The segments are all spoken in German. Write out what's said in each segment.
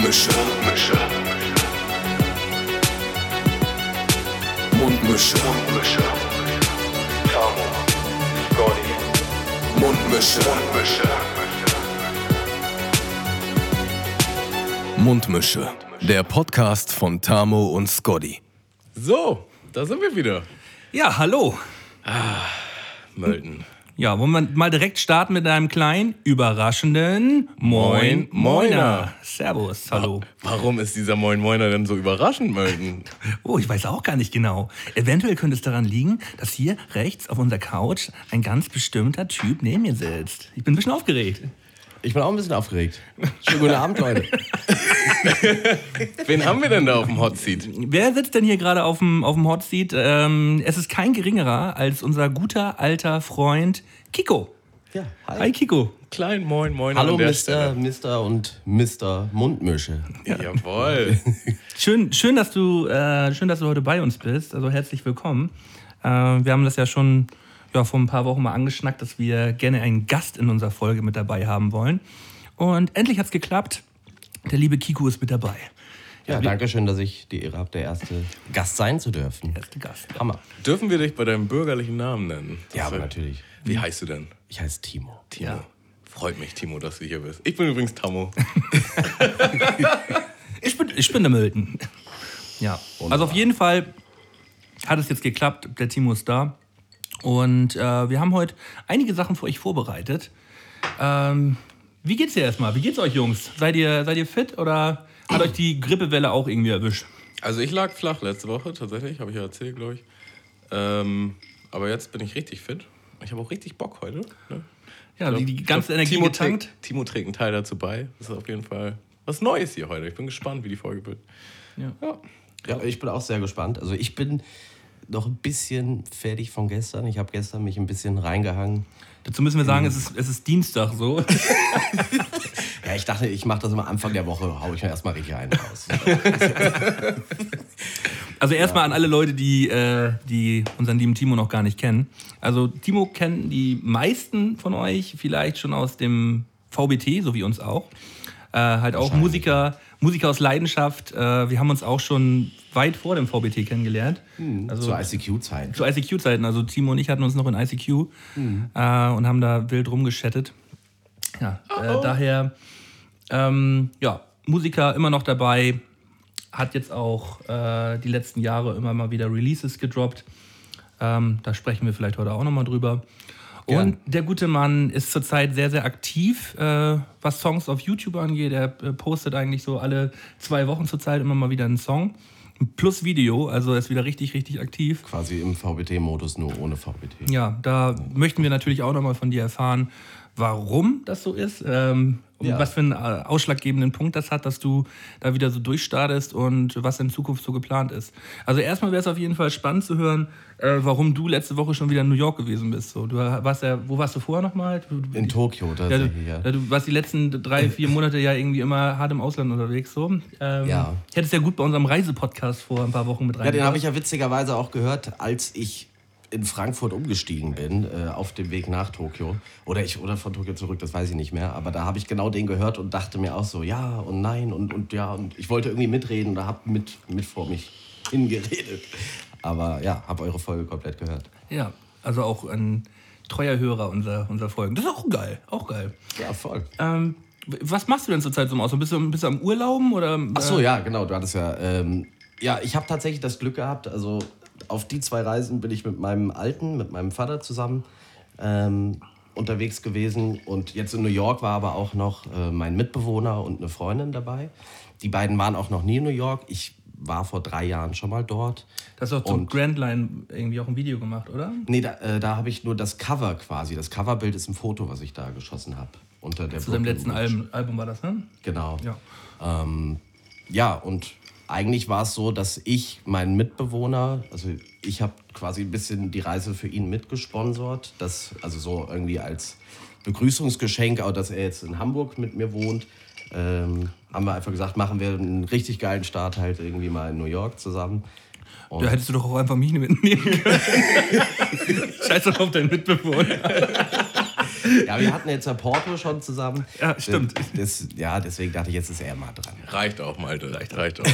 Mundmische. Mundmische. Mundmische. Mundmische. Tamo. Scotty. Mundmische. Mundmische. Mundmische. Der Podcast von Tamo und Scotty. So, da sind wir wieder. Ja, hallo. Mölden. Ja, wollen wir mal direkt starten mit einem kleinen, überraschenden Moin Moin, Moiner. Moiner. Servus, hallo. Warum ist dieser Moin Moiner denn so überraschend, Mölden? Oh, ich weiß auch gar nicht genau. Eventuell könnte es daran liegen, dass hier rechts auf unserer Couch ein ganz bestimmter Typ neben mir sitzt. Ich bin ein bisschen aufgeregt. Ich bin auch ein bisschen aufgeregt. Schönen guten Abend, Leute. Wen haben wir denn da auf dem Hot Seat? Wer sitzt denn hier gerade auf dem, auf dem Hot Seat? Ähm, es ist kein geringerer als unser guter alter Freund Kiko. Ja, Hi, Kiko. Klein Moin Moiner Hallo, Mr. Stelle. Mr. und Mr. Mundmische. Jawohl. Schön, schön, dass du, äh, schön, dass du heute bei uns bist. Also herzlich willkommen. Äh, wir haben das ja schon ja, vor ein paar Wochen mal angeschnackt, dass wir gerne einen Gast in unserer Folge mit dabei haben wollen. Und endlich hat es geklappt. Der liebe Kiko ist mit dabei. Ja, danke schön, dass ich die Ehre habe, der erste Gast sein zu dürfen. Erste Gast. Hammer. Dürfen wir dich bei deinem bürgerlichen Namen nennen? Ja, aber Das- natürlich. Wie heißt du denn? Ich heiße Timo. Timo. Freut mich, Timo, dass du hier bist. Ich bin übrigens Tamo. Ich bin, ich bin der Milton. Ja, also auf jeden Fall hat es jetzt geklappt. Der Timo ist da. Und äh, wir haben heute einige Sachen für euch vorbereitet. Ähm, wie geht's dir erstmal? Wie geht's euch, Jungs? Seid ihr, seid ihr fit oder hat euch die Grippewelle auch irgendwie erwischt? Also ich lag flach letzte Woche, tatsächlich, habe ich ja erzählt, glaube ich. Ähm, aber jetzt bin ich richtig fit. Ich habe auch richtig Bock heute. Ne? Ja, die, die ganze Energie Timo getankt. Trägt, Timo trägt einen Teil dazu bei. Das ist auf jeden Fall was Neues hier heute. Ich bin gespannt, wie die Folge wird. Ja. Ja. Ja, ich bin auch sehr gespannt. Also ich bin noch ein bisschen fertig von gestern. Ich habe gestern mich ein bisschen reingehangen. Dazu müssen wir sagen, es ist, es ist Dienstag so. Ja, ich dachte, ich mache das immer Anfang der Woche, hau ich mir erstmal richtig einen raus. Also erstmal an alle Leute, die, äh, die unseren lieben Timo noch gar nicht kennen. Also Timo kennen die meisten von euch vielleicht schon aus dem VBT, so wie uns auch. Äh, halt auch Musiker, Musiker aus Leidenschaft. Äh, wir haben uns auch schon weit vor dem VBT kennengelernt. Also Zur ICQ-Zeit. zu ICQ-Zeiten. Also Timo und ich hatten uns noch in ICQ äh, und haben da wild rumgeschattet. Ja, äh, daher, ähm, ja, Musiker immer noch dabei, hat jetzt auch die letzten Jahre immer mal wieder Releases gedroppt. Ähm, da sprechen wir vielleicht heute auch nochmal drüber. Und der gute Mann ist zurzeit sehr, sehr aktiv, äh, was Songs auf YouTube angeht. Er äh, postet eigentlich so alle zwei Wochen zurzeit immer mal wieder einen Song. Plus Video, also er ist wieder richtig, richtig aktiv. Quasi im VBT-Modus, nur ohne VBT. Ja, da möchten wir natürlich auch nochmal von dir erfahren, warum das so ist, ähm, und Ja. was für einen äh, ausschlaggebenden Punkt das hat, dass du da wieder so durchstartest und was in Zukunft so geplant ist. Also erstmal wäre es auf jeden Fall spannend zu hören, äh, warum du letzte Woche schon wieder in New York gewesen bist. So, du warst ja, wo warst du vorher nochmal? Du- du- In Tokio ja, du, tatsächlich, ja. ja, du warst die letzten drei, vier Monate ja irgendwie immer hart im Ausland unterwegs. So. Ähm, Ja. Hättest ja gut bei unserem Reisepodcast vor ein paar Wochen mit rein. Ja, den habe ich ja witzigerweise auch gehört, als ich in Frankfurt umgestiegen bin, äh, auf dem Weg nach Tokio. Oder ich oder von Tokio zurück, das weiß ich nicht mehr. Aber da habe ich genau den gehört und dachte mir auch so, ja und nein und, und ja. Und ich wollte irgendwie mitreden oder habe mit, mit vor mich hingeredet. Aber ja, habe eure Folge komplett gehört. Ja, also auch ein treuer Hörer unserer, unserer Folgen. Das ist auch geil, auch geil. Ja, voll. Ähm, was machst du denn zurzeit so im Ausland? Bist du, bist du am Urlauben oder? Ach so, ja, genau, du hattest ja. Ähm, ja, ich habe tatsächlich das Glück gehabt, also auf die zwei Reisen bin ich mit meinem Alten, mit meinem Vater zusammen ähm, unterwegs gewesen. Und jetzt in New York war aber auch noch äh, mein Mitbewohner und eine Freundin dabei. Die beiden waren auch noch nie in New York. Ich war vor drei Jahren schon mal dort. Das hast du zum Grand Line irgendwie auch ein Video gemacht, oder? Nee, da, äh, da habe ich nur das Cover quasi. Das Coverbild ist ein Foto, was ich da geschossen habe. Unter der Zu deinem Brooklyn letzten. Album, Album war das, ne? Genau. Ja. Ähm, ja, und eigentlich war es so, dass ich meinen Mitbewohner, also ich habe quasi ein bisschen die Reise für ihn mitgesponsert, das, also so irgendwie als Begrüßungsgeschenk, auch dass er jetzt in Hamburg mit mir wohnt, ähm, haben wir einfach gesagt, machen wir einen richtig geilen Start halt irgendwie mal in New York zusammen. Und Da hättest du doch auch einfach mich mitnehmen können. Scheiß doch auf deinen Mitbewohner. Ja, wir hatten jetzt ja Porto schon zusammen. Ja, stimmt. Das, ja, deswegen dachte ich, jetzt ist er mal dran. Reicht auch, Malte. Reicht, reicht auch.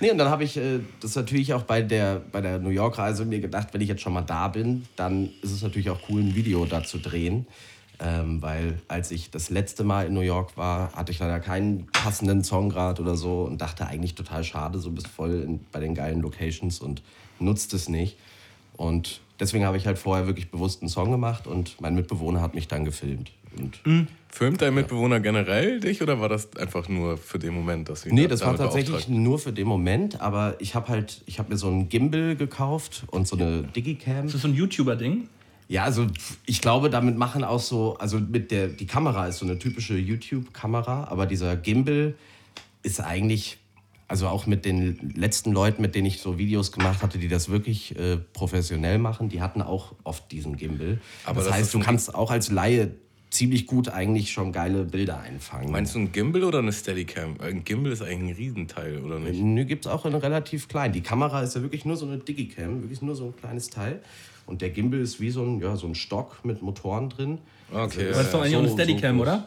Nee, und dann habe ich äh, das natürlich auch bei der, bei der New York-Reise mir gedacht, wenn ich jetzt schon mal da bin, dann ist es natürlich auch cool, ein Video da zu drehen. Ähm, weil als ich das letzte Mal in New York war, hatte ich leider keinen passenden Song gerade oder so und dachte eigentlich total schade, so bist voll in, bei den geilen Locations und nutzt es nicht. Und deswegen habe ich halt vorher wirklich bewusst einen Song gemacht und mein Mitbewohner hat mich dann gefilmt. Und Filmt dein Mitbewohner generell dich oder war das einfach nur für den Moment, dass sie Nee, da- das war tatsächlich beauftragt? nur für den Moment, aber ich habe halt, ich habe mir so einen Gimbal gekauft und so eine Digicam. Das ist so ein YouTuber-Ding. Ja, also ich glaube, damit machen auch so, also mit der, die Kamera ist so eine typische YouTube-Kamera, aber dieser Gimbal ist eigentlich, also auch mit den letzten Leuten, mit denen ich so Videos gemacht hatte, die das wirklich äh, professionell machen, die hatten auch oft diesen Gimbal. Aber das, das heißt, du kannst auch als Laie ziemlich gut eigentlich schon geile Bilder einfangen. Meinst du ein Gimbal oder eine Steadicam? Ein Gimbal ist eigentlich ein Riesenteil, oder nicht? Nö, gibt es auch in relativ klein. Die Kamera ist ja wirklich nur so eine Digicam, wirklich nur so ein kleines Teil. Und der Gimbal ist wie so ein, ja, so ein Stock mit Motoren drin. Okay. Aber das ist doch eigentlich so- auch eine Steadicam, so- oder?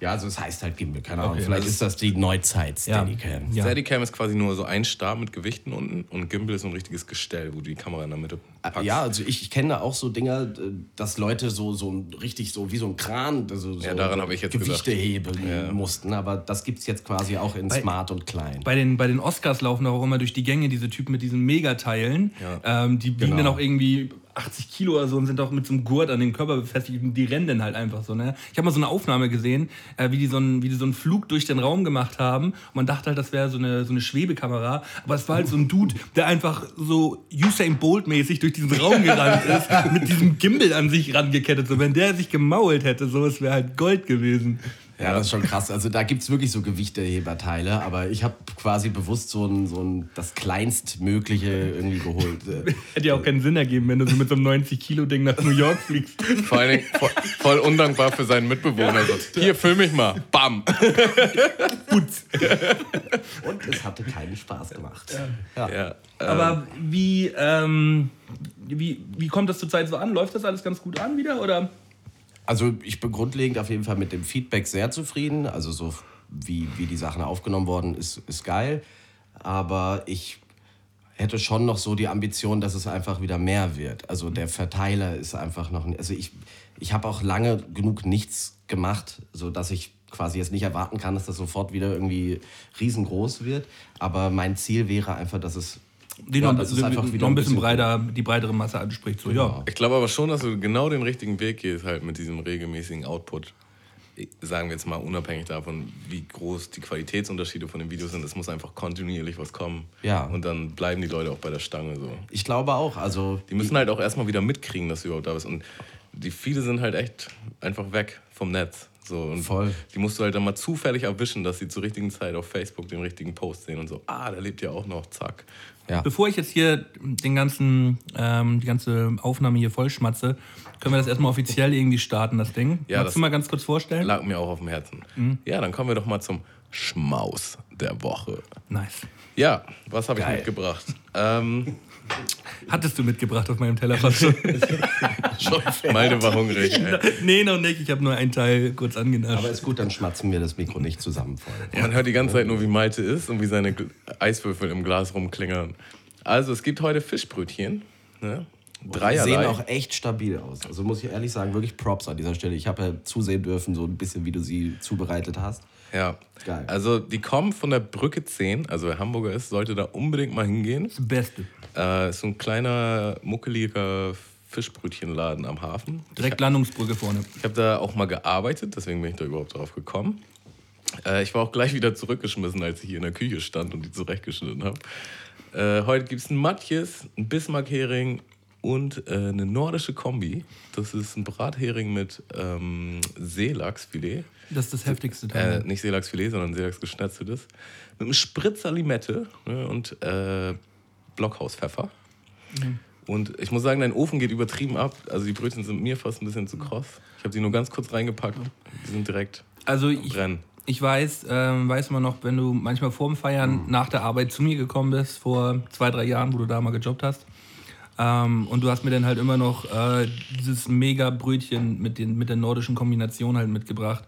Ja, also es heißt halt Gimbal, keine Ahnung. Okay. Vielleicht ist das die Neuzeit Ja. Steadicam. Ja. Steadicam ist quasi nur so ein Stab mit Gewichten unten und Gimbal ist so ein richtiges Gestell, wo du die Kamera in der Mitte packst. Ja, also ich, ich kenne da auch so Dinger, äh, dass Leute so, so richtig so wie so ein Kran, also so Ja, daran habe ich jetzt Gewichte gedacht. heben mussten. Aber das gibt es jetzt quasi auch in Smart und klein. Bei den, bei den Oscars laufen auch immer durch die Gänge diese Typen mit diesen Megateilen. Ähm, die wiegen Genau. dann auch irgendwie 80 Kilo oder so und sind auch mit so einem Gurt an den Körper befestigt und die rennen dann halt einfach so. Ne? Ich habe mal so eine Aufnahme gesehen, äh, wie, die so einen, wie die so einen Flug durch den Raum gemacht haben. Und man dachte halt, das wäre so eine, so eine Schwebekamera. Aber es war halt so ein Dude, der einfach so Usain Bolt-mäßig durch diesen Raum gerannt ist, mit diesem Gimbal an sich rangekettet. So, wenn der sich gemault hätte, so, es wäre halt Gold gewesen. Ja, das ist schon krass. Also da gibt es wirklich so Gewichteheberteile, aber ich habe quasi bewusst so ein, so ein das kleinstmögliche irgendwie geholt. Hätte ja auch keinen Sinn ergeben, wenn du so mit so einem 90-Kilo-Ding nach New York fliegst. Vor allen Dingen voll, voll undankbar für seinen Mitbewohner. So, Hier, film mich mal. Bam. Und es hatte keinen Spaß gemacht. Ja. äh, Aber wie, ähm, wie, wie kommt das zurzeit so an? Läuft das alles ganz gut an wieder? Oder? Also ich bin grundlegend auf jeden Fall mit dem Feedback sehr zufrieden. Also so wie, wie die Sachen aufgenommen worden ist, ist geil. Aber ich hätte schon noch so die Ambition, dass es einfach wieder mehr wird. Also der Verteiler ist einfach noch... Also ich, ich habe auch lange genug nichts gemacht, sodass ich quasi jetzt nicht erwarten kann, dass das sofort wieder irgendwie riesengroß wird. Aber mein Ziel wäre einfach, dass es... Die ja, noch, dass es noch einfach ein wieder bisschen, breiter, die breitere Masse anspricht. So, ja. Ich glaube aber schon, dass du genau den richtigen Weg gehst, halt mit diesem regelmäßigen Output. Sagen wir jetzt mal unabhängig davon, wie groß die Qualitätsunterschiede von den Videos sind. Es muss einfach kontinuierlich was kommen. Ja. Und dann bleiben die Leute auch bei der Stange so. Ich glaube auch. Also Die müssen halt auch erstmal wieder mitkriegen, dass du überhaupt da bist. Und die viele sind halt echt einfach weg vom Netz. So, und Voll. Die musst du halt dann mal zufällig erwischen, dass sie zur richtigen Zeit auf Facebook den richtigen Post sehen und so, ah, der lebt ja auch noch, zack. Ja. Bevor ich jetzt hier den ganzen, ähm, die ganze Aufnahme hier vollschmatze, können wir das erstmal offiziell irgendwie starten, das Ding. Ja, Magst das- du mal ganz kurz vorstellen? Lag mir auch auf dem Herzen. Ja, dann kommen wir doch mal zum Schmaus der Woche. Nice. Ja, was habe ich mitgebracht? Ähm, Hattest du mitgebracht auf meinem Teller fast schon? Malte war hungrig. Ey. nee, noch nicht. Ich habe nur einen Teil kurz angenascht. Aber ist gut, dann schmatzen wir das Mikro nicht zusammen voll. Man hört die ganze Zeit nur, wie Malte ist und wie seine Eiswürfel im Glas rumklingern. Also, es gibt heute Fischbrötchen. Ne? Die Dreierlei. sehen auch echt stabil aus. Also muss ich ehrlich sagen, wirklich Props an dieser Stelle. Ich habe ja zusehen dürfen, so ein bisschen, wie du sie zubereitet hast. Ja. Geil. Also, die kommen von der Brücke 10. Also, wer Hamburger ist, sollte da unbedingt mal hingehen. das Beste. Äh, ist so ein kleiner, muckeliger Fischbrötchenladen am Hafen. Direkt Landungsbrücke vorne. Ich habe da auch mal gearbeitet, deswegen bin ich da überhaupt drauf gekommen. Äh, ich war auch gleich wieder zurückgeschmissen, als ich hier in der Küche stand und die zurechtgeschnitten habe. Äh, heute gibt es ein Matjes, ein Bismarck-Hering und äh, eine nordische Kombi. Das ist ein Brathering mit ähm, Seelachsfilet. Das ist das heftigste Äh, Teil. nicht Seelachsfilet, sondern Seelachsgeschnetzeltes. Mit einem Spritzer Limette ne, und Blockhauspfeffer. Und ich muss sagen, dein Ofen geht übertrieben ab. Also die Brötchen sind mir fast ein bisschen zu kross. Ich habe die nur ganz kurz reingepackt. Die sind direkt Also ich, brennen. ich weiß, ähm, weiß man noch, wenn du manchmal vorm Feiern nach der Arbeit zu mir gekommen bist, vor zwei, drei Jahren, wo du da mal gejobbt hast. Ähm, und du hast mir dann halt immer noch äh, dieses mega Brötchen mit, den, mit der nordischen Kombination halt mitgebracht.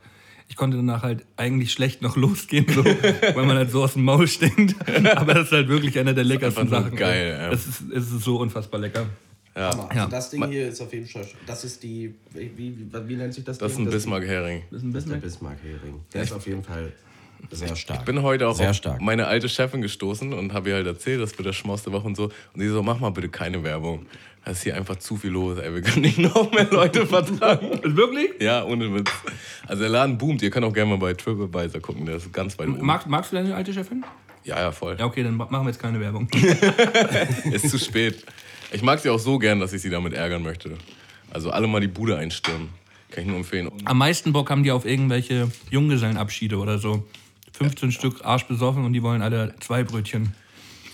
Ich konnte danach halt eigentlich schlecht noch losgehen, so, weil man halt so aus dem Maul stinkt. Aber das ist halt wirklich einer der leckersten Sachen. geil, ey. ja. Es ist, es ist so unfassbar lecker. Ja. Also Ja. das Ding hier ist auf jeden Fall. Das ist die. Wie, wie, wie nennt sich das? Das ist Ding? ein Bismarck-Hering. Das ist ein Das ist der Bismarck-Hering. Ist auf jeden Fall sehr stark. Ich bin heute auch Sehr auf stark. meine alte Chefin gestoßen und habe ihr halt erzählt, das wird der Schmaus der Woche und so. Und sie so, mach mal bitte keine Werbung. Da ist hier einfach zu viel los, ey. Wir können nicht noch mehr Leute vertragen. Wirklich? Ja, ohne Witz. Also der Laden boomt. Ihr könnt auch gerne mal bei TripAdvisor gucken. Der ist ganz weit oben. Magst, magst du deine alte Chefin? Ja, ja, voll. Ja, okay, dann ma- machen wir jetzt keine Werbung. Ist zu spät. Ich mag sie auch so gern, dass ich sie damit ärgern möchte. Also alle mal die Bude einstürmen. Kann ich nur empfehlen. Am meisten Bock haben die auf irgendwelche Junggesellenabschiede oder so. 15 Stück arschbesoffen und die wollen alle zwei Brötchen.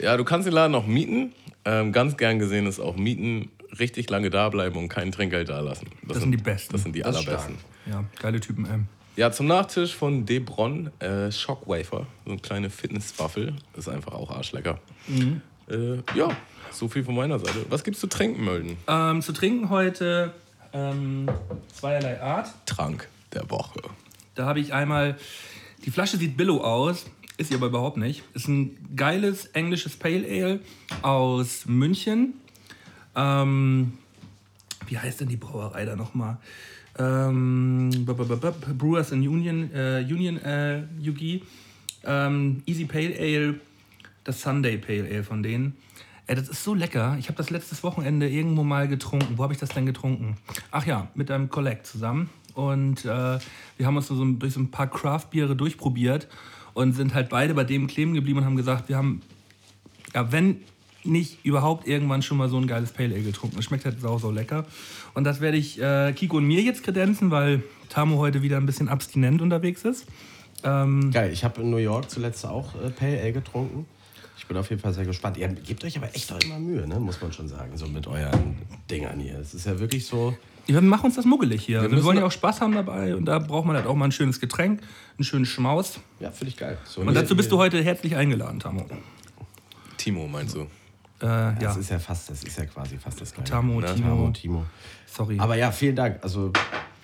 Ja, du kannst den Laden auch mieten. Ähm, ganz gern gesehen ist auch mieten, richtig lange da bleiben und kein Trinkgeld da lassen. Das sind die Besten. Das sind die Das allerbesten. Ja, geile Typen, ähm. Ja, zum Nachtisch von Debron äh, Shockwafer. So eine kleine Fitnesswaffel. Ist einfach auch arschlecker. Mhm. Äh, ja, so viel von meiner Seite. Was gibt's zu trinken, Mölden? Ähm, zu trinken heute ähm, zweierlei Art. Trank der Woche. Da habe ich einmal, die Flasche sieht Billow aus, ist sie aber überhaupt nicht. Ist ein geiles englisches Pale Ale aus München. Ähm, wie heißt denn die Brauerei da nochmal? Ähm, b- b- b- b- Brewers in Union, äh, Union äh, UG. Ähm, Easy Pale Ale, das Sunday Pale Ale von denen. Ey, das ist so lecker. Ich habe das letztes Wochenende irgendwo mal getrunken. Wo habe ich das denn getrunken? Ach ja, mit einem Collect zusammen. Und äh, wir haben uns so durch so ein paar Craft-Biere durchprobiert und sind halt beide bei dem kleben geblieben und haben gesagt, wir haben, ja, wenn nicht überhaupt irgendwann schon mal so ein geiles Pale Ale getrunken. Es schmeckt halt sau, sau lecker. Und das werde ich äh, Kiko und mir jetzt kredenzen, weil Tamo heute wieder ein bisschen abstinent unterwegs ist. Ähm, Geil, ich habe in New York zuletzt auch äh, Pale Ale getrunken. Ich bin auf jeden Fall sehr gespannt. Ihr gebt euch aber echt auch immer Mühe, ne? muss man schon sagen, so mit euren Dingern hier. Es ist ja wirklich so. Wir machen uns das muggelig hier. Wir, müssen- wollen ja auch Spaß haben dabei und da braucht man halt auch mal ein schönes Getränk, einen schönen Schmaus. Ja, finde ich geil. So Und dazu bist du heute herzlich eingeladen, Tamo. Timo, meinst du? Äh, ja, Das ist ja fast, das ist ja quasi fast das gleiche. Tamo, Na, Timo. Tamo, Timo. Sorry. Aber ja, vielen Dank. Also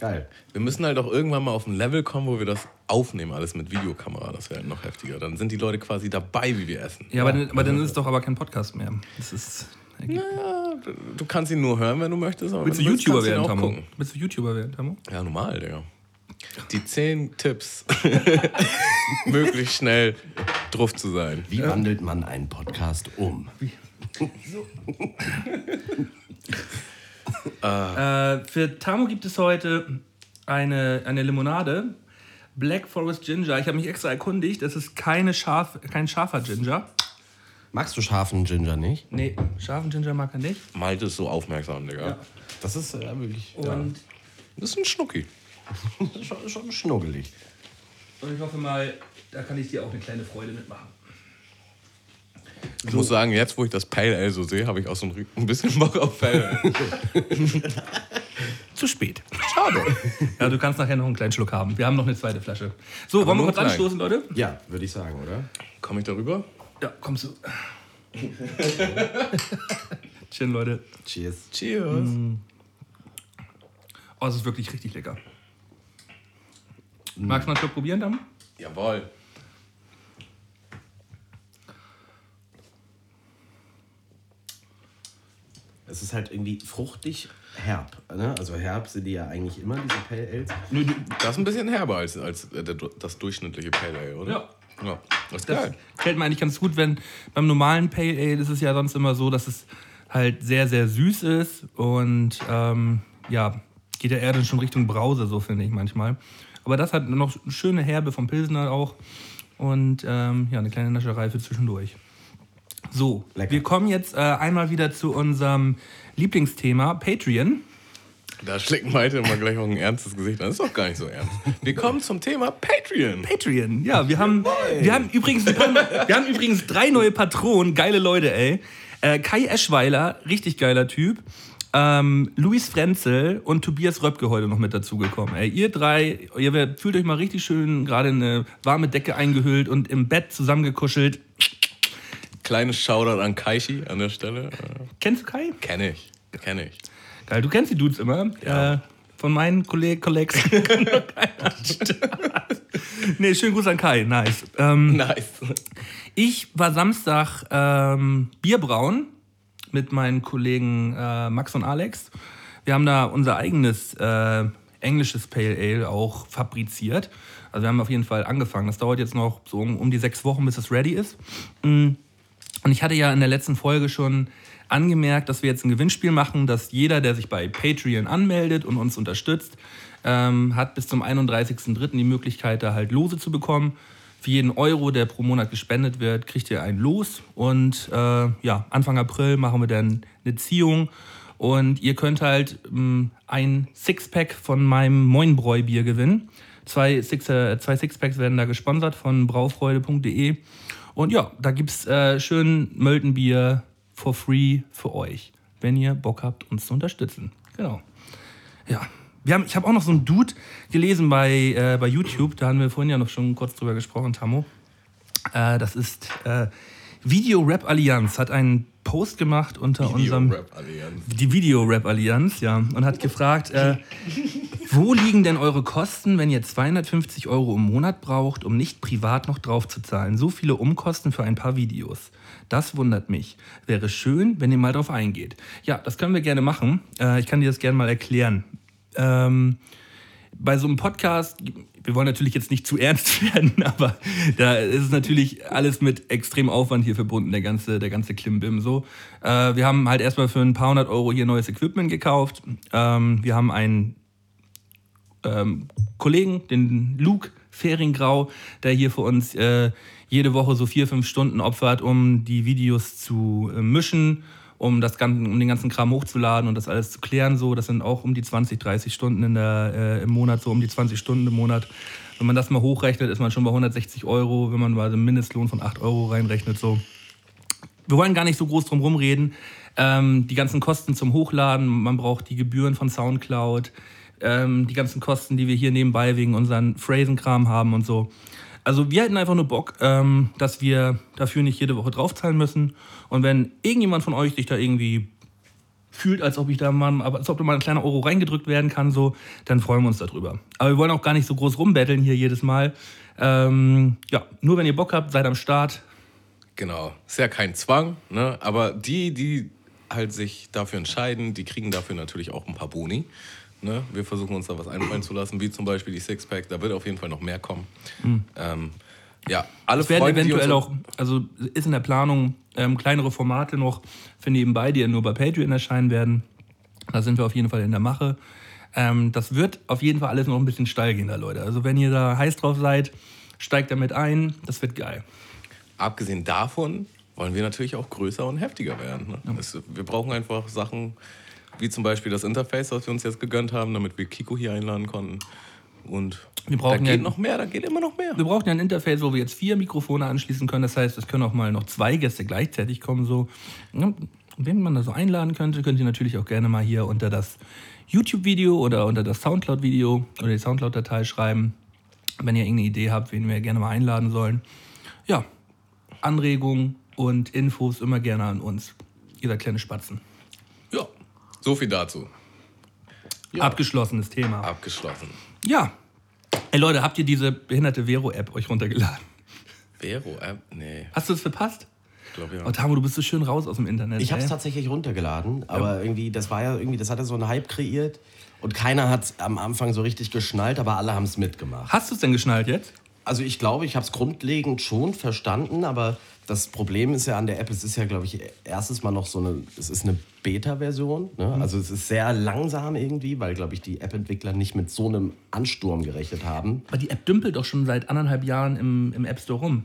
geil. Wir müssen halt auch irgendwann mal auf ein Level kommen, wo wir das aufnehmen, alles mit Videokamera. Das wäre halt noch heftiger. Dann sind die Leute quasi dabei, wie wir essen. ja, aber, dann- aber dann ist es doch aber kein Podcast mehr. Das ist. Ja, du- du kannst ihn nur hören, wenn du möchtest. Aber Willst du willst, YouTuber werden, auch Tamo? gucken. Willst du YouTuber werden, Tamo? Ja, normal, Digga. Die zehn Tipps, möglichst schnell drauf zu sein. Wie wandelt man einen Podcast um? Äh, für Tamo gibt es heute eine, eine Limonade. Black Forest Ginger. Ich habe mich extra erkundigt. Es ist keine scharf, kein scharfer Ginger. Magst du scharfen Ginger nicht? Nee, scharfen Ginger mag er nicht. Malte ist so aufmerksam, Digga. Das ist ja wirklich ja, Und, Das ist ein Schnucki. schon, schon schnuggelig. und ich hoffe mal, da kann ich dir auch eine kleine Freude mitmachen. Ich muss sagen, jetzt, wo ich das Pale Ale so sehe, habe ich auch so ein, ein bisschen Bock auf Pale Ale. Zu spät. Schade. ja, du kannst nachher noch einen kleinen Schluck haben. Wir haben noch eine zweite Flasche. So, wollen wir kurz klein. anstoßen, Leute? Ja, würde ich sagen, oder? Komme ich darüber? Ja, kommst du. Chin, Leute. Cheers. Cheers. Oh, es ist wirklich richtig lecker. Magst du mal probieren, dann? Jawohl. Es ist halt irgendwie fruchtig herb. Ne? Also herb sind die ja eigentlich immer, diese Pale Ales. Das ist ein bisschen herber als, als äh, das durchschnittliche Pale Ale, oder? Ja. Ja. Das ist Das geil. gefällt mir eigentlich ganz gut, wenn beim normalen Pale Ale ist es ja sonst immer so, dass es halt sehr, sehr süß ist und ähm, ja, geht ja eher dann schon Richtung Brause, so finde ich manchmal. Aber das hat noch eine schöne Herbe vom Pilsner auch und ähm, ja, eine kleine Nascherei für zwischendurch. So, Lecker. wir kommen jetzt äh, einmal wieder zu unserem Lieblingsthema, Patreon. Da schlägt Malte immer gleich auch ein ernstes Gesicht an. Das ist doch gar nicht so ernst. Wir kommen zum Thema Patreon. Patreon, ja, wir haben, wir haben, übrigens, ein paar, wir haben übrigens drei neue Patronen, geile Leute, ey. Äh, Kai Eschweiler, richtig geiler Typ. Ähm, Luis Frenzel und Tobias Röpke heute noch mit dazugekommen. Ey, ihr drei, ihr fühlt euch mal richtig schön gerade in eine warme Decke eingehüllt und im Bett zusammengekuschelt. Kleines Shoutout an Kaishi an der Stelle. Kennst du Kai? Kenne ich. Kenne ich. Geil, du kennst die Dudes immer. Ja. Äh, von meinen Kolleg Kollegs. nee, schönen Gruß an Kai. Nice. Ähm, Nice. Ich war Samstag ähm, Bierbrauen mit meinen Kollegen äh, Max und Alex. Wir haben da unser eigenes äh, englisches Pale Ale auch fabriziert. Also wir haben auf jeden Fall angefangen. Das dauert jetzt noch so um, um die sechs Wochen, bis es ready ist. Mm. Und ich hatte ja in der letzten Folge schon angemerkt, dass wir jetzt ein Gewinnspiel machen, dass jeder, der sich bei Patreon anmeldet und uns unterstützt, ähm, hat bis zum 31.03. die Möglichkeit, da halt Lose zu bekommen. Für jeden Euro, der pro Monat gespendet wird, kriegt ihr ein Los. Und äh, ja, Anfang April machen wir dann eine Ziehung. Und ihr könnt halt ähm, ein Sixpack von meinem Moinbräu-Bier gewinnen. Zwei, Six, äh, zwei Sixpacks werden da gesponsert von braufreude.de. Und ja, da gibt es äh, schön Möltenbier for free für euch, wenn ihr Bock habt, uns zu unterstützen. Genau. Ja. Wir haben, ich habe auch noch so einen Dude gelesen bei, äh, bei YouTube, da haben wir vorhin ja noch schon kurz drüber gesprochen, Tammo. Äh, das ist äh, Video Rap Allianz, hat einen Post gemacht unter unserem. Video-Rap-Allianz. Die Video-Rap-Allianz, ja. Und hat gefragt, äh, wo liegen denn eure Kosten, wenn ihr 250 Euro im Monat braucht, um nicht privat noch drauf zu zahlen? So viele Umkosten für ein paar Videos. Das wundert mich. Wäre schön, wenn ihr mal drauf eingeht. Ja, das können wir gerne machen. Äh, ich kann dir das gerne mal erklären. Ähm, bei so einem Podcast, wir wollen natürlich jetzt nicht zu ernst werden, aber da ist es natürlich alles mit extrem Aufwand hier verbunden, der ganze, der ganze Klimbim. So, äh, wir haben halt erstmal für ein paar hundert Euro hier neues Equipment gekauft. Ähm, wir haben einen ähm, Kollegen, den Luke Fehringgrau, der hier für uns äh, jede Woche so vier, fünf Stunden opfert, um die Videos zu äh, mischen, um, das Ganze, um den ganzen Kram hochzuladen und das alles zu klären. So, das sind auch um die 20, 30 Stunden in der, äh, im Monat, so um die 20 Stunden im Monat. Wenn man das mal hochrechnet, ist man schon bei 160 Euro, wenn man mal den Mindestlohn von 8 Euro reinrechnet. So. Wir wollen gar nicht so groß drum rumreden. Ähm, die ganzen Kosten zum Hochladen, man braucht die Gebühren von Soundcloud, ähm, die ganzen Kosten, die wir hier nebenbei wegen unseren Phrasenkram haben und so. Also wir hätten einfach nur Bock, ähm, dass wir dafür nicht jede Woche draufzahlen müssen. Und wenn irgendjemand von euch sich da irgendwie fühlt, als ob ich da mal, als ob da mal ein kleiner Euro reingedrückt werden kann, so, dann freuen wir uns darüber. Aber wir wollen auch gar nicht so groß rumbetteln hier jedes Mal. Ähm, ja, nur wenn ihr Bock habt, seid am Start. Genau. Ist ja kein Zwang, ne? aber die, die halt sich dafür entscheiden, die kriegen dafür natürlich auch ein paar Boni. Ne? Wir versuchen uns da was einfallen zu lassen, wie zum Beispiel die Sixpack. Da wird auf jeden Fall noch mehr kommen. Ähm, ja, alle Es werden Freunde, eventuell auch, also ist in der Planung ähm, kleinere Formate noch für nebenbei, die ja nur bei Patreon erscheinen werden. Da sind wir auf jeden Fall in der Mache. Ähm, das wird auf jeden Fall alles noch ein bisschen steil gehen, da Leute. Also wenn ihr da heiß drauf seid, steigt damit ein. Das wird geil. abgesehen davon wollen wir natürlich auch größer und heftiger werden. Ne? Es, wir brauchen einfach Sachen wie zum Beispiel das Interface, was wir uns jetzt gegönnt haben, damit wir Kiko hier einladen konnten. Und Wir brauchen da ja- geht noch mehr, da geht immer noch mehr. Wir brauchen ja ein Interface, wo wir jetzt vier Mikrofone anschließen können. Das heißt, es können auch mal noch zwei Gäste gleichzeitig kommen. So. Ja, Wen man da so einladen könnte, könnt ihr natürlich auch gerne mal hier unter das YouTube-Video oder unter das Soundcloud-Video oder die Soundcloud-Datei schreiben, wenn ihr irgendeine Idee habt, wen wir gerne mal einladen sollen. Ja, Anregungen und Infos immer gerne an uns. Ihr seid kleine Spatzen. Ja, so viel dazu. Abgeschlossenes Thema. Abgeschlossen. Ja. Ey Leute, habt ihr diese behinderte Vero-App euch runtergeladen? Vero-App? Nee, Hast du es verpasst? ich glaube ja. Oh, Tamo, du bist so schön raus aus dem Internet. Ich habe es tatsächlich runtergeladen, aber irgendwie, das war ja irgendwie, das hat ja so einen Hype kreiert und keiner hat es am Anfang so richtig geschnallt, aber alle haben es mitgemacht. Hast du es denn geschnallt jetzt? Also ich glaube, ich habe es grundlegend schon verstanden, aber das Problem ist ja an der App, es ist ja, glaube ich, erstes Mal noch so eine, es ist eine Beta-Version. Ne? Also es ist sehr langsam irgendwie, weil, glaube ich, die App-Entwickler nicht mit so einem Ansturm gerechnet haben. Aber die App dümpelt doch schon seit anderthalb Jahren im, im App Store rum.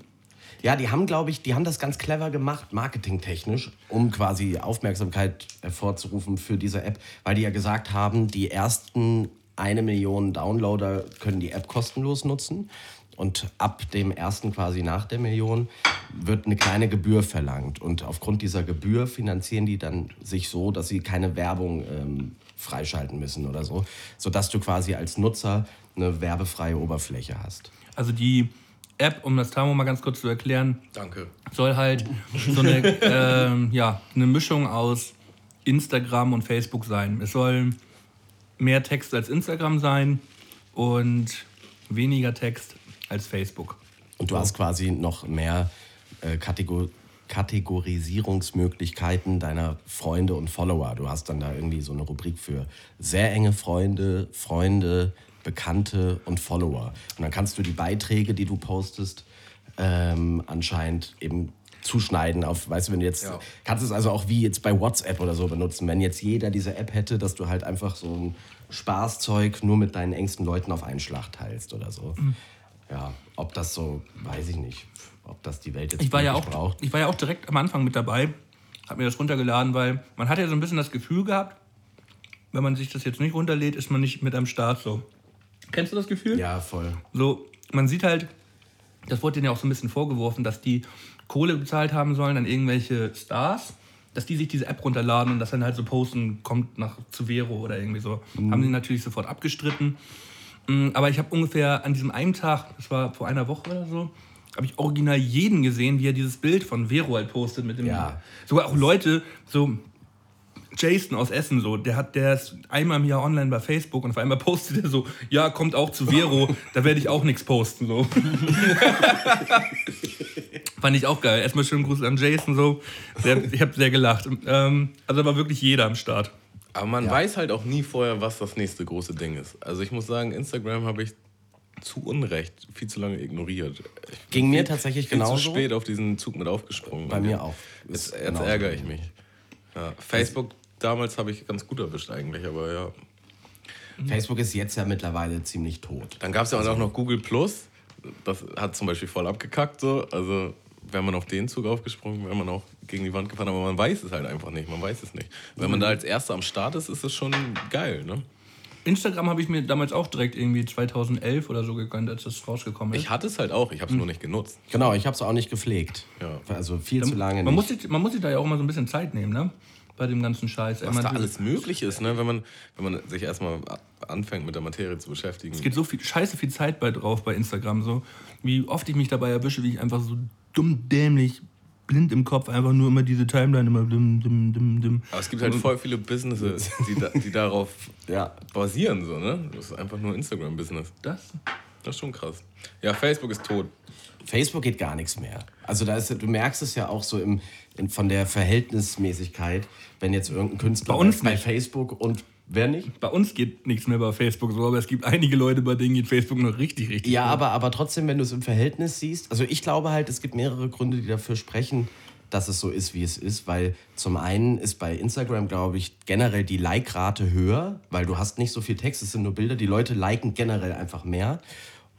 Ja, die haben, glaube ich, die haben das ganz clever gemacht, marketingtechnisch, um quasi Aufmerksamkeit hervorzurufen für diese App, weil die ja gesagt haben, die ersten eine Million Downloader können die App kostenlos nutzen. Und ab dem ersten quasi nach der Million wird eine kleine Gebühr verlangt. Und aufgrund dieser Gebühr finanzieren die dann sich so, dass sie keine Werbung ähm, freischalten müssen oder so, sodass du quasi als Nutzer eine werbefreie Oberfläche hast. Also die App, um das Tamo mal ganz kurz zu erklären, Danke. soll halt so eine, ähm, ja, eine Mischung aus Instagram und Facebook sein. Es soll mehr Text als Instagram sein und weniger Text als Facebook. Und du hast quasi noch mehr äh, Kategor Kategorisierungsmöglichkeiten deiner Freunde und Follower. Du hast dann da irgendwie so eine Rubrik für sehr enge Freunde, Freunde, Bekannte und Follower. Und dann kannst du die Beiträge, die du postest, ähm, anscheinend eben zuschneiden auf, weißt du, wenn du jetzt, Ja. kannst du es also auch wie jetzt bei WhatsApp oder so benutzen, wenn jetzt jeder diese App hätte, dass du halt einfach so ein Spaßzeug nur mit deinen engsten Leuten auf einen Schlag teilst oder so. Mhm. Ja, ob das so, weiß ich nicht, ob das die Welt jetzt Ich war, ja auch, braucht. ich war ja auch direkt am Anfang mit dabei, habe mir das runtergeladen, weil man hat ja so ein bisschen das Gefühl gehabt, wenn man sich das jetzt nicht runterlädt, ist man nicht mit am Start so. Kennst du das Gefühl? Ja, voll. So, man sieht halt, das wurde denen ja auch so ein bisschen vorgeworfen, dass die Kohle bezahlt haben sollen an irgendwelche Stars, dass die sich diese App runterladen und das dann halt so posten, kommt nach zu Vero oder irgendwie so. Haben die natürlich sofort abgestritten. Mm, Aber ich habe ungefähr an diesem einen Tag, das war vor einer Woche oder so, habe ich original jeden gesehen, wie er dieses Bild von Vero halt postet mit dem. Ja. Sogar auch Leute, so Jason aus Essen so, der hat, der ist einmal im Jahr online bei Facebook und auf einmal postet er so, ja, kommt auch zu Vero, da werde ich auch nichts posten so. Fand ich auch geil. Erstmal schönen Gruß an Jason so. Sehr, ich habe sehr gelacht. Ähm, also da war wirklich jeder am Start. Aber man weiß halt auch nie vorher, was das nächste große Ding ist. Also ich muss sagen, Instagram habe ich zu Unrecht viel zu lange ignoriert. Ich Ging mir tatsächlich viel genauso. zu spät auf diesen Zug mit aufgesprungen. Bei mir auch. Jetzt, jetzt ärgere ich mich. Ja, Facebook damals habe ich ganz gut erwischt eigentlich, aber ja. Facebook ist jetzt ja mittlerweile ziemlich tot. Dann gab es ja auch noch Google Plus. Das hat zum Beispiel voll abgekackt so. Also wäre man auf den Zug aufgesprungen, wäre man auch gegen die Wand gefahren. Aber man weiß es halt einfach nicht. Man weiß es nicht. Wenn man da als Erster am Start ist, ist es schon geil. Ne? Instagram habe ich mir damals auch direkt irgendwie 2011 oder so gegönnt, als das rausgekommen ist. Ich hatte es halt auch. Ich habe es nur nicht genutzt. Genau, ich habe es auch nicht gepflegt. Ja. Also viel zu lange man, muss nicht. sich, man muss sich da ja auch immer so ein bisschen Zeit nehmen, ne? Bei dem ganzen Scheiß. Was da alles möglich ist, ne? wenn, man, wenn man sich erstmal anfängt mit der Materie zu beschäftigen. Es geht so viel, scheiße viel Zeit bei drauf bei Instagram. So. Wie oft ich mich dabei erwische, wie ich einfach so dumm, dämlich, blind im Kopf einfach nur immer diese Timeline immer dim, dim, dim, dim. Aber es gibt halt voll viele Businesses, die, da, die darauf Ja. basieren. So, ne? Das ist einfach nur Instagram-Business. Das? Das ist schon krass. Ja, Facebook ist tot. Facebook geht gar nichts mehr. Also da ist, du merkst es ja auch so im, in, von der Verhältnismäßigkeit, wenn jetzt irgendein Künstler Bei uns bei. Facebook und wer nicht? Bei uns geht nichts mehr bei Facebook so, aber es gibt einige Leute, bei denen geht Facebook noch richtig, richtig. Ja, gut. aber, aber trotzdem, wenn du es im Verhältnis siehst, also ich glaube halt, es gibt mehrere Gründe, die dafür sprechen, dass es so ist, wie es ist, weil zum einen ist bei Instagram, glaube ich, generell die Like-Rate höher, weil du hast nicht so viel Text, es sind nur Bilder, die Leute liken generell einfach mehr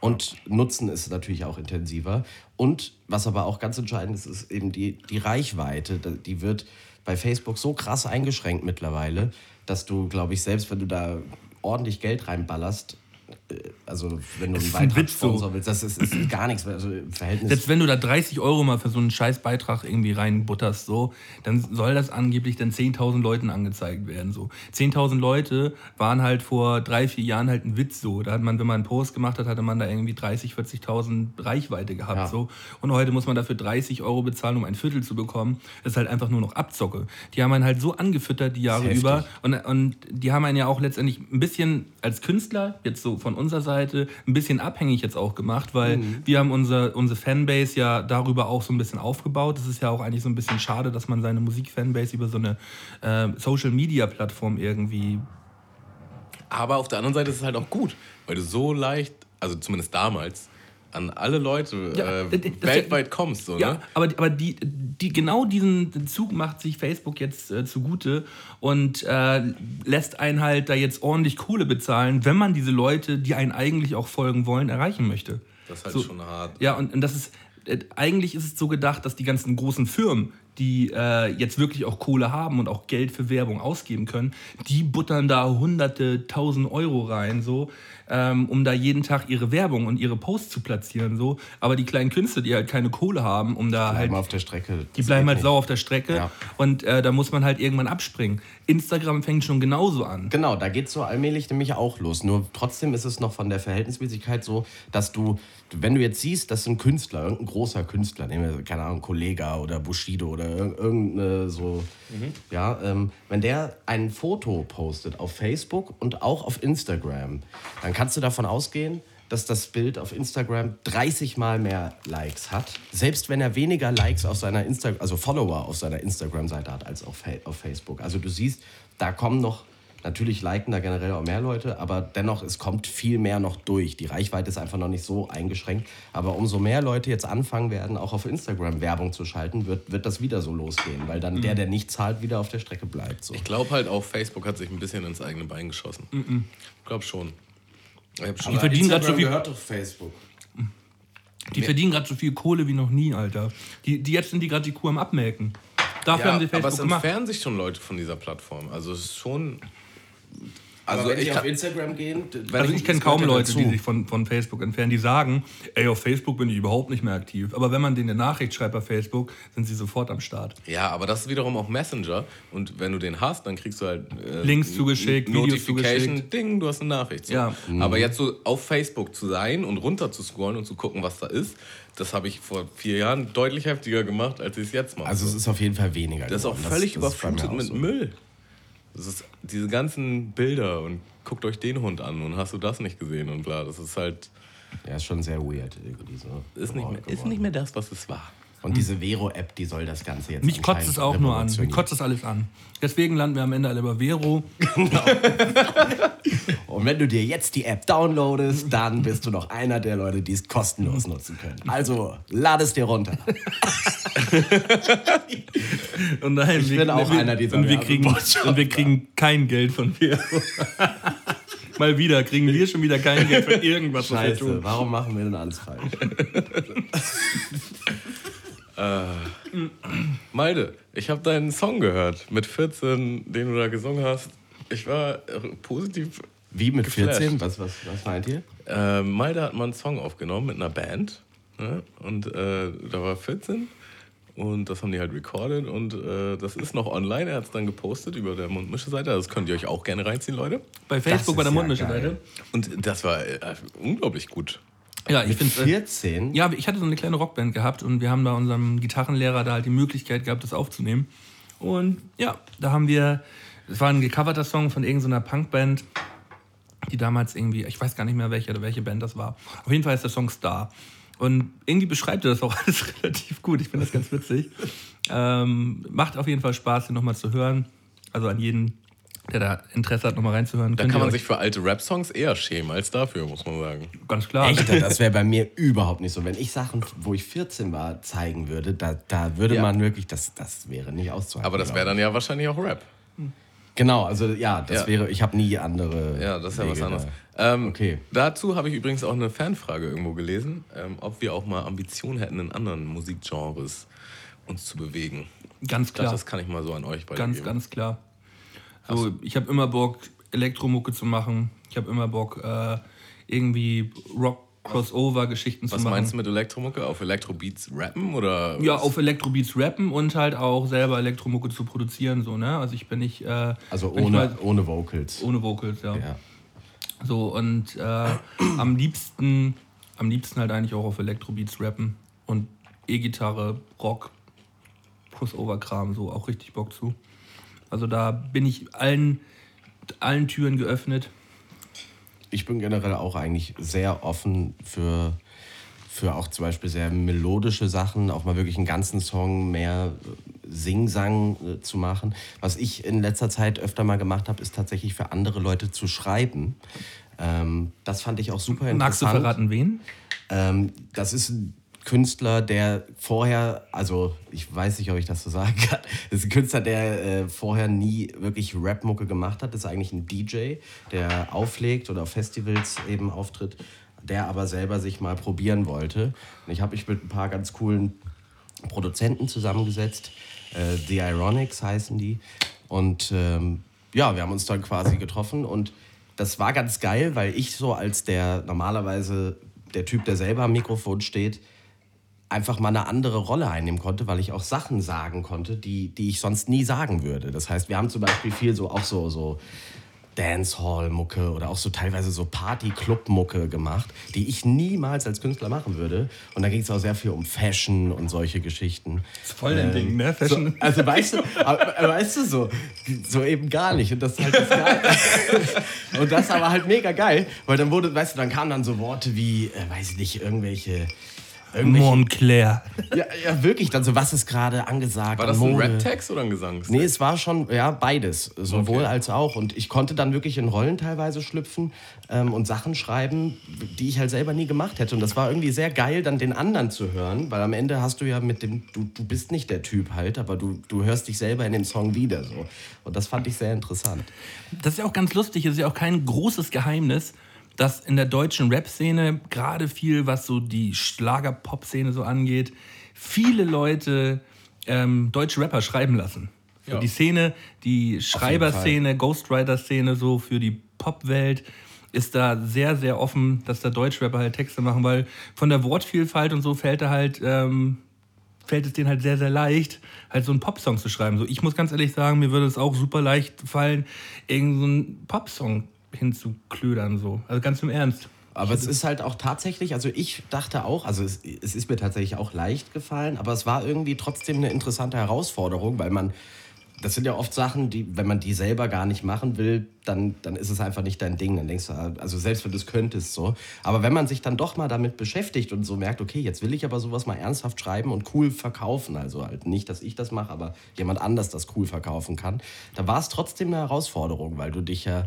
und nutzen es natürlich auch intensiver. Und was aber auch ganz entscheidend ist, ist eben die, die Reichweite. Die wird bei Facebook so krass eingeschränkt mittlerweile, dass du, glaube ich, selbst wenn du da ordentlich Geld reinballerst, also wenn du einen Beitrag Witz so. sponsor willst, das ist, ist gar nichts mehr. Also Verhältnis. Selbst wenn du da 30 Euro mal für so einen scheiß Beitrag irgendwie reinbutterst, so, dann soll das angeblich dann 10.000 Leuten angezeigt werden. So. 10.000 Leute waren halt vor drei, vier Jahren halt ein Witz so. Da hat man, wenn man einen Post gemacht hat, hatte man da irgendwie 30, 40.000 Reichweite gehabt. Ja. So. Und heute muss man dafür 30 Euro bezahlen, um ein Viertel zu bekommen. Das ist halt einfach nur noch Abzocke. Die haben einen halt so angefüttert die Jahre über. Und, und die haben einen ja auch letztendlich ein bisschen als Künstler, jetzt so von unserer Seite, ein bisschen abhängig jetzt auch gemacht, weil wir haben unser, unsere Fanbase ja darüber auch so ein bisschen aufgebaut. Das ist ja auch eigentlich so ein bisschen schade, dass man seine Musikfanbase über so eine äh, Social-Media-Plattform irgendwie Aber auf der anderen Seite ist es halt auch gut, weil du so leicht, also zumindest damals, an alle Leute Ja, äh, weltweit kommst. So, Ja, ne? aber, aber die, die, genau diesen Zug macht sich Facebook jetzt äh, zugute und äh, lässt einen halt da jetzt ordentlich Kohle bezahlen, wenn man diese Leute, die einen eigentlich auch folgen wollen, erreichen möchte. Das ist halt So. schon hart. Ja, und, und das ist, äh, eigentlich ist es so gedacht, dass die ganzen großen Firmen, die äh, jetzt wirklich auch Kohle haben und auch Geld für Werbung ausgeben können, die buttern da hunderte, tausend Euro rein, so, ähm, um da jeden Tag ihre Werbung und ihre Posts zu platzieren. So. Aber die kleinen Künstler, die halt keine Kohle haben, um da Bleiben halt. auf der Strecke. Die bleiben halt nicht. sau auf der Strecke Ja. und äh, da muss man halt irgendwann abspringen. Instagram fängt schon genauso an. Genau, da geht es so allmählich nämlich auch los. Nur trotzdem ist es noch von der Verhältnismäßigkeit so, dass du, wenn du jetzt siehst, dass ein Künstler, irgendein großer Künstler, nehmen wir, keine Ahnung, Kollega oder Bushido oder irg- irgendeine so, ja, ähm, wenn der ein Foto postet auf Facebook und auch auf Instagram, dann kannst du davon ausgehen, dass das Bild auf Instagram 30 mal mehr Likes hat. Selbst wenn er weniger Likes auf seiner Insta also Follower auf seiner Instagram-Seite hat als auf, auf Facebook. Also du siehst, da kommen noch, natürlich liken da generell auch mehr Leute, aber dennoch, es kommt viel mehr noch durch. Die Reichweite ist einfach noch nicht so eingeschränkt. Aber umso mehr Leute jetzt anfangen werden, auch auf Instagram Werbung zu schalten, wird, wird das wieder so losgehen, weil dann der, der nicht zahlt, wieder auf der Strecke bleibt. So. Ich glaube halt auch, Facebook hat sich ein bisschen ins eigene Bein geschossen. Ich glaube schon. Ich hab schon Die verdienen gerade so viel, gehört auf Facebook. die verdienen gerade so viel Kohle wie noch nie, Alter. Die, die jetzt sind die gerade die Kuh am Abmelken. Dafür ja, haben sie aber Facebook es gemacht. entfernen sich schon Leute von dieser Plattform. Also es ist schon. Also wenn ich auf kann, Instagram gehen, Also ich- ich kenne das kaum Leute, dazu. die sich von, von Facebook entfernen, die sagen, ey, auf Facebook bin ich überhaupt nicht mehr aktiv. Aber wenn man denen eine Nachricht schreibt bei Facebook, sind sie sofort am Start. ja, aber das ist wiederum auch Messenger. Und wenn du den hast, dann kriegst du halt äh, Links zugeschickt, Videos Notification, zugeschickt. Ding, du hast eine Nachricht. So. Ja. Aber jetzt so auf Facebook zu sein und runter zu scrollen und zu gucken, was da ist, das habe ich vor vier Jahren deutlich heftiger gemacht, als ich es jetzt mache. Also es ist auf jeden Fall weniger. Das ist auch völlig das überflutet auch mit so. Müll. Das ist diese ganzen Bilder und guckt euch den Hund an und hast du das nicht gesehen und bla. Das ist halt, Ja, ist schon sehr weird irgendwie so. ist nicht, mehr, ist nicht mehr das, was es war. Und diese Vero-App, die soll das Ganze jetzt Mich kotzt es auch nur an. Mich kotzt es alles an. Deswegen landen wir am Ende alle bei Vero. Und wenn du dir jetzt die App downloadest, dann bist du noch einer der Leute, die es kostenlos nutzen können. Also, lad es dir runter. Und nein, Ich wir, bin auch wir, einer dieser und wir, kriegen, und wir kriegen kein Geld von Vero. Mal wieder kriegen wir schon wieder kein Geld für irgendwas, was wir Scheiße, tun. warum machen wir denn alles falsch? Malde, ich habe deinen Song gehört mit 14, den du da gesungen hast. Ich war äh, positiv. Wie mit Geflasht. 14? Was, was, was meint ihr? Äh, Malde hat mal einen Song aufgenommen mit einer Band. Ne? Und äh, da war 14. Und das haben die halt recorded. Und äh, das ist noch online. Er hat es dann gepostet über der Mundmische-Seite. Das könnt ihr euch auch gerne reinziehen, Leute. Bei Facebook, bei der ja Mundmische geil. Seite. Und das war äh, unglaublich gut. Ja, ich finde 14? Ja, ich hatte so eine kleine Rockband gehabt und wir haben bei unserem Gitarrenlehrer da halt die Möglichkeit gehabt, das aufzunehmen. Und ja, da haben wir, es war ein gecoverter Song von irgendeiner Punkband, die damals irgendwie, ich weiß gar nicht mehr welche oder welche Band das war. Auf jeden Fall ist der Song Star. Und irgendwie beschreibt er das auch alles relativ gut. Ich finde das ganz witzig. Ähm, macht auf jeden Fall Spaß, den nochmal zu hören. Also an jeden, der da Interesse hat, nochmal reinzuhören. Da kann man sich für alte Rap-Songs eher schämen als dafür, muss man sagen. ganz klar. Echt? Das wäre bei mir überhaupt nicht so. Wenn ich Sachen, wo ich 14 war, zeigen würde, da, da würde Ja. man wirklich, das, das wäre nicht auszuhalten. Aber das wäre glaub dann ja wahrscheinlich auch Rap. ich. Genau, also ja, das Ja. wäre, ich habe nie andere. Ja, das ist ja Wege was anderes. da. Ähm, Okay. Dazu habe ich übrigens auch eine Fanfrage irgendwo gelesen, ähm, ob wir auch mal Ambitionen hätten, in anderen Musikgenres uns zu bewegen. ganz Ich glaube, klar. das kann ich mal so an euch Ganz, weitergeben. ganz klar. So, ich habe immer Bock, Elektromucke zu machen. Ich habe immer Bock, äh, irgendwie Rock-Crossover-Geschichten zu Was machen. meinst du mit Elektromucke? Auf Elektrobeats rappen oder? Ja, was? auf Elektrobeats rappen und halt auch selber Elektromucke zu produzieren. So, ne? Also ich bin nicht. Äh, Also bin ohne, mal- ohne Vocals. ohne Vocals, ja. Ja. So, und äh, am liebsten, am liebsten halt eigentlich auch auf Elektrobeats rappen und E-Gitarre, Rock, Crossover-Kram, so auch richtig Bock zu. Also da bin ich allen, allen Türen geöffnet. Ich bin generell auch eigentlich sehr offen für, für auch zum Beispiel sehr melodische Sachen, auch mal wirklich einen ganzen Song mehr äh, Sing-Sang äh, zu machen. Was ich in letzter Zeit öfter mal gemacht habe, ist tatsächlich für andere Leute zu schreiben. Ähm, das fand ich auch super interessant. Magst du verraten, wen? Ähm, das ist ein Künstler, der vorher, also ich weiß nicht, ob ich das so sagen kann, das ist ein Künstler, der äh, vorher nie wirklich Rap-Mucke gemacht hat. Das ist eigentlich ein DJ, der auflegt oder auf Festivals eben auftritt, der aber selber sich mal probieren wollte. Und ich habe mich mit ein paar ganz coolen Produzenten zusammengesetzt. Äh, The Ironics heißen die. Und ähm, ja, wir haben uns dann quasi getroffen und das war ganz geil, weil ich so als der normalerweise der Typ, der selber am Mikrofon steht, einfach mal eine andere Rolle einnehmen konnte, weil ich auch Sachen sagen konnte, die, die ich sonst nie sagen würde. Das heißt, wir haben zum Beispiel viel so auch so, so Dancehall-Mucke oder auch so teilweise so Party-Club-Mucke gemacht, die ich niemals als Künstler machen würde. Und da ging es auch sehr viel um Fashion und solche Geschichten. Das ist voll dein Ding, ne? Fashion. So, also weißt du, weißt du so, so eben gar nicht. Und das ist halt das geil. und das aber halt mega geil, weil dann wurde, weißt du, dann kamen dann so Worte wie, äh, weiß ich nicht, irgendwelche Montclair. Ja, ja, wirklich. Dann so, was ist gerade angesagt? War das ein Rap-Text oder ein Gesangstext? Nee, es war schon, ja, beides. Sowohl okay. als auch. Und ich konnte dann wirklich in Rollen teilweise schlüpfen ähm, und Sachen schreiben, die ich halt selber nie gemacht hätte. Und das war irgendwie sehr geil, dann den anderen zu hören, weil am Ende hast du ja mit dem, du, du bist nicht der Typ halt, aber du, du hörst dich selber in dem Song wieder so. Und das fand ich sehr interessant. Das ist ja auch ganz lustig, das ist ja auch kein großes Geheimnis dass in der deutschen Rap-Szene, gerade viel, was so die Schlager-Pop-Szene so angeht, viele Leute ähm, deutsche Rapper schreiben lassen. Ja. Die Szene, die Schreiberszene, Ghostwriter-Szene so für die Pop-Welt ist da sehr, sehr offen, dass da Deutschrapper halt Texte machen, weil von der Wortvielfalt und so fällt er halt, ähm, fällt es denen halt sehr, sehr leicht, halt so einen Popsong zu schreiben. So, ich muss ganz ehrlich sagen, mir würde es auch super leicht fallen, irgendeinen so Popsong hinzuklödern, so. Also ganz im Ernst. Aber es ist halt auch tatsächlich, also ich dachte auch, also es, es ist mir tatsächlich auch leicht gefallen, aber es war irgendwie trotzdem eine interessante Herausforderung, weil man, das sind ja oft Sachen, die, wenn man die selber gar nicht machen will, dann, dann ist es einfach nicht dein Ding. Dann denkst du, also selbst wenn du es könntest so. Aber wenn man sich dann doch mal damit beschäftigt und so merkt, okay, jetzt will ich aber sowas mal ernsthaft schreiben und cool verkaufen, also halt nicht, dass ich das mache, aber jemand anders das cool verkaufen kann, da war es trotzdem eine Herausforderung, weil du dich ja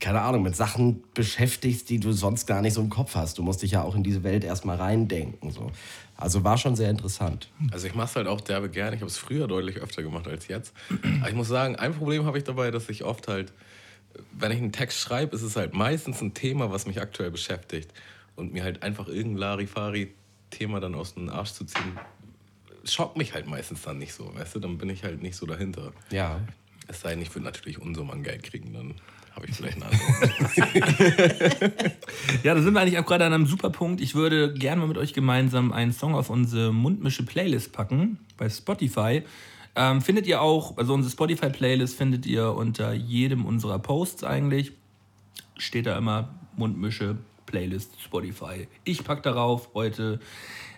keine Ahnung, mit Sachen beschäftigst, die du sonst gar nicht so im Kopf hast. Du musst dich ja auch in diese Welt erstmal reindenken. So. Also war schon sehr interessant. Also ich mache es halt auch derbe gerne. Ich habe es früher deutlich öfter gemacht als jetzt. Aber ich muss sagen, ein Problem habe ich dabei, dass ich oft halt, wenn ich einen Text schreibe, ist es halt meistens ein Thema, was mich aktuell beschäftigt. Und mir halt einfach irgendein Larifari-Thema dann aus dem Arsch zu ziehen, schockt mich halt meistens dann nicht so, weißt du? Dann bin ich halt nicht so dahinter. Ja. Es sei denn, ich würde natürlich Unsummen an Geld kriegen, dann habe ich vielleicht eine ja, da sind wir eigentlich auch gerade an einem super Punkt. Ich würde gerne mal mit euch gemeinsam einen Song auf unsere Mundmische-Playlist packen bei Spotify. Ähm, findet ihr auch, also unsere Spotify-Playlist findet ihr unter jedem unserer Posts eigentlich. Steht da immer Mundmische Playlist Spotify. Ich packe darauf heute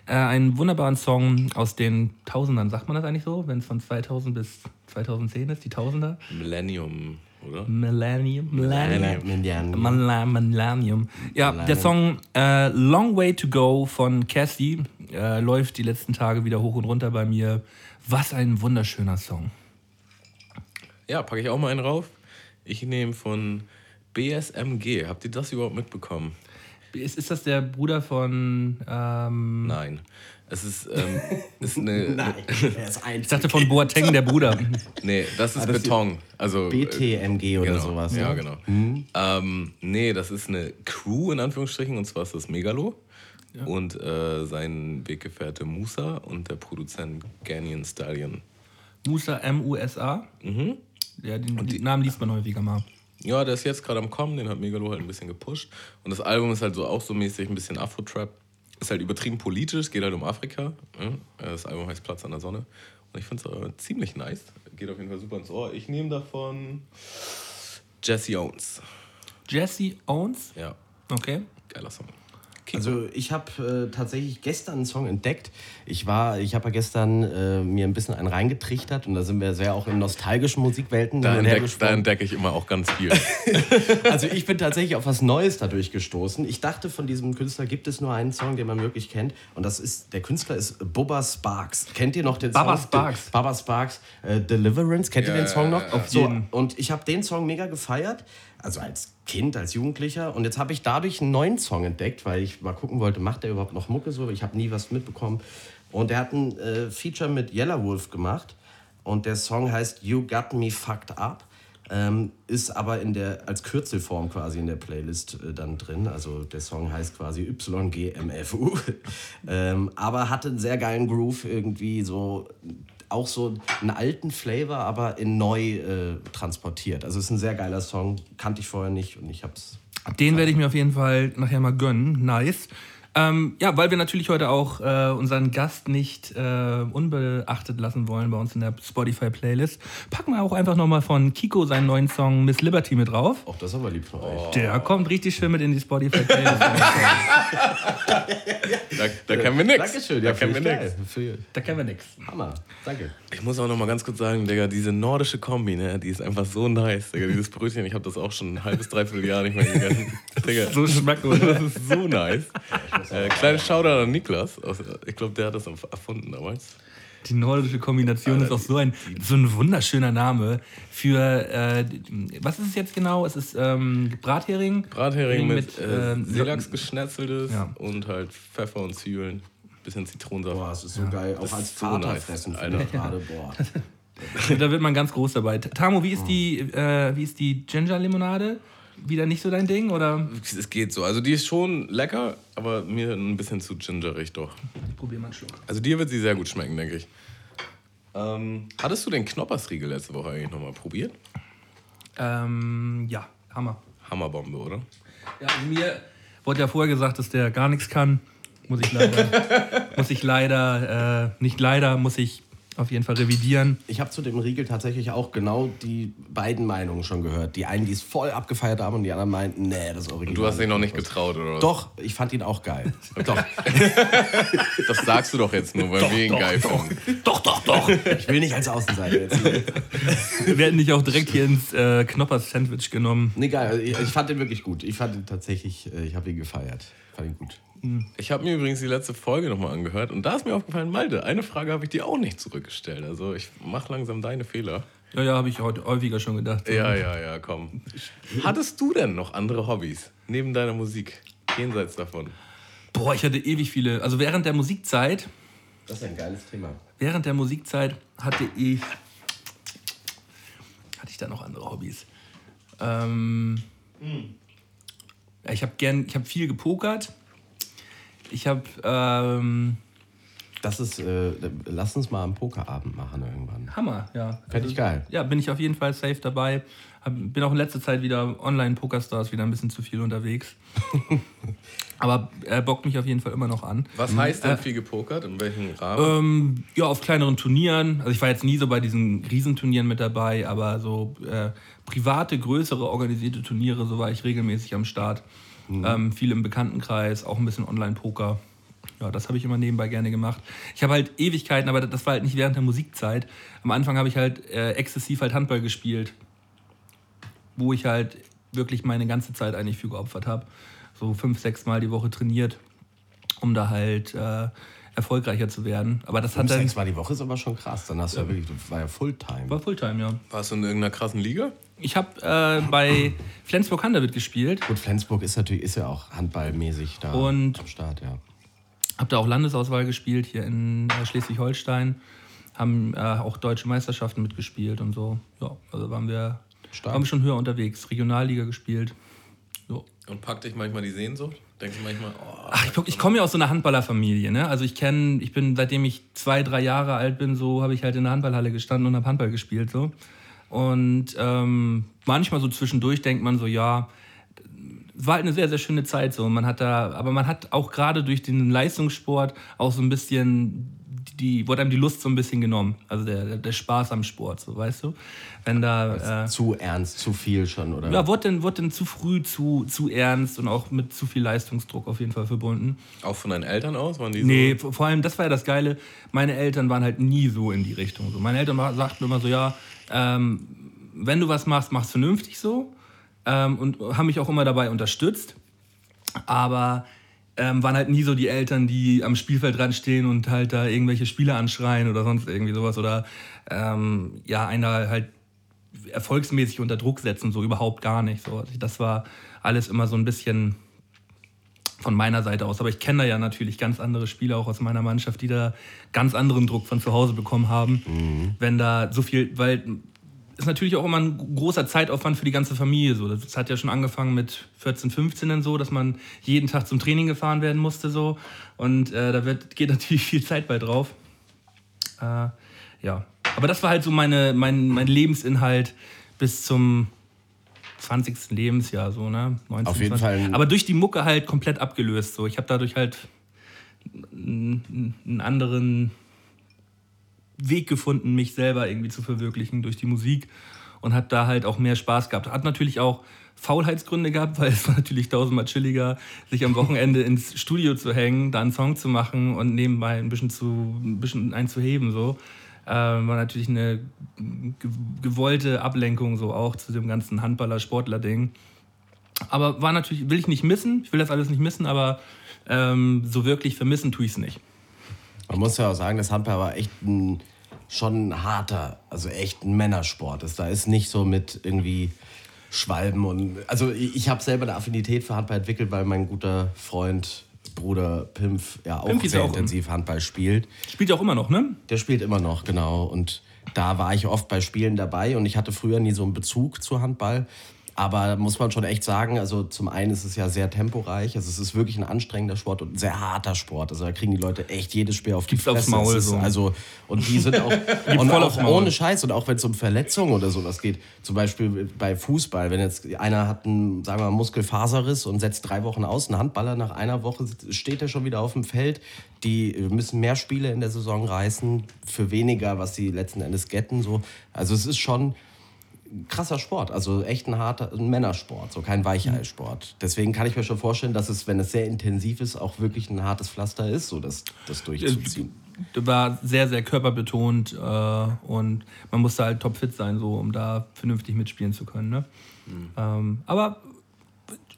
äh, einen wunderbaren Song aus den Tausendern. Sagt man das eigentlich so, wenn es von 2000 bis 2010 ist, die Tausender? Millennium oder? Millennium. Millennium. Millennium. Millennium. Ja, der Song äh, Long Way to Go von Cassie äh, läuft die letzten Tage wieder hoch und runter bei mir. Was ein wunderschöner Song. Ja, packe ich auch mal einen rauf. Ich nehme von BSMG. Habt ihr das überhaupt mitbekommen? Ist, ist das der Bruder von. Ähm Nein. Es ist, ähm, ist eine. Nein, er ist Ich dachte von Boateng, der Bruder. nee, das ist ah, das Beton. Also, BTMG oder genau, sowas. Ja, genau. Mhm. Ähm, nee, das ist eine Crew in Anführungsstrichen und zwar ist das Megalo. Ja. Und äh, sein Weggefährte Musa und der Produzent Ganyan Stallion. Musa M-U-S-A? Mhm. Ja, den, den die, Namen liest man häufiger mal. Ja, der ist jetzt gerade am Kommen, den hat Megalo halt ein bisschen gepusht. Und das Album ist halt so auch so mäßig ein bisschen Afro-Trap ist halt übertrieben politisch, geht halt um Afrika. Ne? Das Album heißt Platz an der Sonne. Und ich finde es äh, ziemlich nice. Geht auf jeden Fall super ins Ohr. Ich nehme davon Jesse Owens. Jesse Owens? Ja. Okay. Geiler Song. Also ich habe äh, tatsächlich gestern einen Song entdeckt. Ich war, ich habe ja gestern äh, mir ein bisschen einen reingetrichtert und da sind wir sehr auch in nostalgischen Musikwelten. Da, entdeck, da entdecke ich immer auch ganz viel. also ich bin tatsächlich auf was Neues dadurch gestoßen. Ich dachte, von diesem Künstler gibt es nur einen Song, den man wirklich kennt und das ist, der Künstler ist Bubba Sparks. Kennt ihr noch den Baba Song? Sparks. Baba Sparks. Äh, Deliverance, kennt ja, ihr den Song noch? Ja, ja. So, und ich habe den Song mega gefeiert also als Kind, als Jugendlicher. Und jetzt habe ich dadurch einen neuen Song entdeckt, weil ich mal gucken wollte, macht der überhaupt noch Mucke so? Ich habe nie was mitbekommen. Und er hat ein äh, Feature mit Yellow Wolf gemacht. Und der Song heißt You Got Me Fucked Up. Ähm, ist aber in der, als Kürzelform quasi in der Playlist äh, dann drin. Also der Song heißt quasi YGMFU. ähm, aber hatte einen sehr geilen Groove irgendwie so auch so einen alten Flavor, aber in neu äh, transportiert. Also es ist ein sehr geiler Song, kannte ich vorher nicht und ich hab's. Den werde ich mir auf jeden Fall nachher mal gönnen. Nice. Ähm, ja, weil wir natürlich heute auch äh, unseren Gast nicht äh, unbeachtet lassen wollen bei uns in der Spotify-Playlist, packen wir auch einfach nochmal von Kiko seinen neuen Song Miss Liberty mit drauf. Auch das aber lieb von euch. Der kommt richtig schön mit in die Spotify-Playlist. Da, da kennen wir nichts. Dankeschön, Da ja, kennen wir nichts. da kennen wir nichts. Hammer, danke. Ich muss auch noch mal ganz kurz sagen, Digga, diese nordische Kombi, ne, die ist einfach so nice, Digga. Dieses Brötchen, ich habe das auch schon ein halbes, dreiviertel Jahr nicht mehr gegessen. Digga, So schmacklos. das ist so nice. Äh, kleines Shoutout an Niklas. Aus, ich glaube, der hat das erfunden damals. Die nordische Kombination ist auch so ein, so ein wunderschöner Name für, äh, was ist es jetzt genau? Es ist ähm, Brathering. Brathering mit, äh, ähm, Seelachs geschnetzeltes Ja. und halt Pfeffer und Zwiebeln. Bisschen Zitronensaft. Boah, es ist so geil. Auch Das als ist so Vater nice, fressen, Alter. gerade. Boah. Da wird man ganz groß dabei. Tamo, wie ist die, äh, wie ist die Ginger-Limonade? Wieder nicht so dein Ding, oder? Es geht so. Also die ist schon lecker, aber mir ein bisschen zu gingerig doch. Ich probier mal einen Schluck. Also dir wird sie sehr gut schmecken, denke ich. Ähm, hattest du den Knoppersriegel letzte Woche eigentlich nochmal probiert? Ähm, ja, Hammer. Hammerbombe, oder? Ja, also mir wurde ja vorher gesagt, dass der gar nichts kann. Muss ich leider, muss ich leider, äh, nicht leider, muss ich auf jeden Fall revidieren. Ich habe zu dem Riegel tatsächlich auch genau die beiden Meinungen schon gehört. Die einen, die es voll abgefeiert haben und die anderen meinten, nee, das ist Original. Und du hast dich noch nicht getraut, oder was? Doch, ich fand ihn auch geil. Doch, Das sagst du doch jetzt nur, weil wir ihn geil finden. Doch, doch, doch. ich will nicht als Außenseiter jetzt. Wir werden dich auch direkt hier ins äh, Knoppers-Sandwich genommen. Nee, geil. Ich, ich fand ihn wirklich gut. Ich fand ihn tatsächlich, äh, ich habe ihn gefeiert. Fand ihn gut. Ich habe mir übrigens die letzte Folge nochmal angehört und da ist mir aufgefallen, Malte, eine Frage habe ich dir auch nicht zurückgestellt. Also ich mache langsam deine Fehler. Ja, ja, habe ich heute häufiger schon gedacht. Ja, ja, ja, komm. Hattest du denn noch andere Hobbys neben deiner Musik? Jenseits davon. Boah, ich hatte ewig viele. Also während der Musikzeit, Das ist ein geiles Thema. während der Musikzeit hatte ich. Hatte ich da noch andere Hobbys? Ähm, ja, ich habe gern, ich habe viel gepokert. Ich habe, ähm, Das ist, äh, lass uns mal einen Pokerabend machen irgendwann. Hammer, ja. Fände ich geil. Ja, bin ich auf jeden Fall safe dabei. Hab, bin auch in letzter Zeit wieder Online-Pokerstars wieder ein bisschen zu viel unterwegs. Aber er bockt mich auf jeden Fall immer noch an. Was heißt denn viel gepokert? In welchem Rahmen? Ähm, ja, auf kleineren Turnieren. Also ich war jetzt nie so bei diesen Riesenturnieren mit dabei, aber so äh, private, größere, organisierte Turniere, so war ich regelmäßig am Start. Ähm, viel im Bekanntenkreis, auch ein bisschen Online-Poker. Ja, das habe ich immer nebenbei gerne gemacht. Ich habe halt Ewigkeiten, aber das war halt nicht während der Musikzeit. Am Anfang habe ich halt äh, exzessiv halt Handball gespielt, wo ich halt wirklich meine ganze Zeit eigentlich für geopfert habe. So fünf, sechs Mal die Woche trainiert, um da halt äh, erfolgreicher zu werden. Aber das hat dann. sechs Mal die Woche ist aber schon krass. Dann hast du ja wirklich, das war ja Fulltime. War Fulltime, ja. Warst du in irgendeiner krassen Liga? Ich habe äh, bei Flensburg Handewitt gespielt, Gut, Flensburg ist natürlich, ist ja auch handballmäßig da Und- am Start, ja. habe da auch Landesauswahl gespielt hier in äh, Schleswig-Holstein, haben äh, auch deutsche Meisterschaften mitgespielt und so. Ja, also waren wir, Stark. waren wir schon höher unterwegs, Regionalliga gespielt. So. Und packt dich manchmal die Sehnsucht? Denkst du manchmal, oh, Ach, ich, ich komme ja aus so einer Handballerfamilie, ne? Also ich kenne, ich bin, seitdem ich zwei, drei Jahre alt bin, so habe ich halt in der Handballhalle gestanden und habe Handball gespielt, so. Und ähm, manchmal so zwischendurch denkt man so, ja, es war halt eine sehr, sehr schöne Zeit so. Man hat da, aber man hat auch gerade durch den Leistungssport auch so ein bisschen die, wurde einem die Lust so ein bisschen genommen. Also der, der Spaß am Sport, so weißt du? Wenn da. Äh, Zu ernst, zu viel schon, oder? ja, wurde denn, wurde denn zu früh zu, zu ernst und auch mit zu viel Leistungsdruck auf jeden Fall verbunden. auch von deinen Eltern aus? Waren die Nee, so? vor vor allem, das war ja das Geile, meine Eltern waren halt nie so in die Richtung. So. Meine Eltern sagten immer so, ja, ähm, wenn du was machst, mach's vernünftig so. Ähm, und haben mich auch immer dabei unterstützt. Aber ähm, waren halt nie so die Eltern, die am Spielfeld dran stehen und halt da irgendwelche Spieler anschreien oder sonst irgendwie sowas. Oder ähm, ja, einer halt erfolgsmäßig unter Druck setzen, so überhaupt gar nicht. So. Das war alles immer so ein bisschen von meiner Seite aus. Aber ich kenne da ja natürlich ganz andere Spieler auch aus meiner Mannschaft, die da ganz anderen Druck von zu Hause bekommen haben. Wenn da so viel, weil ist natürlich auch immer ein großer Zeitaufwand für die ganze Familie. So. Das hat ja schon angefangen mit 14, 15 so, dass man jeden Tag zum Training gefahren werden musste. So. Und äh, da wird, geht natürlich viel Zeit bei drauf. Äh, ja. Aber das war halt so meine, mein, mein Lebensinhalt bis zum 20. Lebensjahr, so, ne? 19, Auf jeden 20. Fall. Aber durch die Mucke halt komplett abgelöst. So. Ich habe dadurch halt einen anderen Weg gefunden, mich selber irgendwie zu verwirklichen durch die Musik und hat da halt auch mehr Spaß gehabt. Hat natürlich auch Faulheitsgründe gehabt, weil es war natürlich tausendmal chilliger, sich am Wochenende ins Studio zu hängen, da einen Song zu machen und nebenbei ein bisschen, zu, ein bisschen einzuheben. So. Äh, war natürlich eine ge- gewollte Ablenkung so auch zu dem ganzen Handballer-Sportler-Ding. Aber war natürlich, will ich nicht missen, ich will das alles nicht missen, aber ähm, so wirklich vermissen tue ich es nicht. Man muss ja auch sagen, das Handball war echt ein, schon ein harter, also echt ein Männersport. Das, da ist nicht so mit irgendwie Schwalben und. Also ich, habe selber eine Affinität für Handball entwickelt, weil mein guter Freund, Bruder Pimpf, ja auch Pimpf ist sehr auch- intensiv Handball spielt. Spielt ja auch immer noch, ne? Der spielt immer noch, genau. Und da war ich oft bei Spielen dabei und ich hatte früher nie so einen Bezug zu Handball. Aber muss man schon echt sagen, also zum einen ist es ja sehr temporeich, also es ist wirklich ein anstrengender Sport und ein sehr harter Sport. Also da kriegen die Leute echt jedes Spiel auf die Gibt's aufs Fresse. Maul ist so. Also, und die sind auch, und voll auch ohne Scheiß und auch wenn es um Verletzungen oder sowas geht. Zum Beispiel bei Fußball, wenn jetzt einer hat einen, sagen wir mal, Muskelfaserriss und setzt drei Wochen aus, ein Handballer nach einer Woche steht er schon wieder auf dem Feld. Die müssen mehr Spiele in der Saison reißen, für weniger, was sie letzten Endes getten. So. Also es ist schon krasser Sport, also echt ein harter ein Männersport, so kein Weicheilsport. Deswegen kann ich mir schon vorstellen, dass es, wenn es sehr intensiv ist, auch wirklich ein hartes Pflaster ist, so das, das durchzuziehen. war sehr, sehr körperbetont äh, und man musste halt topfit sein, so, um da vernünftig mitspielen zu können. Ne? Ähm, aber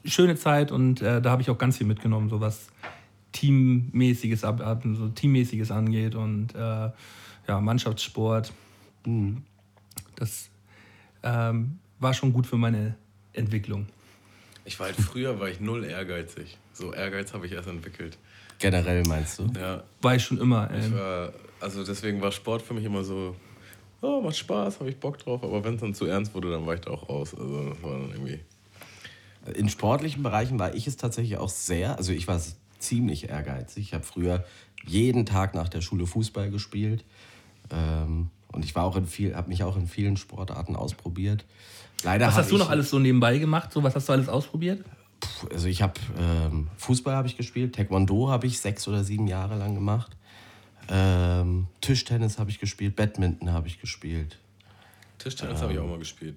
schöne Zeit und äh, da habe ich auch ganz viel mitgenommen, so was Teammäßiges, so Teammäßiges angeht und äh, ja, Mannschaftssport. Das ähm, war schon gut für meine Entwicklung. Ich war halt früher, war ich null ehrgeizig. So Ehrgeiz habe ich erst entwickelt. Generell meinst du? Ja, War ich schon immer. ich Ähm, war, also deswegen war Sport für mich immer so, oh, macht Spaß, habe ich Bock drauf. Aber wenn es dann zu ernst wurde, dann war ich da auch raus. Also das war dann irgendwie. In sportlichen Bereichen war ich es tatsächlich auch sehr. Also ich war ziemlich ehrgeizig. Ich habe früher jeden Tag nach der Schule Fußball gespielt. Ähm, und ich war auch in viel, habe mich auch in vielen Sportarten ausprobiert. Leider was hast du ich, noch alles so nebenbei gemacht? So, was hast du alles ausprobiert? Also ich habe ähm, Fußball habe ich gespielt, Taekwondo habe ich sechs oder sieben Jahre lang gemacht. Ähm, Tischtennis habe ich gespielt, Badminton habe ich gespielt. Tischtennis habe ich auch mal gespielt.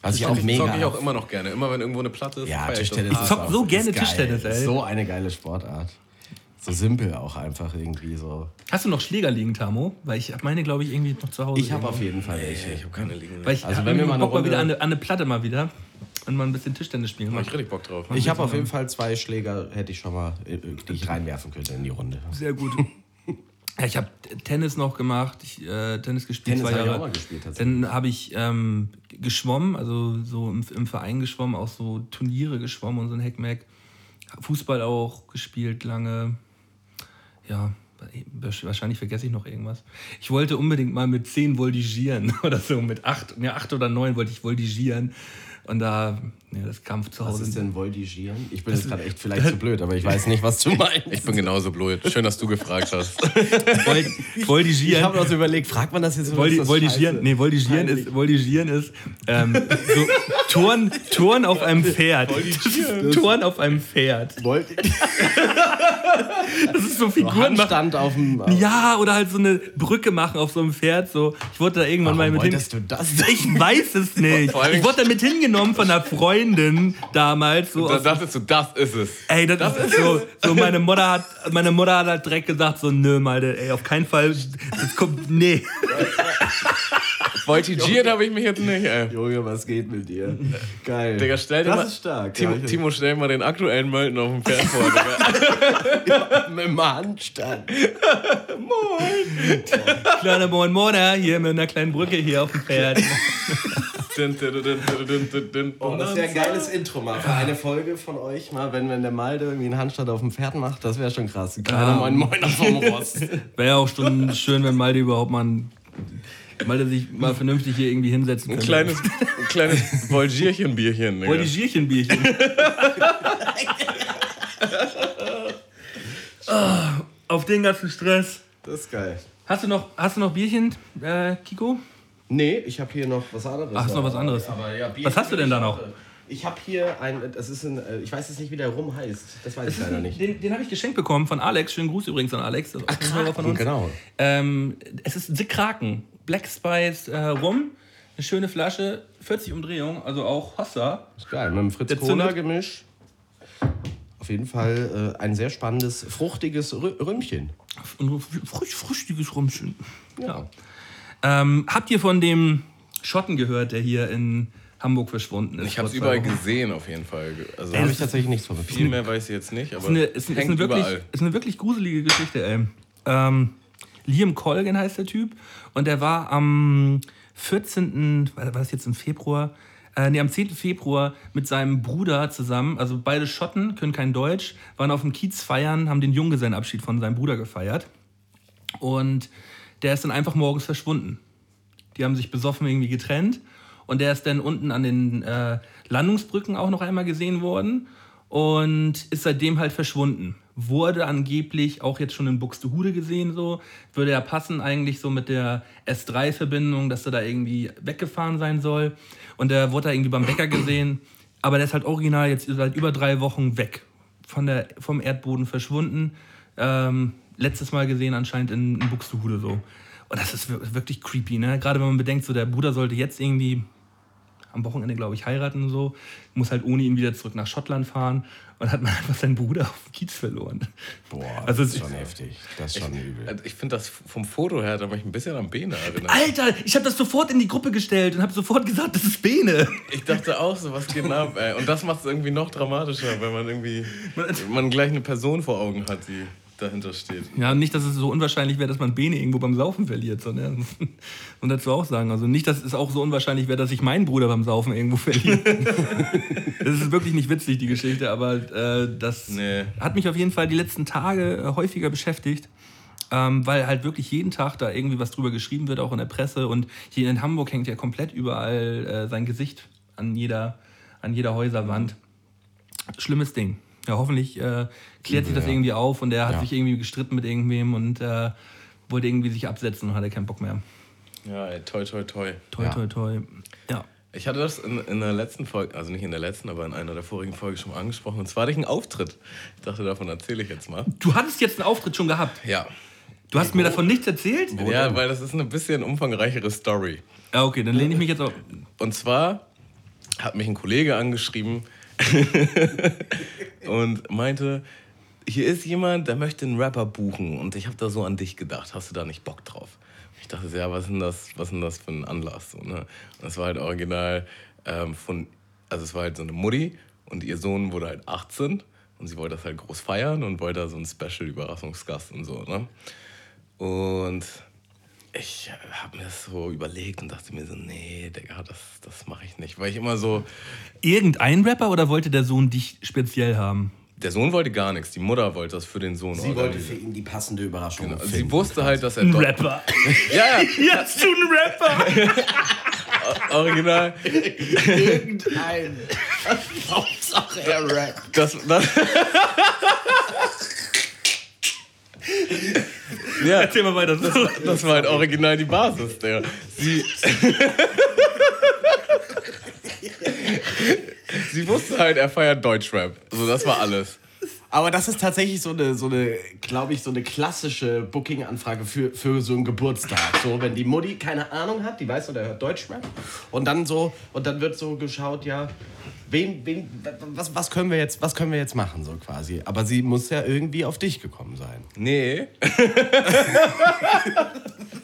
Was ich auch ich, mega zock ich auch immer noch gerne. Immer wenn irgendwo eine Platte ist, Ja, ich Tischtennis hart. ist zock auch- so gerne. Tischtennis, ey. So eine geile Sportart. So simpel auch einfach irgendwie so. Hast du noch Schläger liegen, Tamo? Weil ich habe meine, glaube ich, irgendwie noch zu Hause. Ich habe auf jeden Fall welche. Ich habe keine liegen. Weil ich Also wenn wir mal eine Bock mal wieder an Runde- eine, an eine Platte mal wieder und mal ein bisschen Tischtennis spielen. Mach ich richtig Bock drauf. Ich habe auf jeden Fall zwei Schläger, hätte ich schon mal, äh, die ich reinwerfen könnte in die Runde. Sehr gut. Ja, ich habe Tennis noch gemacht, ich, äh, Tennis gespielt Tennis zwei habe ich Jahre. auch mal gespielt, tatsächlich. Dann habe ich ähm, geschwommen, also so im, im Verein geschwommen, auch so Turniere geschwommen und so ein Heckmeck. Fußball auch gespielt lange. Ja, wahrscheinlich vergesse ich noch irgendwas. Ich wollte unbedingt mal mit 10 voltigieren oder so, mit 8, ja, 8 oder 9 wollte ich voltigieren. Und da, ja, das Kampf zu Was Hause. ist denn Voltigieren? Ich bin jetzt gerade echt vielleicht zu blöd, aber ich weiß nicht, was du meinst. Ich bin genauso blöd. Schön, dass du gefragt hast. Vol Ich voltigieren. habe noch so überlegt, fragt man das jetzt Voldi das voltigieren, scheiße? nee, voltigieren ist, voltigieren ist ähm, so, Turn, Turn auf einem Pferd. Turn auf einem Pferd. Volti- Das ist so Figuren machen. Handstand auf dem. Ja, oder halt so eine Brücke machen auf so einem Pferd. So. Ich wurde da irgendwann mal Warum mit hin. du das? Ich weiß es nicht. Ich wurde da mit hingenommen von einer Freundin damals. So Da dachtest du, das ist es. ey, das, ist so, so meine Mutter hat, meine Mutter hat halt direkt gesagt so, nö, Malte, ey, auf keinen Fall. Das kommt, nee. Voltigiert habe ich mich jetzt nicht, ey. Junge, was geht mit dir? Geil. Digga, stell dir das mal. ist stark. Timo, ja, Timo, stell mal den aktuellen Mölten auf dem Pferd vor, Digga. mit dem Handstand. Kleiner Moin Moiner hier mit einer kleinen Brücke hier auf dem Pferd. Dun, dun, dun, dun, dun, dun, dun. Oh, das wäre ein geiles Intro mal für eine Folge von euch mal, wenn, wenn der Malde irgendwie einen Handstand auf dem Pferd macht, das wäre schon krass. Ein kleiner Ja. Moin Moin vom Rost. Wäre ja auch schon schön, wenn Malte überhaupt mal, ein, Malte sich mal vernünftig hier irgendwie hinsetzen Ein könnte. kleines, ein kleines Volgierchen-Bierchen, Digga. Voltigierchenbierchen. Ah, auf den ganzen Stress Das ist geil. Hast du noch, hast du noch Bierchen, äh, Kiko? Nee, ich habe hier noch was anderes. Ach, ist noch was anderes. Aber, ja, Bier Was hast du denn da noch? Ich habe hier ein, das ist ein, äh, ich weiß jetzt nicht, wie der Rum heißt. Das weiß ich leider nicht. Den, den habe ich geschenkt bekommen von Alex. Schönen Gruß übrigens an Alex. Das ist auch ein Hörer von uns. genau. Ähm, es ist The Kraken. Black Spice äh, Rum. Eine schöne Flasche, 40 Umdrehungen, also auch Hossa. Ist geil, mit dem Fritz Der Cola zündet. Gemisch. Auf jeden Fall äh, ein sehr spannendes, fruchtiges Rü Rümmchen. Und frisch, früchtiges Rumchen. Ja. Ähm, habt ihr von dem Schotten gehört, der hier in Hamburg verschwunden ist? Ich habe es überall Wochen? gesehen, auf jeden Fall. Also Da habe ich tatsächlich nichts von viel mehr weiß ich jetzt nicht, aber ist eine, ist, ist, eine wirklich, überall. ist eine wirklich gruselige Geschichte, ey. Ähm, Liam Colgan heißt der Typ und der war am 14. war war das jetzt im Februar? Äh, nee, am 10. Februar mit seinem Bruder zusammen, also beide Schotten, können kein Deutsch, waren auf dem Kiez feiern, haben den Junggesellenabschied von seinem Bruder gefeiert. Und der ist dann einfach morgens verschwunden. Die haben sich besoffen irgendwie getrennt und der ist dann unten an den äh, Landungsbrücken auch noch einmal gesehen worden und ist seitdem halt verschwunden. Wurde angeblich auch jetzt schon in Buxtehude gesehen, so. Würde ja passen eigentlich so mit der S3-Verbindung, dass er da irgendwie weggefahren sein soll. Und der wurde da irgendwie beim Bäcker gesehen. Aber der ist halt original jetzt seit über drei Wochen weg. Von der, vom Erdboden verschwunden. Ähm, letztes Mal gesehen anscheinend in, in Buxtehude so. Und das ist wir- wirklich creepy, ne? Gerade wenn man bedenkt, so der Bruder sollte jetzt irgendwie am Wochenende, glaube ich, heiraten und so. Muss halt ohne ihn wieder zurück nach Schottland fahren. Und hat man einfach seinen Bruder auf dem Kiez verloren. Boah, Also das ist schon heftig. Das ist schon übel. Also ich finde das vom Foto her, da mich ein bisschen an Bene erinnert. Alter, ich habe das sofort in die Gruppe gestellt und habe sofort gesagt, das ist Bene. Ich dachte auch so, was geht ab, ey? Und das macht es irgendwie noch dramatischer, wenn man irgendwie man gleich eine Person vor Augen hat, die dahinter steht. Ja, nicht, dass es so unwahrscheinlich wäre, dass man Bene irgendwo beim Saufen verliert, sondern und dazu auch sagen. Also nicht, dass es auch so unwahrscheinlich wäre, dass ich meinen Bruder beim Saufen irgendwo verliere. das ist wirklich nicht witzig, die Geschichte, aber äh, das Nee. hat mich auf jeden Fall die letzten Tage äh, häufiger beschäftigt. Ähm, weil halt wirklich jeden Tag da irgendwie was drüber geschrieben wird, auch in der Presse. Und hier in Hamburg hängt ja komplett überall äh, sein Gesicht an jeder, an jeder Häuserwand. Schlimmes Ding. Ja, hoffentlich äh, klärt sich das irgendwie auf und er hat Ja. sich irgendwie gestritten mit irgendwem und äh, wollte irgendwie sich absetzen und hatte keinen Bock mehr. Ja, ey, toi, toi, toi. Toi, Ja. toi, toi. Ja. Ich hatte das in, in der letzten Folge, also nicht in der letzten, aber in einer der vorigen Folgen schon mal angesprochen. Und zwar hatte ich einen Auftritt. Ich dachte, davon erzähle ich jetzt mal. Du hattest jetzt einen Auftritt schon gehabt. Ja. Du hast mir davon nichts erzählt? Ja, weil das ist eine bisschen umfangreichere Story. Ja, okay, dann lehne ich mich jetzt auf. Und zwar hat mich ein Kollege angeschrieben und meinte, hier ist jemand, der möchte einen Rapper buchen und ich habe da so an dich gedacht. Hast du da nicht Bock drauf? Ich dachte, ja, was ist denn das, was denn das für ein Anlass? So, ne? Und das war halt original ähm, von, also es war halt so eine Mutti und ihr Sohn wurde halt 18 und sie wollte das halt groß feiern und wollte da so einen Special-Überraschungsgast und so. Ne? Und ich habe mir das so überlegt und dachte mir so, nee, Digga, das, das mache ich nicht. Weil ich immer so, Irgendein Rapper oder wollte der Sohn dich speziell haben? der Sohn wollte gar nichts, die Mutter wollte das für den Sohn. Sie wollte für ihn die passende Überraschung Genau. finden. Sie wusste halt, dass er Ein doch- Rapper. Ja, ja, hast du einen Rapper. original. Irgendein. Hauptsache er rappt. Das, das ja, Erzähl mal weiter. das war halt original die Basis. Der. Sie, sie wusste halt, er feiert Deutschrap. So, das war alles. Aber das ist tatsächlich so eine, so eine glaube ich, so eine klassische Booking-Anfrage für, für so einen Geburtstag. So, wenn die Mutti keine Ahnung hat, die weiß so, der hört Deutschrap. Und dann so, und dann wird so geschaut, ja, wen, wen, was, was, können wir jetzt, was können wir jetzt machen, so quasi. Aber sie muss ja irgendwie auf dich gekommen sein. Nee.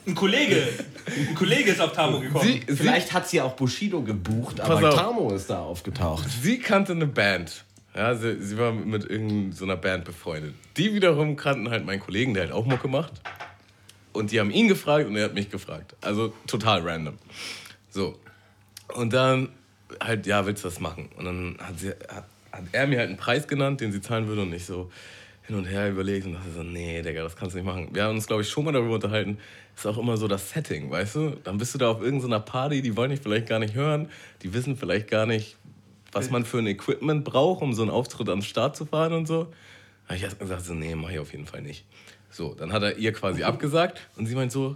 Ein Kollege. Ein Kollege ist auf Tamo gekommen. Sie, sie, Vielleicht hat sie auch Bushido gebucht, aber auf. Tamo ist da aufgetaucht. sie kannte eine Band. Ja, sie, sie war mit irgendeiner Band befreundet. Die wiederum kannten halt meinen Kollegen, der halt auch Mucke macht. Und die haben ihn gefragt und er hat mich gefragt. Also total random. So. Und dann halt, ja, willst du das machen? Und dann hat, sie, hat, hat er mir halt einen Preis genannt, den sie zahlen würde und ich so hin und her überlegt und dachte so, nee, Digga, das kannst du nicht machen. Wir haben uns, glaube ich, schon mal darüber unterhalten, ist auch immer so das Setting, weißt du? Dann bist du da auf irgendeiner Party, die wollen dich vielleicht gar nicht hören, die wissen vielleicht gar nicht, was man für ein Equipment braucht, um so einen Auftritt den Start zu fahren und so. habe ich erst gesagt, so, nee, mach ich auf jeden Fall nicht. So, dann hat er ihr quasi abgesagt und sie meint so,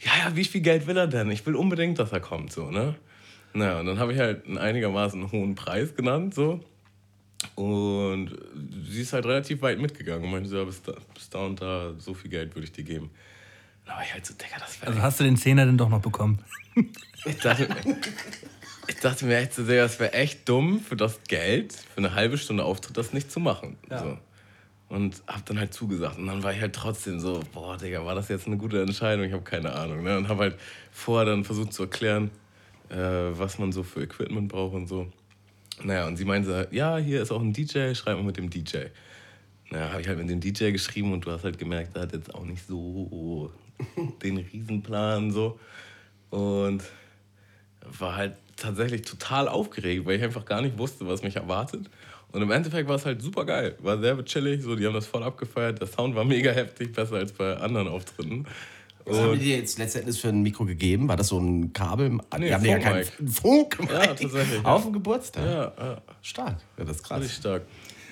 ja, ja, wie viel Geld will er denn? Ich will unbedingt, dass er kommt, so, ne? Naja, und dann habe ich halt einen einigermaßen hohen Preis genannt, so. Und sie ist halt relativ weit mitgegangen und meinte so, ja, bis da, bis da und da, so viel Geld würde ich dir geben. Da war ich halt so, Digga, das wäre Also hast du den Zehner denn doch noch bekommen? ich dachte, ich dachte mir echt so sehr, es wäre echt dumm für das Geld, für eine halbe Stunde Auftritt, das nicht zu machen. Ja. So. Und hab dann halt zugesagt. Und dann war ich halt trotzdem so, boah, Digga, war das jetzt eine gute Entscheidung? Ich habe keine Ahnung. Ne? Und hab halt vorher dann versucht zu erklären, äh, was man so für Equipment braucht und so. Naja, und sie meinte, ja, hier ist auch ein DJ, schreib mal mit dem DJ. Naja, habe ich halt mit dem DJ geschrieben und du hast halt gemerkt, der hat jetzt auch nicht so den Riesenplan so. Und war halt tatsächlich total aufgeregt, weil ich einfach gar nicht wusste, was mich erwartet. Und im Endeffekt war es halt super geil. War sehr chillig, so, die haben das voll abgefeiert. Der Sound war mega heftig, besser als bei anderen Auftritten. Was haben die dir jetzt letztendlich für ein Mikro gegeben? War das so ein Kabel? Nee, die haben ja keinen. Funk Ja, tatsächlich, Auf ja. dem Geburtstag. ja, ja, Stark. Ja, das ist krass. richtig stark.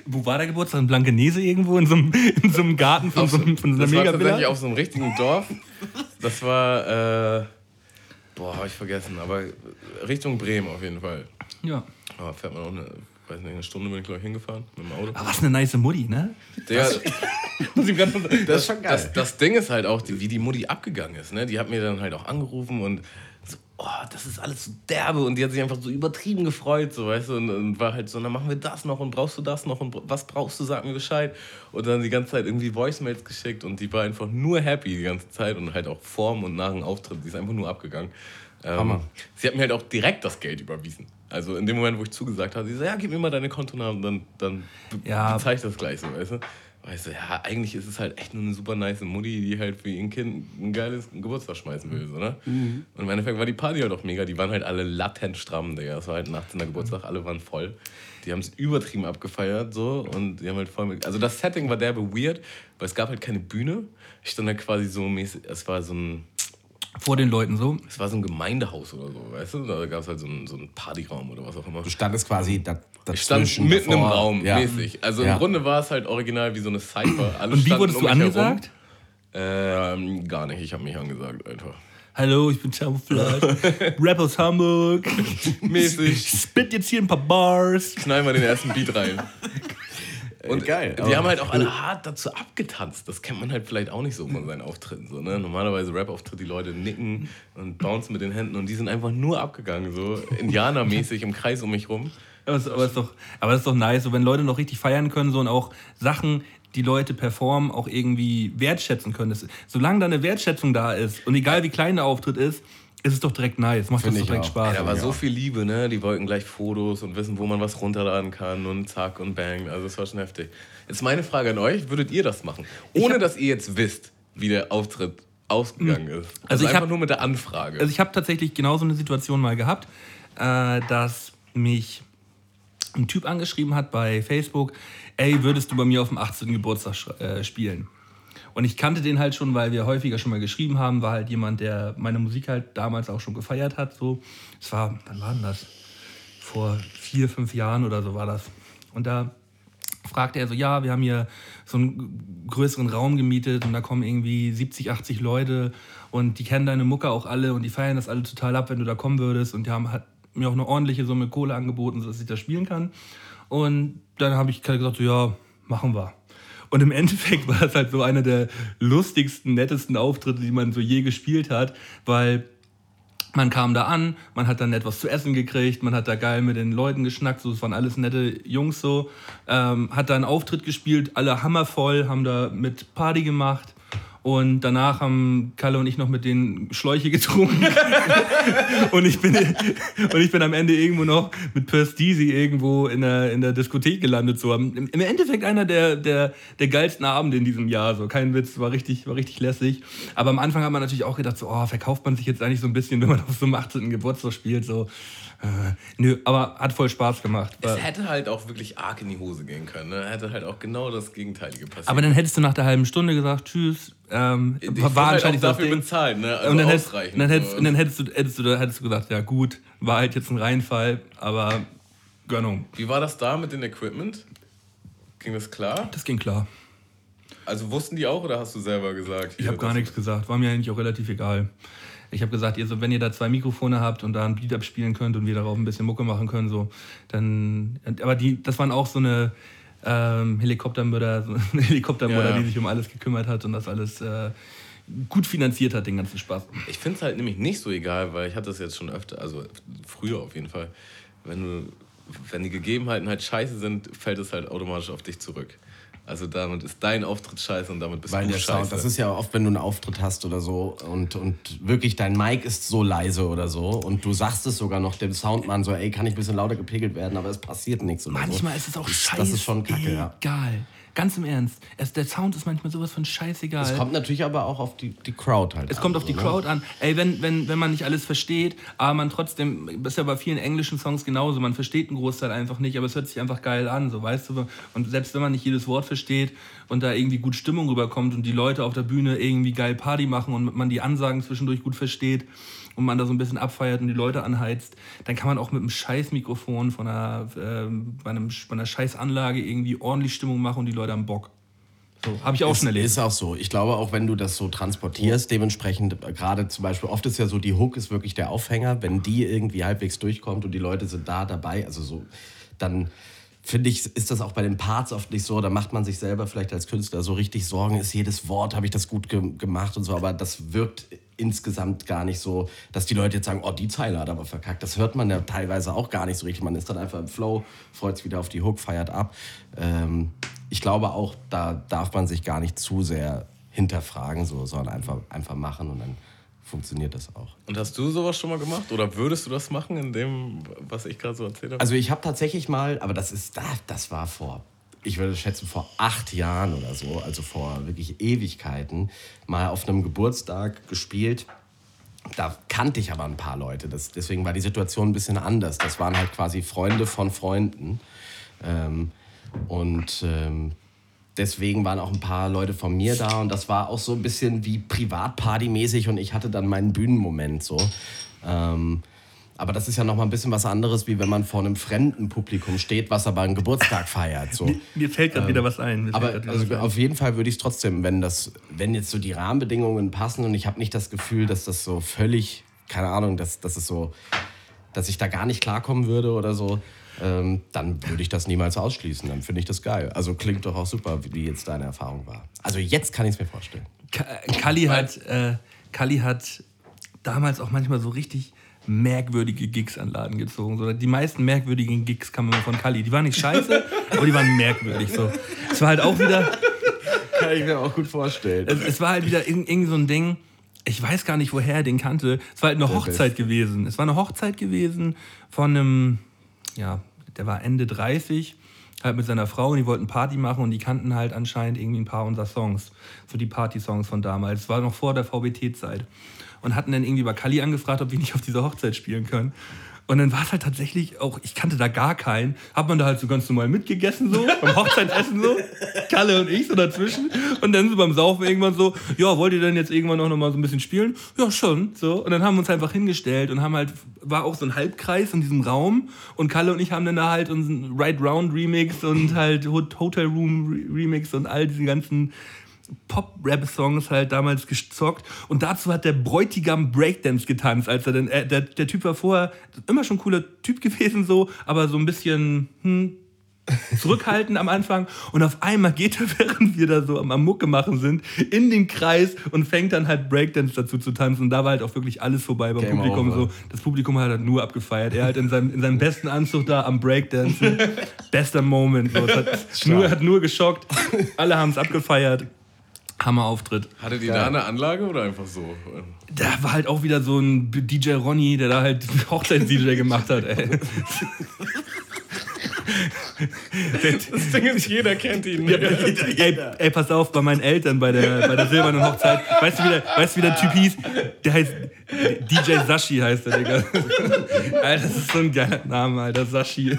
Wo war der Geburtstag? In Blankenese irgendwo? In so einem, in so einem Garten von, so, einem- von so einer das war tatsächlich auf so einem richtigen Dorf. Das war, äh, boah, hab ich vergessen, aber Richtung Bremen auf jeden Fall. Ja. Aber fährt man auch eine, weiß nicht, eine Stunde bin ich glaube ich hingefahren mit dem Auto. Aber was eine nice Mutti, ne? Der, Das ist schon geil. das, das Ding ist halt auch, die, wie die Mutti abgegangen ist. Ne? Die hat mir dann halt auch angerufen und oh, das ist alles so derbe. Und die hat sich einfach so übertrieben gefreut, so, weißt du, und, und war halt so, dann machen wir das noch und brauchst du das noch und was brauchst du, sag mir Bescheid. Und dann die ganze Zeit irgendwie Voicemails geschickt und die war einfach nur happy die ganze Zeit und halt auch vorm und nach dem Auftritt. Die ist einfach nur abgegangen. Ähm, Hammer. Sie hat mir halt auch direkt das Geld überwiesen. Also in dem Moment, wo ich zugesagt habe, sie so, ja, gib mir mal deine Kontonamen, dann, dann be Ja. bezahle ich das gleich so, weißt du? Weißt du, ja, eigentlich ist es halt echt nur eine super nice Mutti, die halt für ihr Kind ein geiles Geburtstag schmeißen will, so, ne? Und im Endeffekt war die Party halt auch mega, die waren halt alle latent stramm, Digga. Es war halt ein 18. Geburtstag, alle waren voll. Die haben es übertrieben abgefeiert, so, und die haben halt voll mit, Also das Setting war derbe weird, weil es gab halt keine Bühne. Ich stand da quasi so mäßig, es war so ein, Vor den Leuten so. es war so ein Gemeindehaus oder so, weißt du? Da gab es halt so einen, so einen Partyraum oder was auch immer. Du standest quasi da, Ich stand mitten im davor. Raum, Ja. mäßig. Also Ja. im Grunde war es halt original wie so eine Cypher. Alle Und wie wurdest um du angesagt? Ähm, gar nicht, ich habe mich angesagt einfach. Hallo, ich bin Camouflage. Rap aus Hamburg. Mäßig. Spit jetzt hier ein paar Bars. Knall mal den ersten Beat rein. Und geil. Die haben halt auch alle hart dazu abgetanzt. Das kennt man halt vielleicht auch nicht so von seinen Auftritten. So, ne? Normalerweise Rap-Auftritt, die Leute nicken und bouncen mit den Händen und die sind einfach nur abgegangen, so indianermäßig im Kreis um mich rum. Aber es, aber, es ist doch, aber es ist doch nice, so, wenn Leute noch richtig feiern können so, und auch Sachen, die Leute performen, auch irgendwie wertschätzen können. Das, solange da eine Wertschätzung da ist und egal wie klein der Auftritt ist, ist es doch direkt nice. Macht Find das direkt auch. Spaß. Da war so viel Liebe, ne? Die wollten gleich Fotos und wissen, wo man was runterladen kann und zack und bang. Also das war schon heftig. Jetzt meine Frage an euch, würdet ihr das machen? Ohne dass ihr jetzt wisst, wie der Auftritt ausgegangen ist. Also, Also ich einfach hab- nur mit der Anfrage. Also ich habe tatsächlich genau so eine Situation mal gehabt, äh, dass mich ein Typ angeschrieben hat bei Facebook, ey, würdest du bei mir auf dem 18. Geburtstag äh, spielen? Und ich kannte den halt schon, weil wir häufiger schon mal geschrieben haben, war halt jemand, der meine Musik halt damals auch schon gefeiert hat. So. Es war, wann war das? Vor vier, fünf Jahren oder so war das. Und da fragte er so, ja, wir haben hier so einen größeren Raum gemietet und da kommen irgendwie 70, 80 Leute und die kennen deine Mucke auch alle und die feiern das alle total ab, wenn du da kommen würdest und die haben hat mir auch eine ordentliche Summe Kohle angeboten, sodass ich das spielen kann. Und dann habe ich gesagt, so, ja, machen wir. Und im Endeffekt war das halt so einer der lustigsten, nettesten Auftritte, die man so je gespielt hat, weil man kam da an, man hat dann etwas zu essen gekriegt, man hat da geil mit den Leuten geschnackt, so, es waren alles nette Jungs so, ähm, hat da einen Auftritt gespielt, alle hammervoll, haben da mit Party gemacht und danach haben Kalle und ich noch mit den Schläuche getrunken und, ich bin, und ich bin am Ende irgendwo noch mit Deasy irgendwo in der, in der Diskothek gelandet. So. Im, Im Endeffekt einer der, der, der geilsten Abende in diesem Jahr. So. Kein Witz, war richtig, war richtig lässig. Aber am Anfang hat man natürlich auch gedacht, so, oh, verkauft man sich jetzt eigentlich so ein bisschen, wenn man auf so einem 18. Geburtstag spielt. So. Äh, nö, aber hat voll Spaß gemacht. es hätte halt auch wirklich arg in die Hose gehen können. Ne? Hätte halt auch genau das Gegenteilige passiert. Aber dann hättest du nach der halben Stunde gesagt, tschüss. Ähm, ich war halt auch dafür bezahlt, ne? Also und dann, hättest, ausreichend. und dann, hättest, und dann hättest, du, hättest, du, hättest du gesagt, ja gut, war halt jetzt ein Reinfall, aber Gönnung. Wie war das da mit dem Equipment? Ging das klar? Das ging klar. Also wussten die auch oder hast du selber gesagt? Ich habe gar nichts gesagt. War mir eigentlich auch relativ egal. Ich habe gesagt, ihr so, wenn ihr da zwei Mikrofone habt und da ein Beat abspielen könnt und wir darauf ein bisschen Mucke machen können, so, dann. Aber die, das waren auch so eine ähm, Helikoptermörder, so eine Helikoptermörder, Ja. die sich um alles gekümmert hat und das alles äh, gut finanziert hat, den ganzen Spaß. Ich finde es halt nämlich nicht so egal, weil ich hatte das jetzt schon öfter, also früher auf jeden Fall. Wenn, du, wenn die Gegebenheiten halt scheiße sind, fällt es halt automatisch auf dich zurück. Also damit ist dein Auftritt scheiße und damit bist Weil du der scheiße. Sound, das ist ja oft, wenn du einen Auftritt hast oder so und, und wirklich dein Mic ist so leise oder so und du sagst es sogar noch dem Soundmann so, ey, kann ich ein bisschen lauter gepegelt werden, aber es passiert nichts oder Manchmal so. ist es auch scheiße. Das ist schon kacke, ja. Ganz im Ernst. Es, der Sound ist manchmal sowas von scheißegal. Es kommt natürlich aber auch auf die, die Crowd halt Es an, kommt auf die ne? Crowd an. Ey, wenn, wenn, wenn man nicht alles versteht, aber man trotzdem, das ist ja bei vielen englischen Songs genauso, man versteht einen Großteil einfach nicht, aber es hört sich einfach geil an, so weißt du. Und selbst wenn man nicht jedes Wort versteht und da irgendwie gut Stimmung rüberkommt und die Leute auf der Bühne irgendwie geil Party machen und man die Ansagen zwischendurch gut versteht und man da so ein bisschen abfeiert und die Leute anheizt, dann kann man auch mit einem scheiß Mikrofon von einer, ähm, bei, einem, bei einer scheiß Anlage irgendwie ordentlich Stimmung machen und die Leute haben Bock. So, habe ich auch Ist, schon erlebt. ist auch so. Ich glaube, auch wenn du das so transportierst, dementsprechend, äh, gerade zum Beispiel, oft ist ja so, die Hook ist wirklich der Aufhänger. Wenn die irgendwie halbwegs durchkommt und die Leute sind da dabei, also so, dann finde ich, ist das auch bei den Parts oft nicht so. Da macht man sich selber vielleicht als Künstler so richtig Sorgen, ist jedes Wort, habe ich das gut ge gemacht und so. Aber das wirkt insgesamt gar nicht so, dass die Leute jetzt sagen, oh, die Zeile hat aber verkackt. Das hört man ja teilweise auch gar nicht so richtig. Man ist dann einfach im Flow, freut sich wieder auf die Hook, feiert ab. Ähm, ich glaube auch, da darf man sich gar nicht zu sehr hinterfragen, so, sondern einfach, einfach machen und dann funktioniert das auch. Und hast du sowas schon mal gemacht? Oder würdest du das machen, in dem, was ich gerade so erzählt habe? Also ich habe tatsächlich mal, aber das ist, da- das war vor, ich würde schätzen, vor acht Jahren oder so, also vor wirklich Ewigkeiten, mal auf einem Geburtstag gespielt. Da kannte ich aber ein paar Leute. Das, deswegen war die Situation ein bisschen anders. Das waren halt quasi Freunde von Freunden. Ähm, und ähm, deswegen waren auch ein paar Leute von mir da. Und das war auch so ein bisschen wie Privatparty-mäßig. Und ich hatte dann meinen Bühnenmoment so. Ähm, aber das ist ja noch mal ein bisschen was anderes, wie wenn man vor einem fremden Publikum steht, was aber einen Geburtstag feiert. So. Mir fällt gerade wieder was ein. Mir Aber also was ein. auf jeden Fall würde ich es trotzdem, wenn das, wenn jetzt so die Rahmenbedingungen passen und ich habe nicht das Gefühl, dass das so völlig, keine Ahnung, dass, dass es so, dass ich da gar nicht klarkommen würde oder so, ähm, dann würde ich das niemals ausschließen. Dann finde ich das geil. Also klingt doch auch super, wie jetzt deine Erfahrung war. Also jetzt kann ich es mir vorstellen. Ka- Kalli hat, äh, Kalli hat damals auch manchmal so richtig merkwürdige Gigs an Laden gezogen. So, die meisten merkwürdigen Gigs kamen immer von Kalli. Die waren nicht scheiße, aber die waren merkwürdig. So. Es war halt auch wieder, Kann ich mir auch gut vorstellen. es, es war halt wieder irgend, irgend so ein Ding. Ich weiß gar nicht, woher er den kannte. Es war halt eine Hochzeit gewesen. Es war eine Hochzeit gewesen von einem, ja, der war Ende 30, halt mit seiner Frau und die wollten Party machen und die kannten halt anscheinend irgendwie ein paar unserer Songs. So die Party-Songs von damals. Es war noch vor der VBT-Zeit. Und hatten dann irgendwie bei Kali angefragt, ob wir nicht auf dieser Hochzeit spielen können. Und dann war es halt tatsächlich auch, ich kannte da gar keinen. Hat man da halt so ganz normal mitgegessen, so, beim Hochzeitsessen so. Kalle und ich so dazwischen. Und dann so beim Saufen irgendwann so, ja, wollt ihr denn jetzt irgendwann auch noch mal so ein bisschen spielen? Ja, schon, so. Und dann haben wir uns einfach hingestellt und haben halt, war auch so ein Halbkreis in diesem Raum. Und Kalle und ich haben dann da halt unseren Right Round Remix und halt Hot- Hotel Room Re- Remix und all diese ganzen Pop-Rap-Songs halt damals gezockt. Und dazu hat der Bräutigam Breakdance getanzt, als er dann, äh, der, der Typ war vorher immer schon ein cooler Typ gewesen, so, aber so ein bisschen, hm, zurückhaltend am Anfang und auf einmal geht er, während wir da so am, am Mucke machen sind, in den Kreis und fängt dann halt Breakdance dazu zu tanzen und da war halt auch wirklich alles vorbei beim Game Publikum. over. So. Das Publikum hat halt nur abgefeiert. Er halt in seinem, in seinem besten Anzug da am Breakdancen. Bester Moment. So. Hat, nur, hat nur geschockt. Alle haben es abgefeiert. Hammer-Auftritt. Hattet ihr da eine Anlage oder einfach so? Da war halt auch wieder so ein DJ Ronny, der da halt Hochzeits-DJ gemacht hat, ey. Das Ding ist, jeder kennt ihn. Ey, ey, pass auf, bei meinen Eltern bei der, bei der silbernen Hochzeit, weißt du, wie der, weißt du, wie der Typ hieß? Der heißt DJ Sashi heißt der, Digga. Alter, das ist so ein geiler Name, Alter, Sashi.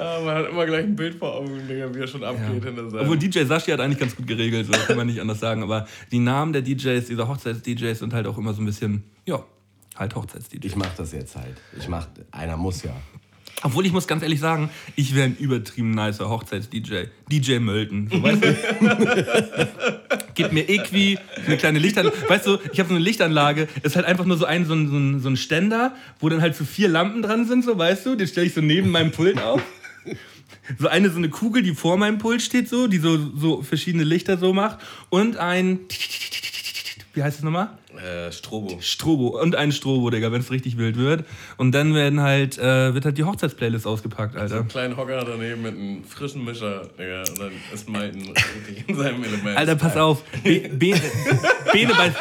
Ja, man hat immer gleich ein Bild vor Augen, Digga, wie er schon abgeht hinter seinem. Obwohl DJ Sashi hat eigentlich ganz gut geregelt, so kann man nicht anders sagen. Aber die Namen der DJs, dieser Hochzeits-DJs sind halt auch immer so ein bisschen, ja, halt Hochzeits-DJs. Ich mache das jetzt halt. Ich mach, einer muss ja. Obwohl ich muss ganz ehrlich sagen, ich wäre ein übertrieben nicer Hochzeits-DJ. DJ Mölten. So, weißt du? Gib mir Equi, eine kleine Lichtanlage. Weißt du, ich habe so eine Lichtanlage, ist halt einfach nur so ein, so ein, so ein, so ein Ständer, wo dann halt so vier Lampen dran sind, so weißt du, den stelle ich so neben meinem Pult auf. So eine so eine Kugel, die vor meinem Pult steht, so, die so, so verschiedene Lichter so macht. Und ein. Wie heißt es nochmal? Äh, Strobo. Strobo und ein Strobo, Digga, wenn es richtig wild wird. Und dann werden halt, äh, wird halt die Hochzeitsplaylist ausgepackt, Alter. Einen kleinen Hocker daneben mit einem frischen Mischer, Digga. Und dann ist Maiten richtig in seinem Element. Alter, pass auf. Be Be Bene, bei,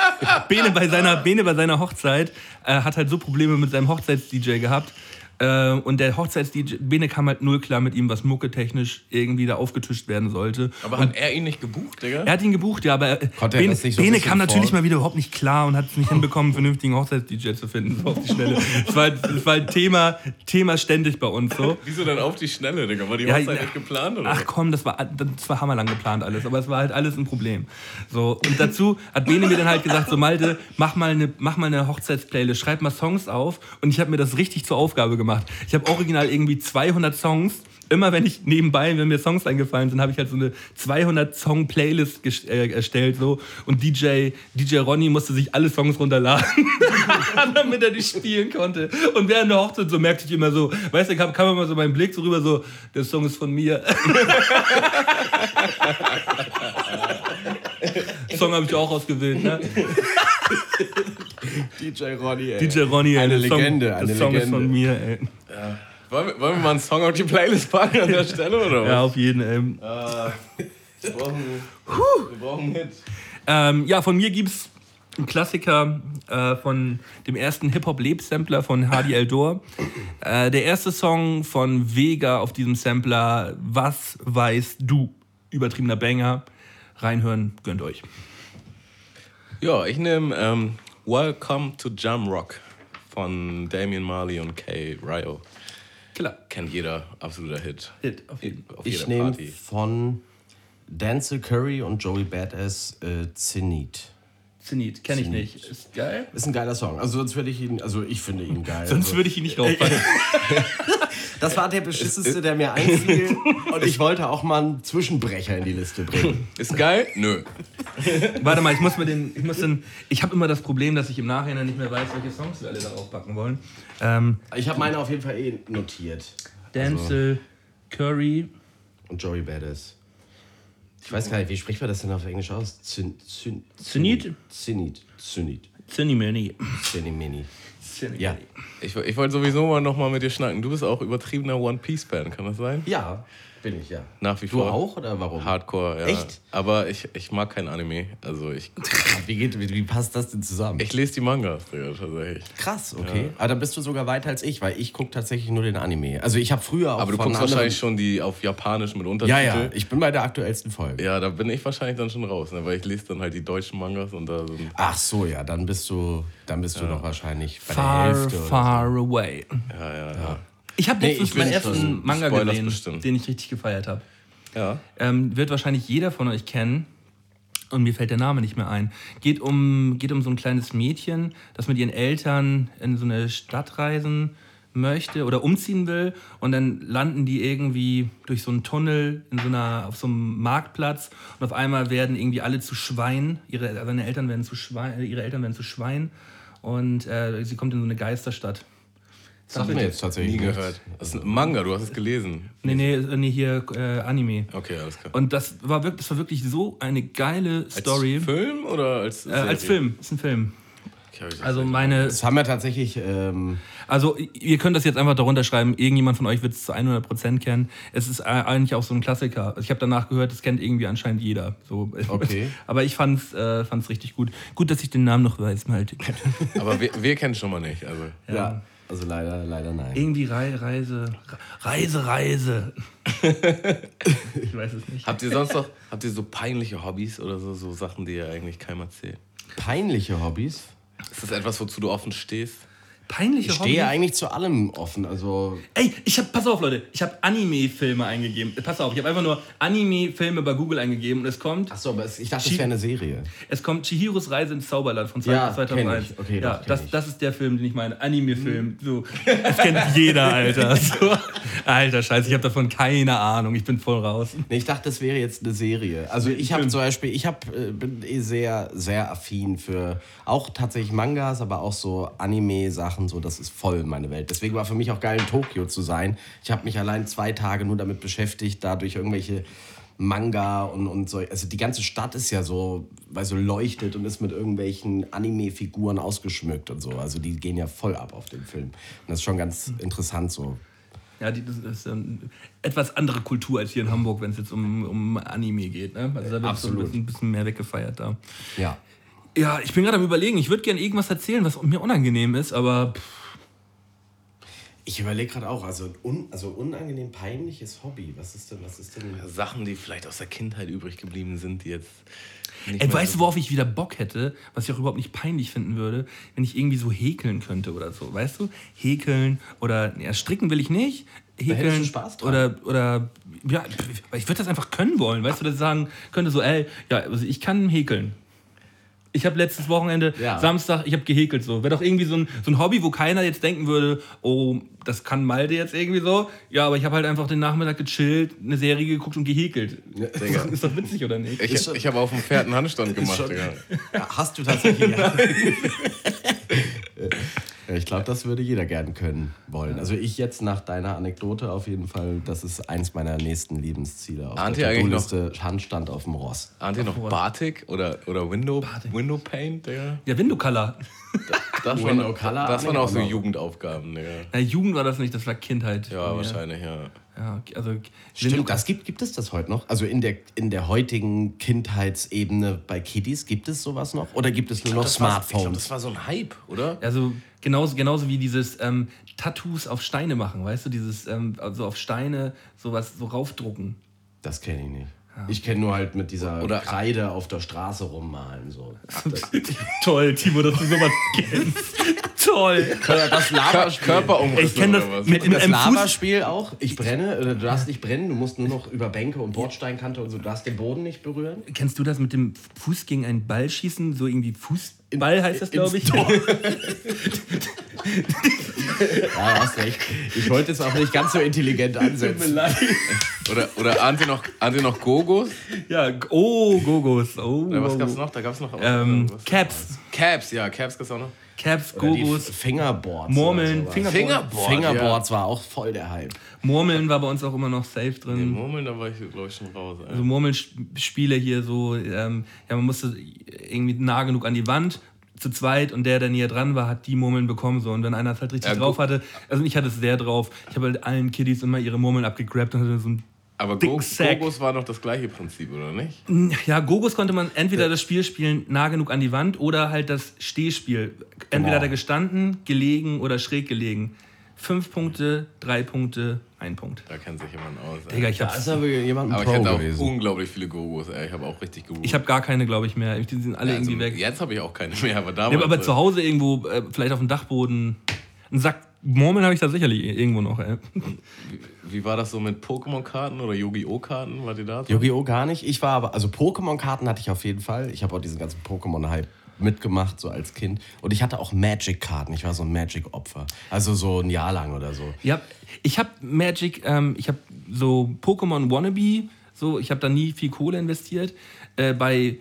Bene, bei seiner, Bene bei seiner Hochzeit äh, hat halt so Probleme mit seinem Hochzeits-DJ gehabt. Äh, und der Hochzeits-DJ, Bene kam halt null klar mit ihm, was mucketechnisch irgendwie da aufgetischt werden sollte. Aber hat er ihn nicht gebucht, Digga? Er hat ihn gebucht, ja, aber äh, Konnte er Bene, das nicht so Bene kam natürlich vor- mal wieder überhaupt nicht klar und hat es nicht hinbekommen, einen vernünftigen Hochzeits-DJ zu finden, so auf die Schnelle. Es war, es war ein Thema, Thema ständig bei uns so. Wieso dann auf die Schnelle, Digga? War die Hochzeit ja. nicht geplant, oder? Ach komm, das war, das war hammerlang geplant alles, aber es war halt alles ein Problem. So, und dazu hat Bene mir dann halt gesagt, so Malte, mach mal eine, mach mal eine Hochzeitsplaylist, schreib mal Songs auf und ich habe mir das richtig zur Aufgabe gemacht. Ich habe original irgendwie 200 Songs Immer wenn ich nebenbei, wenn mir Songs eingefallen sind, habe ich halt so eine 200 Song Playlist äh, erstellt so und DJ DJ Ronny musste sich alle Songs runterladen, damit er die spielen konnte. Und während der Hochzeit so merkte ich immer so, weißt du, kam, kam immer so mein Blick so rüber so, der Song ist von mir. Song habe ich auch ausgewählt, ne? DJ Ronny, ey. DJ Ronny, ey, Eine der Song, Legende, der eine Song ist Legende. von mir, ey. Wollen wir, wollen wir mal einen Song auf die Playlist packen an der Stelle, oder Ja, was? auf jeden, ey. Wir brauchen, wir brauchen einen Hit. Ähm, ja, von mir gibt's einen Klassiker äh, von dem ersten Hip-Hop-Leb-Sampler von Hardy Eldor. Äh, der erste Song von Vega auf diesem Sampler, Was weißt du? Übertriebener Banger. Reinhören, gönnt euch. Ja, ich nehme ähm, Welcome to Jamrock von Damian Marley und Kay Ryo. Killer. Kennt jeder, absoluter Hit. Hit, auf jeden Auf Ich jeder nehme Party. von Denzel Curry und Joey Badass äh, Zenit. Zenit, kenne ich nicht. Ist geil. Ist ein geiler Song. Also sonst würde ich ihn, also ich finde ihn geil. Sonst also, würde ich ihn nicht raufpacken. das war der beschissenste, der mir einfiel. und ich wollte auch mal einen Zwischenbrecher in die Liste bringen. Ist geil? Nö. Warte mal, ich muss mir den. Ich, muss den, ich habe immer das Problem, dass ich im Nachhinein nicht mehr weiß, welche Songs wir alle darauf packen wollen. Ähm, Ich habe meine auf jeden Fall eh notiert. Denzel, Curry. Und Joey Badass. Ich weiß gar nicht, wie spricht man das denn auf Englisch aus? Zyn, Zyn, Zenit? Zenit. Zenit. Cinnamony. Zenimini. Ja. Ich, ich wollte sowieso mal noch mal mit dir schnacken. Du bist auch übertriebener One-Piece-Fan, kann das sein? Ja, bin ich, ja. Nach wie Du vor. auch oder warum? Hardcore, ja. Echt? Aber ich, ich mag kein Anime. Also ich, Wie, geht, wie, wie passt das denn zusammen? ich lese die Mangas, Digga, tatsächlich. Krass, okay. Aber dann bist du sogar weiter als ich, weil ich gucke tatsächlich nur den Anime. Also ich habe früher auch Aber du von guckst anderen- wahrscheinlich schon die auf Japanisch mit Ja, Untertitel. ja, ich bin bei der aktuellsten Folge. Ja, da bin ich wahrscheinlich dann schon raus, ne? weil ich lese dann halt die deutschen Mangas und da sind. Ach so, ja, dann bist du, dann bist du noch wahrscheinlich bei der Far, Hälfte. oder far away. Ja, ja, ja. Ich habe Nee, letztens bin meinen ersten Manga Spoilers gesehen, bestimmt. den ich richtig gefeiert habe. Ja. Ähm, wird wahrscheinlich jeder von euch kennen. Und mir fällt der Name nicht mehr ein. Geht um, geht um so ein kleines Mädchen, das mit ihren Eltern in so eine Stadt reisen möchte oder umziehen will. Und dann landen die irgendwie durch so einen Tunnel in so einer, auf so einem Marktplatz. Und auf einmal werden irgendwie alle zu Schwein. Ihre, seine Eltern werden zu Schwein, ihre Eltern werden zu Schwein. Und äh, sie kommt in so eine Geisterstadt. Sag mir jetzt tatsächlich Nie gehört. Das ist ein Manga, du hast es gelesen. Nee, nee, nee hier äh, Anime. Okay, alles klar. Und das war wirklich, das war wirklich so eine geile Story. Als Film oder als Äh, als Film, ist ein Film. Okay, das Also meine, Das haben wir tatsächlich, ähm, also ihr könnt das jetzt einfach darunter schreiben. Irgendjemand von euch wird es zu 100% kennen. Es ist äh, eigentlich auch so ein Klassiker. Also ich habe danach gehört, das kennt irgendwie anscheinend jeder. So, Okay. Aber ich fand's, äh, fand's richtig gut. Gut, dass ich den Namen noch weiß, Malte. Aber wir, wir kennen schon mal nicht. Also. ja. Also leider, leider nein. Irgendwie Rei Reise, Reise, Reise. ich weiß es nicht. Habt ihr sonst noch, habt ihr so peinliche Hobbys oder so, so Sachen, die ihr eigentlich keinem erzählt? Peinliche Hobbys? Ist das etwas, wozu du offen stehst? Peinliche Ich stehe Hobbys? eigentlich zu allem offen. Also Ey, ich hab, pass auf, Leute, ich habe Anime-Filme eingegeben. Pass auf, ich habe einfach nur Anime-Filme bei Google eingegeben und es kommt, Achso, aber es- ich dachte, Chi- das wäre eine Serie. es kommt Chihiros Reise ins Zauberland von Ja, 2001. kenn ich. Okay, ja, das, ich. Mhm. das ist der Film, den ich meine. Anime-Film. So, das kennt jeder, Alter. So. Alter, Scheiße, ich habe davon keine Ahnung. Ich bin voll raus. Nee, ich dachte, das wäre jetzt eine Serie. Also ich habe zum Beispiel, ich hab, äh, bin eh sehr, sehr affin für auch tatsächlich Mangas, aber auch so Anime-Sachen, so das ist voll meine Welt. Deswegen war für mich auch geil, in Tokio zu sein. Ich habe mich allein zwei Tage nur damit beschäftigt, dadurch irgendwelche Manga und, und so. Also die ganze Stadt ist ja so, weil so leuchtet und ist mit irgendwelchen Anime-Figuren ausgeschmückt und so. Also die gehen ja voll ab auf den Film. Und das ist schon ganz interessant so. Ja, die, das ist ähm, etwas andere Kultur als hier in Hamburg, wenn es jetzt um, um Anime geht. Ne? Also da wird so ein Absolut. bisschen, ein bisschen mehr weggefeiert da. Ja. Ja, ich bin gerade am überlegen, ich würde gerne irgendwas erzählen, was mir unangenehm ist, aber pff, Ich überlege gerade auch, also, un, also unangenehm peinliches Hobby. Was ist denn, was ist denn? Sachen, die vielleicht aus der Kindheit übrig geblieben sind, die jetzt. Ey, weißt so- du, worauf ich wieder Bock hätte, was ich auch überhaupt nicht peinlich finden würde, wenn ich irgendwie so häkeln könnte oder so, weißt du? Häkeln oder ja, stricken will ich nicht. Häkeln Spaß dran. oder oder ja, ich würde das einfach können wollen, weißt du, dass ich sagen könnte so, ey, ja, also ich kann häkeln. Ich habe letztes Wochenende, Ja. Samstag, ich habe gehäkelt so. Wäre doch irgendwie so ein, so ein Hobby, wo keiner jetzt denken würde, oh, das kann Malte jetzt irgendwie so. Ja, aber ich habe halt einfach den Nachmittag gechillt, eine Serie geguckt und gehäkelt. ist, doch, ist doch witzig, oder nicht? Ich, ich habe auf dem Pferd einen Handstand gemacht, schon- Digga. Ja, hast du tatsächlich. ja. Ich glaube, das würde jeder gern können wollen. Also ich jetzt nach deiner Anekdote auf jeden Fall, das ist eins meiner nächsten Lebensziele. Auf Ahnt der ihr eigentlich To-Do-Liste Handstand auf dem Ross. Ahnt ihr noch Batik oder, oder Window, Window Paint, Digga? Ja, Window Color. Das, Window waren, Color das waren auch so noch. Jugendaufgaben, Digga. Na, Jugend war das nicht, das war Kindheit. Ja, wahrscheinlich, ja. Ja, also Stimmt, das gibt, gibt es das heute noch? Also in der, in der heutigen Kindheitsebene bei Kiddies, gibt es sowas noch? Oder gibt es nur noch Das war, ich glaube, Smartphones? das war so ein Hype, oder? Also genauso, genauso wie dieses ähm, Tattoos auf Steine machen, weißt du, dieses ähm, also auf Steine sowas so raufdrucken. Das kenne ich nicht. Ich kenne nur halt mit dieser Oder- Kreide auf der Straße rummalen. So. Toll, Timo, dass du sowas kennst. Toll. Das Kör Lavaspiel. Körperumrisse Ich kenn das oder was? mit- In das Fuß- Lavaspiel auch. Ich brenne, oder du darfst nicht brennen, du musst nur noch über Bänke und Bordsteinkante und so, du darfst den Boden nicht berühren. Kennst du das mit dem Fuß gegen einen Ball schießen? So irgendwie Fußball heißt das, glaube ich. Ja, hast recht. Ich wollte es auch nicht ganz so intelligent ansetzen. Oder, oder ahnt ihr noch, ahnt ihr noch Gogos? ja, oh, Gogos. Oh, Oder was gab's noch? Da gab's noch Ähm, Caps. Caps, ja, Caps gab's auch noch. Caps, Gogos, Fingerboards. Murmeln, oder sowas. Fingerboard. Fingerboard. Fingerboards war auch voll der Hype. Murmeln war bei uns auch immer noch safe drin. Murmeln, da war ich, glaube ich, schon raus. Ey. so Murmelspiele hier so, ähm, ja, man musste irgendwie nah genug an die Wand zu zweit und der, der näher dran war, hat die Murmeln bekommen so und wenn einer es halt richtig Ja, drauf hatte, also ich hatte es sehr drauf, ich habe halt allen Kiddies immer ihre Murmeln abgegrabt und hatte so ein Aber Go Sack. Gogos war noch das gleiche Prinzip, oder nicht? ja, Gogos konnte man entweder das Spiel spielen nah genug an die Wand oder halt das Stehspiel. Entweder Genau. da gestanden, gelegen oder schräg gelegen. Fünf Punkte, drei Punkte, ein Punkt. Da kennt sich jemand aus. Ey. Digga, ich Da habe ist aber jemand ein Aber ich hatte auch gewesen. unglaublich viele Gogos, ey. Ich habe auch richtig gerufen. ich hab gar keine, glaube ich, mehr. Die sind alle also, irgendwie weg. Jetzt habe ich auch keine mehr, aber damals. Ja, aber zu Hause irgendwo, äh, vielleicht auf dem Dachboden. Einen Sack Murmeln habe ich da sicherlich irgendwo noch. Ey. Wie war das so mit Pokémon-Karten oder Yu-Gi-Oh!-Karten? War die da? Yu-Gi-Oh! gar nicht. Ich war aber, also Pokémon-Karten hatte ich auf jeden Fall. Ich habe auch diesen ganzen Pokémon-Hype mitgemacht, so als Kind. Und ich hatte auch Magic-Karten. Ich war so ein Magic-Opfer. Also so ein Jahr lang oder so. Ja, ich habe Magic, ähm, ich habe so Pokémon Wannabe, so, ich habe da nie viel Kohle investiert. Äh, bei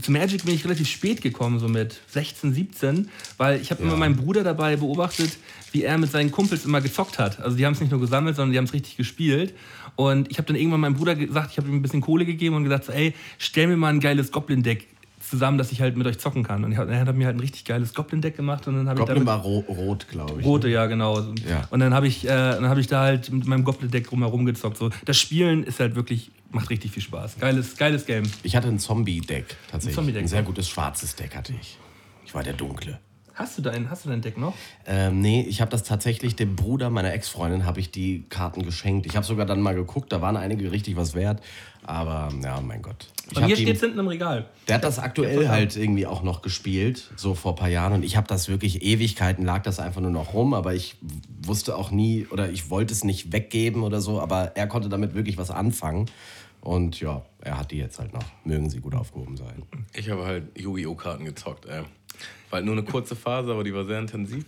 zu Magic bin ich relativ spät gekommen, so mit 16, 17, weil ich habe immer meinen Bruder dabei beobachtet, wie er mit seinen Kumpels immer gezockt hat. Also die haben es nicht nur gesammelt, sondern die haben es richtig gespielt. Und ich habe dann irgendwann meinem Bruder gesagt, ich habe ihm ein bisschen Kohle gegeben und gesagt, so, ey, stell mir mal ein geiles Goblin-Deck zusammen, dass ich halt mit euch zocken kann. Und er hat, mir halt ein richtig geiles Goblin-Deck gemacht und dann habe ich Goblin damit war ro rot, glaube ich. Rote, ja, genau. Ja. Und dann habe ich, äh, dann hab ich da halt mit meinem Goblin-Deck rumherum gezockt. So. Das Spielen ist halt wirklich, macht richtig viel Spaß. Geiles, geiles Game. Ich hatte ein Zombie-Deck tatsächlich. Ein Zombie-Deck. ein sehr gutes schwarzes Deck hatte ich. Ich war der Dunkle. Hast du dein, hast du dein Deck noch? Ähm, nee, ich habe das tatsächlich dem Bruder meiner Ex-Freundin habe ich die Karten geschenkt. Ich habe sogar dann mal geguckt, da waren einige richtig was wert. Aber ja, mein Gott. Ich Bei mir steht es hinten im Regal. Der hat das aktuell halt irgendwie auch noch gespielt, so vor ein paar Jahren. Und ich habe das wirklich Ewigkeiten, lag das einfach nur noch rum. Aber ich wusste auch nie oder ich wollte es nicht weggeben oder so. Aber er konnte damit wirklich was anfangen. Und ja, er hat die jetzt halt noch. Mögen sie gut aufgehoben sein. Ich habe halt Yu-Gi-Oh! Karten gezockt, ey. War halt nur eine kurze Phase, aber die war sehr intensiv.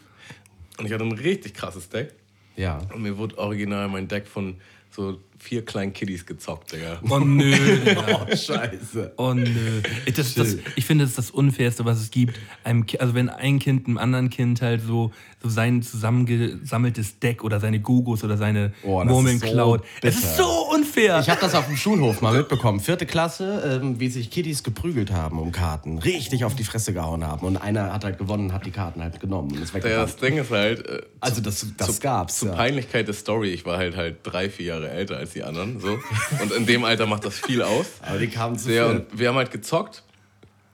Und ich hatte ein richtig krasses Deck. Ja. Und mir wurde original mein Deck von so vier kleinen Kiddies gezockt, Digga. Oh nö. Oh, scheiße. Oh nö. Ich, das, das, ich finde, das ist das Unfairste, was es gibt. Einem, also wenn ein Kind einem anderen Kind halt so, so sein zusammengesammeltes Deck oder seine Gogos oder seine Oh, das Murmeln ist so klaut. Es bitter. ist so unfair. Ich habe das auf dem Schulhof mal mitbekommen. Vierte Klasse, ähm, wie sich Kiddies geprügelt haben um Karten. Richtig auf die Fresse gehauen haben. Und einer hat halt gewonnen, hat die Karten halt genommen und ist Ja, das Ding ist halt. äh, Also das, das zu, gab's. Zur ja. Peinlichkeit der Story, ich war halt halt drei, vier Jahre älter als die anderen. So. Und in dem Alter macht das viel aus. Aber die kamen zu Ja, viel. und wir haben halt gezockt.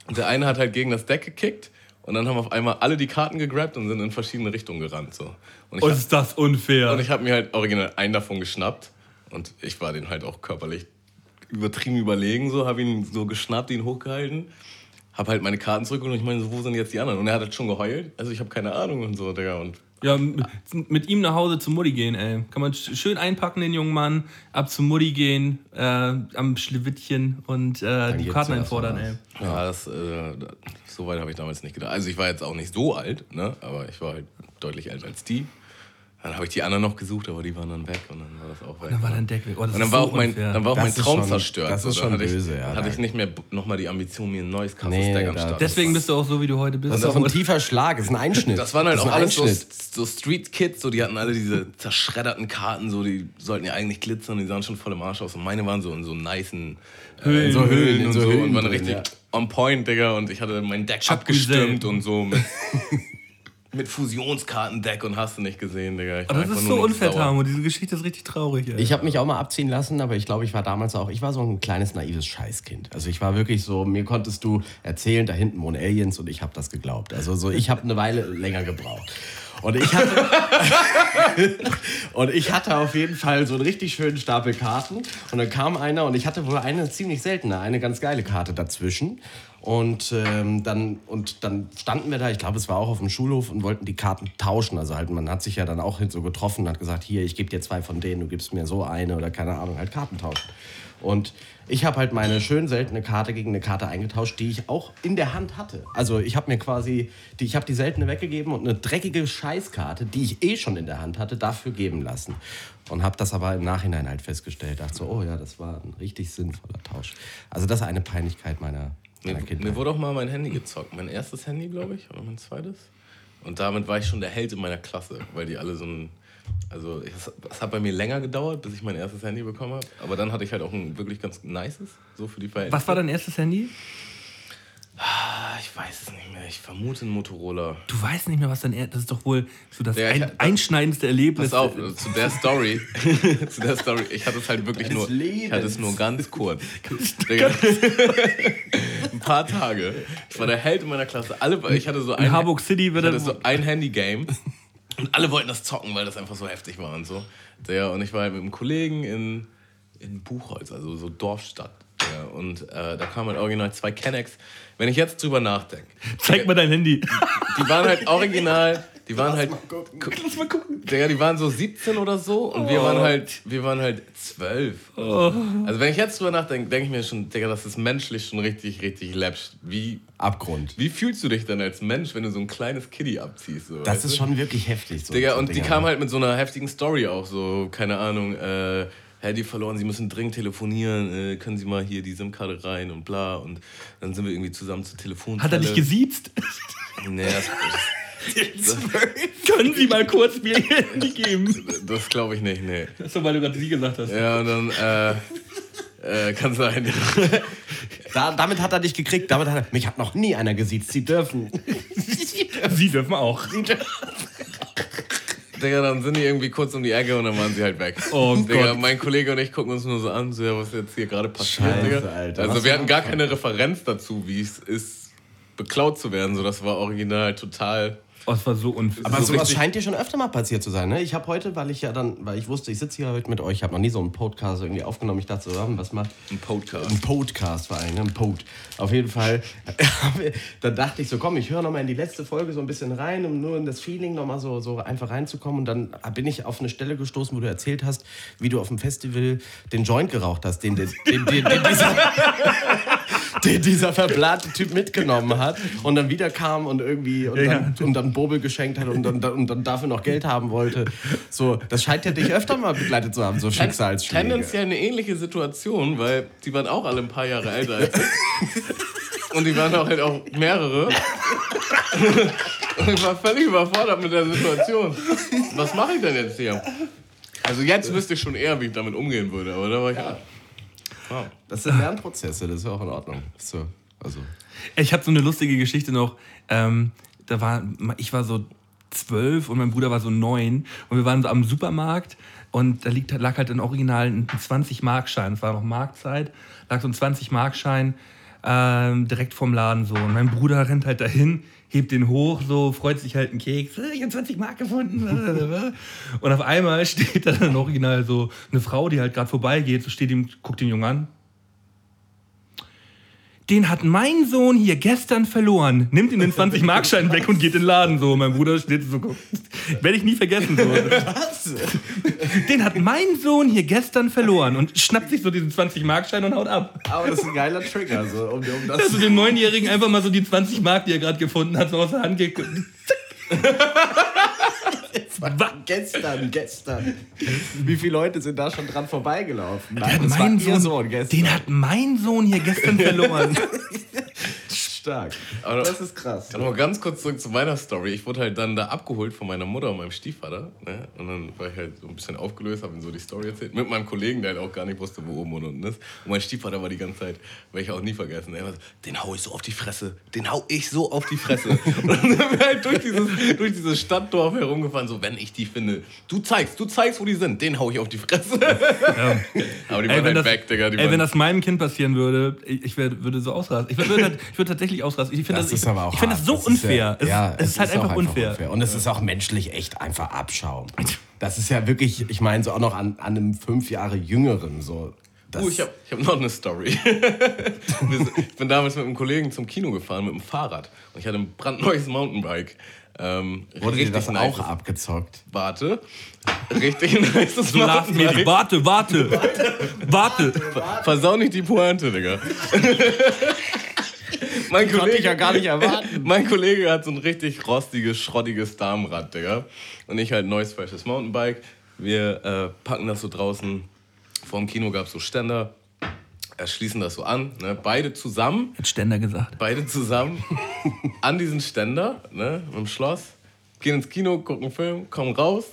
Und der eine hat halt gegen das Deck gekickt. Und dann haben auf einmal alle die Karten gegrabt und sind in verschiedene Richtungen gerannt. So. Und ich Oh, hab- ist das unfair. Und ich habe mir halt original einen davon geschnappt. Und ich war den halt auch körperlich übertrieben überlegen. So, habe ihn so geschnappt, ihn hochgehalten. Habe halt meine Karten zurückgeholt und ich meine, so, wo sind jetzt die anderen? Und er hat halt schon geheult. Also ich habe keine Ahnung und so, Digga. Und Ja, m- mit ihm nach Hause zu Mutti gehen, ey. Kann man sch- schön einpacken, den jungen Mann, ab zu Mutti gehen, äh, am Schlewittchen und äh, die Karten einfordern, ey. ja, das, äh, so weit habe ich damals nicht gedacht. Also ich war jetzt auch nicht so alt, ne? aber ich war halt deutlich älter als die. Dann habe ich die anderen noch gesucht, aber die waren dann weg und dann war das auch weg. Dann war dein Deck weg. Oh, das Und dann war so auch mein, dann war auch Das mein Traum schon- zerstört. das So, ist dann schon hatte böse, ich, ja. Hatte ich nicht mehr nochmal die Ambition, mir ein neues krasses Nee, Deck am Start. Deswegen bist du auch so, wie du heute bist. Das ist auch ein tiefer Schlag, das ist ein Einschnitt. Das waren halt ist auch alles so, so Street Kids, so, die hatten alle diese zerschredderten Karten, so, die sollten ja eigentlich glitzern, die sahen schon voll im Arsch aus. Und meine waren so in so nicen äh, Höhlen. so Höhlen und so so, Höhlen und waren drin, richtig ja. on point, Digga. Und ich hatte mein Deck Chuck abgestimmt und so mit, mit Fusionskartendeck und hast du nicht gesehen, Digga. Ich Aber das ist so unfair. Tamo. Diese Geschichte ist richtig traurig, ey. Ich habe mich auch mal abziehen lassen, aber ich glaube, ich war damals auch, ich war so ein kleines naives Scheißkind. Also ich war wirklich so, mir konntest du erzählen, da hinten wohnen Aliens und ich habe das geglaubt. Also so, ich habe eine Weile länger gebraucht. Und ich hatte und ich hatte auf jeden Fall so einen richtig schönen Stapel Karten und dann kam einer und ich hatte wohl eine ziemlich seltene, eine ganz geile Karte dazwischen. Und, ähm, dann, und dann standen wir da, ich glaube, es war auch auf dem Schulhof und wollten die Karten tauschen. Also halt, man hat sich ja dann auch so getroffen und hat gesagt, hier, ich gebe dir zwei von denen, du gibst mir so eine oder keine Ahnung, halt Karten tauschen. Und ich habe halt meine schön seltene Karte gegen eine Karte eingetauscht, die ich auch in der Hand hatte. Also ich habe mir quasi, die, ich habe die seltene weggegeben und eine dreckige Scheißkarte, die ich eh schon in der Hand hatte, dafür geben lassen. Und habe das aber im Nachhinein halt festgestellt. Dachte so, oh ja, das war ein richtig sinnvoller Tausch. Also das ist eine Peinlichkeit meiner, meiner Mir, mir wurde auch mal mein Handy gezockt. Mein erstes Handy, glaube ich, oder mein zweites. Und damit war ich schon der Held in meiner Klasse, weil die alle so ein. Also, es es hat bei mir länger gedauert, bis ich mein erstes Handy bekommen habe. Aber dann hatte ich halt auch ein wirklich ganz nices, so für die Verhältnisse. Was war dein erstes Handy? Ah, Ich weiß es nicht mehr. Ich vermute ein Motorola. Du weißt nicht mehr, was dein er Das ist doch wohl so das Ja, ich- ein, einschneidendste Erlebnis. Pass auf, zu der Story. zu der Story. Ich hatte es halt wirklich Deines nur. Ich hatte es Lebens. nur ganz kurz. Digga. ein paar Tage. Ich war der Held in meiner Klasse. Alle, ich hatte so ein. In Harburg City Ich wird hatte er. so ein Handy-Game und alle wollten das zocken, weil das einfach so heftig war und so. Der, und ich war halt mit einem Kollegen in, in Buchholz, also so Dorfstadt. Und äh, da kamen halt original zwei Kennex. Wenn ich jetzt drüber nachdenke, Zeig mal dein Handy. die waren halt original, die waren halt, Lass mal gucken. Digga, die waren so 17 oder so und wir waren halt, wir waren halt 12. Oh. Also wenn ich jetzt drüber nachdenke, denke ich mir schon, Digga, das ist menschlich schon richtig, richtig läppsch. Wie, Abgrund. wie fühlst du dich denn als Mensch, wenn du so ein kleines Kiddie abziehst? So, Das ist du? schon wirklich heftig. So, Digga, und die Dinger. kam halt mit so einer heftigen Story auch, so, keine Ahnung, äh, Handy verloren, sie müssen dringend telefonieren, äh, können sie mal hier die SIM-Karte rein und bla. Und dann sind wir irgendwie zusammen zur Telefonzelle. Hat er dich gesiezt? Nee, das, Können Sie mal kurz mir Ihr Handy geben? das glaube ich nicht, nee. Das ist doch, weil du gerade sie gesagt hast. Ja, und dann, äh, äh, kann sein. Da, damit hat er dich gekriegt. Damit hat er, mich hat noch nie einer gesiezt. Sie dürfen. Sie dürfen auch. Digga, dann sind die irgendwie kurz um die Ecke und dann waren sie halt weg. Oh Digga, Gott. mein Kollege und ich gucken uns nur so an, so, ja, was jetzt hier gerade passiert, Scheiße, Digga. Alter. Also wir hatten gar keine Referenz dazu, wie es ist, beklaut zu werden. So, das war original total Oh, es war so unfair. Aber so sowas scheint dir schon öfter mal passiert zu sein, ne? Ich habe heute, weil ich ja dann, weil ich wusste, ich sitze hier heute mit euch, ich habe noch nie so einen Podcast irgendwie aufgenommen. Ich dachte so, was macht Ein Podcast. ein Podcast vor allem, ne? ein Pod. Auf jeden Fall. dann dachte ich so, komm, ich höre noch mal in die letzte Folge so ein bisschen rein, um nur in das Feeling noch mal so, so einfach reinzukommen. Und dann bin ich auf eine Stelle gestoßen, wo du erzählt hast, wie du auf dem Festival den Joint geraucht hast, den, den, den, den, den dieser, den dieser verblarte Typ mitgenommen hat und dann wieder kam und irgendwie und dann, und dann Bobel geschenkt hat und dann, und dann dafür noch Geld haben wollte. So, das scheint ja dich öfter mal begleitet zu haben, so Schicksalsschläge. Tendenziell eine ähnliche Situation, weil die waren auch alle ein paar Jahre älter als ich. Und die waren auch halt auch mehrere. Und ich war völlig überfordert mit der Situation. Was mache ich denn jetzt hier? Also jetzt wüsste ich schon eher, wie ich damit umgehen würde, aber da war ich ja. Wow. Das sind Lernprozesse, das ist ja auch in Ordnung. So, also. Ich habe so eine lustige Geschichte noch. Ähm, da war, ich war so zwölf und mein Bruder war so neun und wir waren so am Supermarkt und da liegt, lag halt ein Original ein 20-Markschein. Es war noch Marktzeit, lag so ein 20-Markschein ähm, direkt vom Laden so. Und mein Bruder rennt halt dahin, hebt den hoch, so freut sich halt einen Keks. "Äh, Ich habe 20 Mark gefunden. Und auf einmal steht da dann original so eine Frau, die halt gerade vorbeigeht, so steht ihm, guckt den Jungen an. Den hat mein Sohn hier gestern verloren. Nimmt ihm den 20-Markschein weg und geht in den Laden so. Mein Bruder steht so. Werde ich nie vergessen. So. Was? Den hat mein Sohn hier gestern verloren und schnappt sich so diesen 20-Markschein und haut ab. Aber das ist ein geiler Trigger, so, um, um das Also dem Neunjährigen einfach mal so die 20 Mark, die er gerade gefunden hat, so aus der Hand gekriegt. Gestern, gestern. Wie viele Leute sind da schon dran vorbeigelaufen? Hat das war mein ihr Sohn, gestern. den hat mein Sohn hier gestern verloren. stark. Aber Das ist krass. Noch mal ganz kurz zurück zu meiner Story. Ich wurde halt dann da abgeholt von meiner Mutter und meinem Stiefvater. Ne? Und dann war ich halt so ein bisschen aufgelöst, habe ihm so die Story erzählt. Mit meinem Kollegen, der halt auch gar nicht wusste, wo oben und unten ist. Und mein Stiefvater war die ganze Zeit, werde ich auch nie vergessen. Er war so, den hau ich so auf die Fresse. Den hau ich so auf die Fresse. und dann sind wir halt durch dieses, durch dieses Stadtdorf herumgefahren, so, wenn ich die finde. Du zeigst, du zeigst, wo die sind. Den hau ich auf die Fresse. Aber die waren Ey, wenn halt das, weg, Digga. Die ey, waren, wenn das meinem Kind passieren würde, ich, ich wär, würde so ausrasten. Ich würde, ich würde tatsächlich ausrasten. Ich finde das, Das ist aber auch ich finde das so ist ja- unfair. es, ja, ist, es ist halt auch einfach unfair. Und es ist auch menschlich echt einfach Abschaum. Das ist ja wirklich, ich meine, so auch noch an, an einem fünf Jahre Jüngeren. So. Das, Oh, ich habe ich hab noch eine Story. Ich bin damals mit einem Kollegen zum Kino gefahren mit dem Fahrrad. Und ich hatte ein brandneues Mountainbike. Ähm, wurde dir das nice. auch abgezockt? Warte. Richtig nice So lastmäßig. Warte, warte. Warte. Versau nicht die Pointe, Digga. mein, Kollege, ich ja gar nicht erwarten. mein Kollege hat so ein richtig rostiges, schrottiges Damenrad, Digga. Und ich halt ein neues, freshes Mountainbike. Wir äh, packen das so draußen. Vor dem Kino gab es so Ständer. Äh, schließen das so an. Ne? Beide zusammen. Hat Ständer gesagt. beide zusammen an diesen Ständer, ne, im Schloss, gehen ins Kino, gucken einen Film, kommen raus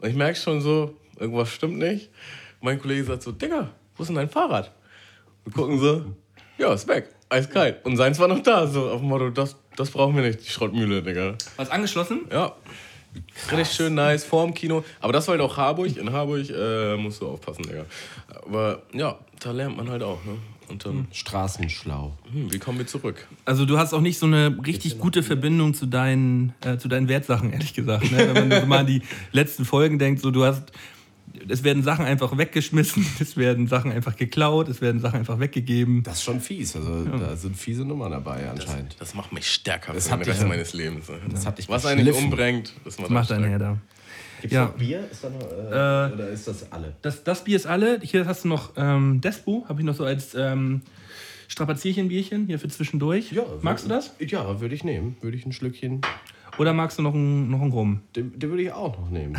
und ich merke schon so, irgendwas stimmt nicht. Mein Kollege sagt so, Digga, wo ist denn dein Fahrrad? Wir gucken so, ja, ist weg, eiskalt. Und seins war noch da, so auf dem Motto, das, das brauchen wir nicht, die Schrottmühle, Digga. Was angeschlossen? Ja, richtig schön nice, vorm Kino. Aber das war halt auch Harburg, in Harburg äh, musst du aufpassen, Digga. Aber ja, da lernt man halt auch, ne. Und dann, Straßenschlau. hm, wie kommen wir zurück? Also du hast auch nicht so eine richtig gute Verbindung zu deinen, äh, zu deinen Wertsachen, ehrlich gesagt. Ne? Wenn man mal an die letzten Folgen denkt, so du hast, es werden Sachen einfach weggeschmissen, es werden Sachen einfach geklaut, es werden Sachen einfach weggegeben. Das ist schon fies. Also da sind fiese Nummern dabei anscheinend. Das macht mich stärker Das für hat den Rest ja- meines Lebens. ne? das hat dich Was eigentlich geschliffen. umbringt, das macht, Macht einen einen stärker. her da. Gibt's Ja. noch Bier? Ist da noch, äh, Äh, oder ist das alle? Das, das Bier ist alle. Hier hast du noch ähm, Despo, habe ich noch so als ähm, Strapazierchenbierchen hier für zwischendurch. Magst du das? Ja, würde ich nehmen. Würde ich ein Schlückchen. Oder magst du noch einen, noch einen Rum? Den, den würde ich auch noch nehmen.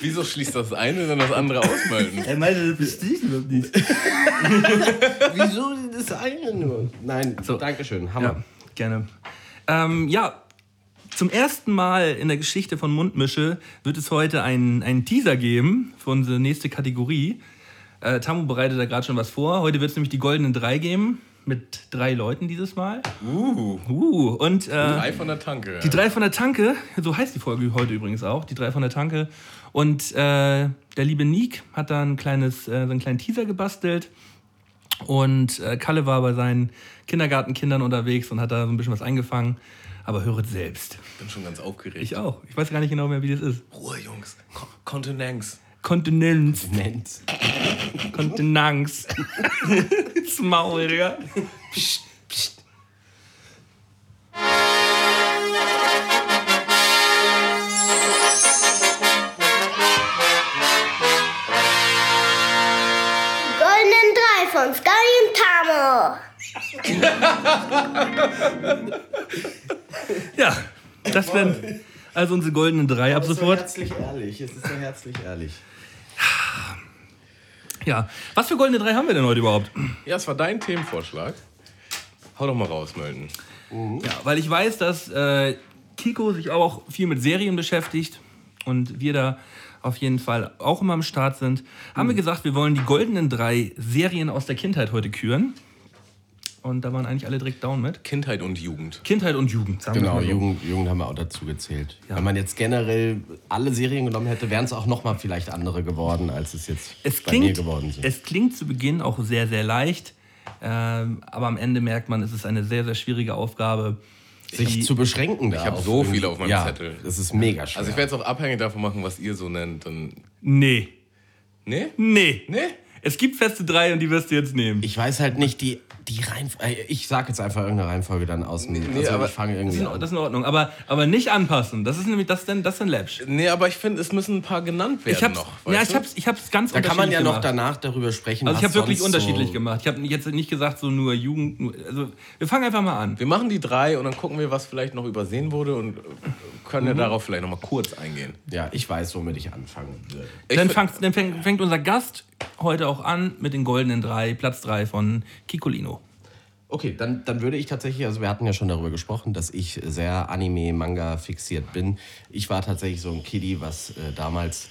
Wieso schließt das eine, dann das andere ausmelden? Er meinte, das verstehe überhaupt nicht. Wieso das eine nur? Nein, so. Dankeschön. Hammer. Ja, gerne. Ähm, ja, zum ersten Mal in der Geschichte von Mundmische wird es heute einen, einen Teaser geben für unsere nächste Kategorie. Äh, Tamu bereitet da gerade schon was vor. Heute wird es nämlich die goldenen drei geben. Mit drei Leuten dieses Mal. Uh, Uh, und äh, drei von der Tanke. die drei von der Tanke, so heißt die Folge heute übrigens auch, die drei von der Tanke. Und äh, der liebe Nick hat da ein kleines, äh, so einen kleinen Teaser gebastelt. Und äh, Kalle war bei seinen Kindergartenkindern unterwegs und hat da so ein bisschen was eingefangen. Aber höret selbst. Bin schon ganz aufgeregt. Ich auch. Ich weiß gar nicht genau mehr, wie das ist. Ruhe, Jungs. Ko Kontinenz. Kontinenz. Nennt. Kontinenz. das Maul, Digga. Die goldenen drei von Sky und Tamo. Ja, das wären also unsere goldenen drei ab So sofort. herzlich ehrlich. Es ist so herzlich ehrlich. Ja. Was für goldene drei haben wir denn heute überhaupt? Ja, es war dein Themenvorschlag. Hau doch mal raus, Melden. Ja, weil ich weiß, dass äh, Kiko sich auch viel mit Serien beschäftigt und wir da auf jeden Fall auch immer am Start sind, haben wir gesagt, wir wollen die goldenen drei Serien aus der Kindheit heute küren. Und da waren eigentlich alle direkt down mit. Kindheit und Jugend. Kindheit und Jugend, sagen wir Genau, mal so. Jugend, Jugend haben wir auch dazu gezählt. Ja. Wenn man jetzt generell alle Serien genommen hätte, wären es auch noch mal vielleicht andere geworden, als es jetzt Es bei mir klingt, geworden sind. es klingt zu Beginn auch sehr, sehr leicht. Ähm, aber am Ende merkt man, es ist eine sehr, sehr schwierige Aufgabe. sich die- zu beschränken. da Ich hab auf so irgendwie- viel auf meinem ja, Zettel. Das ist mega schwer. Also ich werde es auch abhängig davon machen, was ihr so nennt. Dann Nee. nee? Nee. Nee? Es gibt feste drei und die wirst du jetzt nehmen. ich weiß halt nicht die, die Reihenfolge. Ich sag jetzt einfach irgendeine Reihenfolge dann aus dem. also aber ich fange Das irgendwie ist, in, das ist in Ordnung. Aber, aber nicht anpassen. Das ist nämlich das denn, das denn Läppsch. Nee, aber ich finde, es müssen ein paar genannt werden Ich hab's, noch. ja, ich hab's, ich hab's ganz Da kann man ja noch gemacht. danach darüber sprechen. Also ich habe wirklich unterschiedlich so gemacht. Ich habe jetzt nicht gesagt, so nur Jugend. Nur, also wir fangen einfach mal an. Wir machen die drei und dann gucken wir, was vielleicht noch übersehen wurde und äh, können Mhm. ja darauf vielleicht noch mal kurz eingehen. Ja, ich weiß, womit ich anfangen würde. Dann, fängt, dann fängt, fängt unser Gast heute auch an mit den goldenen drei, Platz drei von Kikolino. Okay, dann, dann würde ich tatsächlich, also wir hatten ja schon darüber gesprochen, dass ich sehr Anime-Manga fixiert bin. Ich war tatsächlich so ein Kiddie, was äh, damals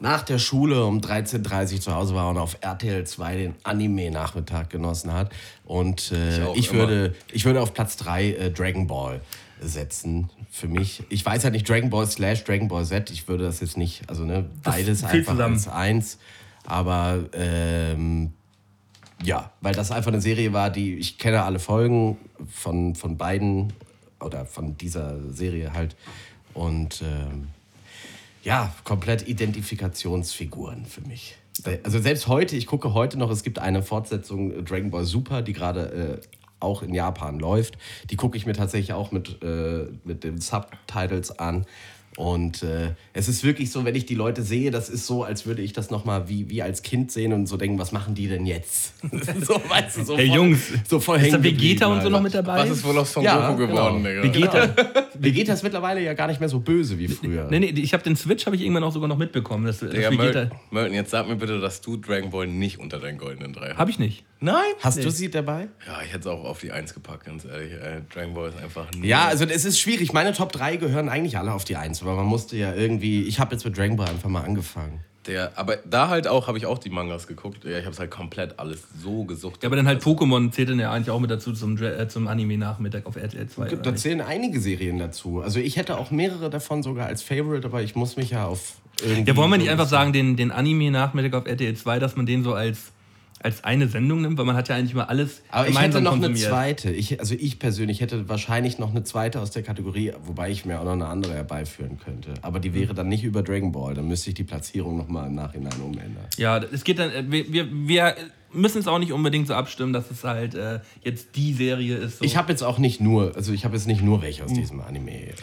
nach der Schule um 13.30 Uhr zu Hause war und auf RTL 2 den Anime-Nachmittag genossen hat. Und äh, Ich ich, würde, ich würde auf Platz 3 äh, Dragon Ball setzen für mich. Ich weiß halt nicht Dragon Ball slash Dragon Ball Z. Ich würde das jetzt nicht, also ne, beides einfach zusammen. als eins. Aber ähm, ja, weil das einfach eine Serie war, die ich kenne alle Folgen von, von beiden oder von dieser Serie halt. Und ähm, ja, komplett Identifikationsfiguren für mich. Also selbst heute, ich gucke heute noch, es gibt eine Fortsetzung äh, Dragon Ball Super, die gerade äh, auch in Japan läuft. Die gucke ich mir tatsächlich auch mit, äh, mit den Subtitles an. Und äh, es ist wirklich so, wenn ich die Leute sehe, das ist so, als würde ich das nochmal wie, wie als Kind sehen und so denken, was machen die denn jetzt? so, weißt du, so Hey voll, Jungs, so voll ist da Vegeta und so noch mit dabei? Was ist wohl aus Son Ja, Goku geworden, genau. Digga? Vegeta? Vegeta ist mittlerweile ja gar nicht mehr so böse wie früher. nee, nee, ich habe den Switch habe ich irgendwann auch sogar noch mitbekommen. Dass, dass Digga, Vegeta, Mel Melton, jetzt sag mir bitte, dass du Dragon Ball nicht unter deinen goldenen drei hast. habe ich nicht. Nein? Hast du sie dabei? Ja, ich hätte es auch auf die Eins gepackt, ganz ehrlich. Äh, Dragon Ball ist einfach nur... Ja, also es ist schwierig. Meine Top 3 gehören eigentlich alle auf die 1, aber man musste ja irgendwie. Ich habe jetzt mit Dragon Ball einfach mal angefangen. Der, aber da halt auch, habe ich auch die Mangas geguckt. Ja, ich habe es halt komplett alles so gesucht. Ja, aber dann halt Pokémon zählt dann ja eigentlich auch mit dazu zum, äh, zum Anime-Nachmittag auf RTL 2. oder Da nicht? zählen einige Serien dazu. Also ich hätte auch mehrere davon sogar als Favorite, aber ich muss mich ja auf irgendwie. Ja, wollen wir nicht einfach sagen, den, den Anime-Nachmittag auf RTL 2, dass man den so als, als eine Sendung nimmt? Weil man hat ja eigentlich mal alles Aber ich hätte noch eine konsumiert. zweite. Ich, also ich persönlich hätte wahrscheinlich noch eine zweite aus der Kategorie, wobei ich mir auch noch eine andere herbeiführen könnte. Aber die wäre dann nicht über Dragon Ball. Dann müsste ich die Platzierung nochmal im Nachhinein umändern. Ja, es geht dann, äh, wir, wir, wir müssen es auch nicht unbedingt so abstimmen, dass es halt äh, jetzt die Serie ist. So. Ich habe jetzt auch nicht nur, also ich habe jetzt nicht nur welche aus diesem Anime. Äh,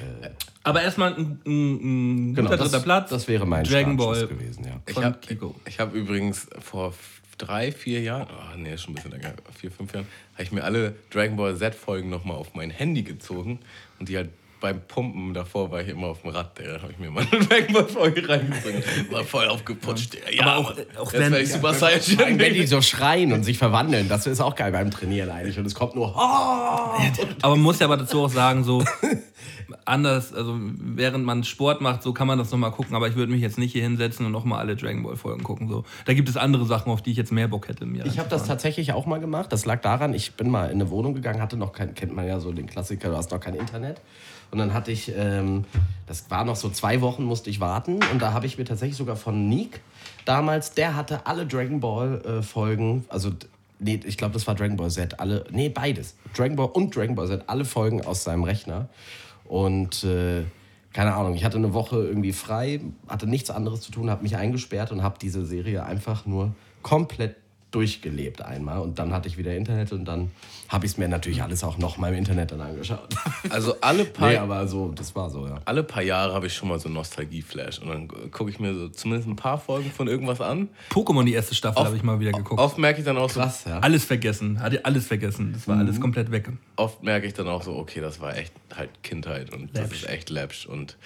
Aber erstmal ein, ein, ein genau, guter das, dritter Platz. das wäre mein Dragon Ball. gewesen, ja. Ich von habe Kiko. ich hab übrigens vor drei, vier Jahren, oh nee, ist schon ein bisschen länger, vier, fünf Jahren, habe ich mir alle Dragon Ball Z-Folgen nochmal auf mein Handy gezogen und die halt beim Pumpen davor war ich immer auf dem Rad, der habe ich mir mal eine Dragon Ball Folge reingezogen. War voll aufgeputscht, der. Ja, Aber auch- auch jetzt wenn- werde ich Super allem, Saiyan. wenn die so schreien und sich verwandeln, das ist auch geil beim Trainieren eigentlich. Und es kommt nur. "Ah!" Aber man muss ja aber dazu auch sagen, so anders, also während man Sport macht, so kann man das nochmal gucken, aber ich würde mich jetzt nicht hier hinsetzen und nochmal alle Dragon Ball Folgen gucken. So. Da gibt es andere Sachen, auf die ich jetzt mehr Bock hätte. Mir Ich habe das tatsächlich auch mal gemacht. Das lag daran, ich bin mal in eine Wohnung gegangen, hatte noch kein, kennt man ja so den Klassiker, du hast noch kein Internet. Und dann hatte ich, ähm, das war noch so zwei Wochen, musste ich warten. Und da habe ich mir tatsächlich sogar von Nick damals, der hatte alle Dragon Ball äh, Folgen, also nee, ich glaube, das war Dragon Ball Z, alle, nee, beides. Dragon Ball und Dragon Ball Z, alle Folgen aus seinem Rechner. Und äh, keine Ahnung, ich hatte eine Woche irgendwie frei, hatte nichts anderes zu tun, habe mich eingesperrt und habe diese Serie einfach nur komplett durchgelebt einmal. Und dann hatte ich wieder Internet und dann habe ich es mir natürlich alles auch noch mal im Internet dann angeschaut. Also alle paar, nee, aber so, das war so, ja. alle paar Jahre habe ich schon mal so Nostalgie-Flash. Und dann gucke ich mir so zumindest ein paar Folgen von irgendwas an. Pokémon, die erste Staffel, habe ich mal wieder geguckt. Oft merke ich dann auch so, Krass, ja. Alles vergessen. Hatte alles vergessen. Das war Mhm. alles komplett weg. oft merke ich dann auch so, okay, das war echt halt Kindheit und das Läppsch. ist echt läppsch und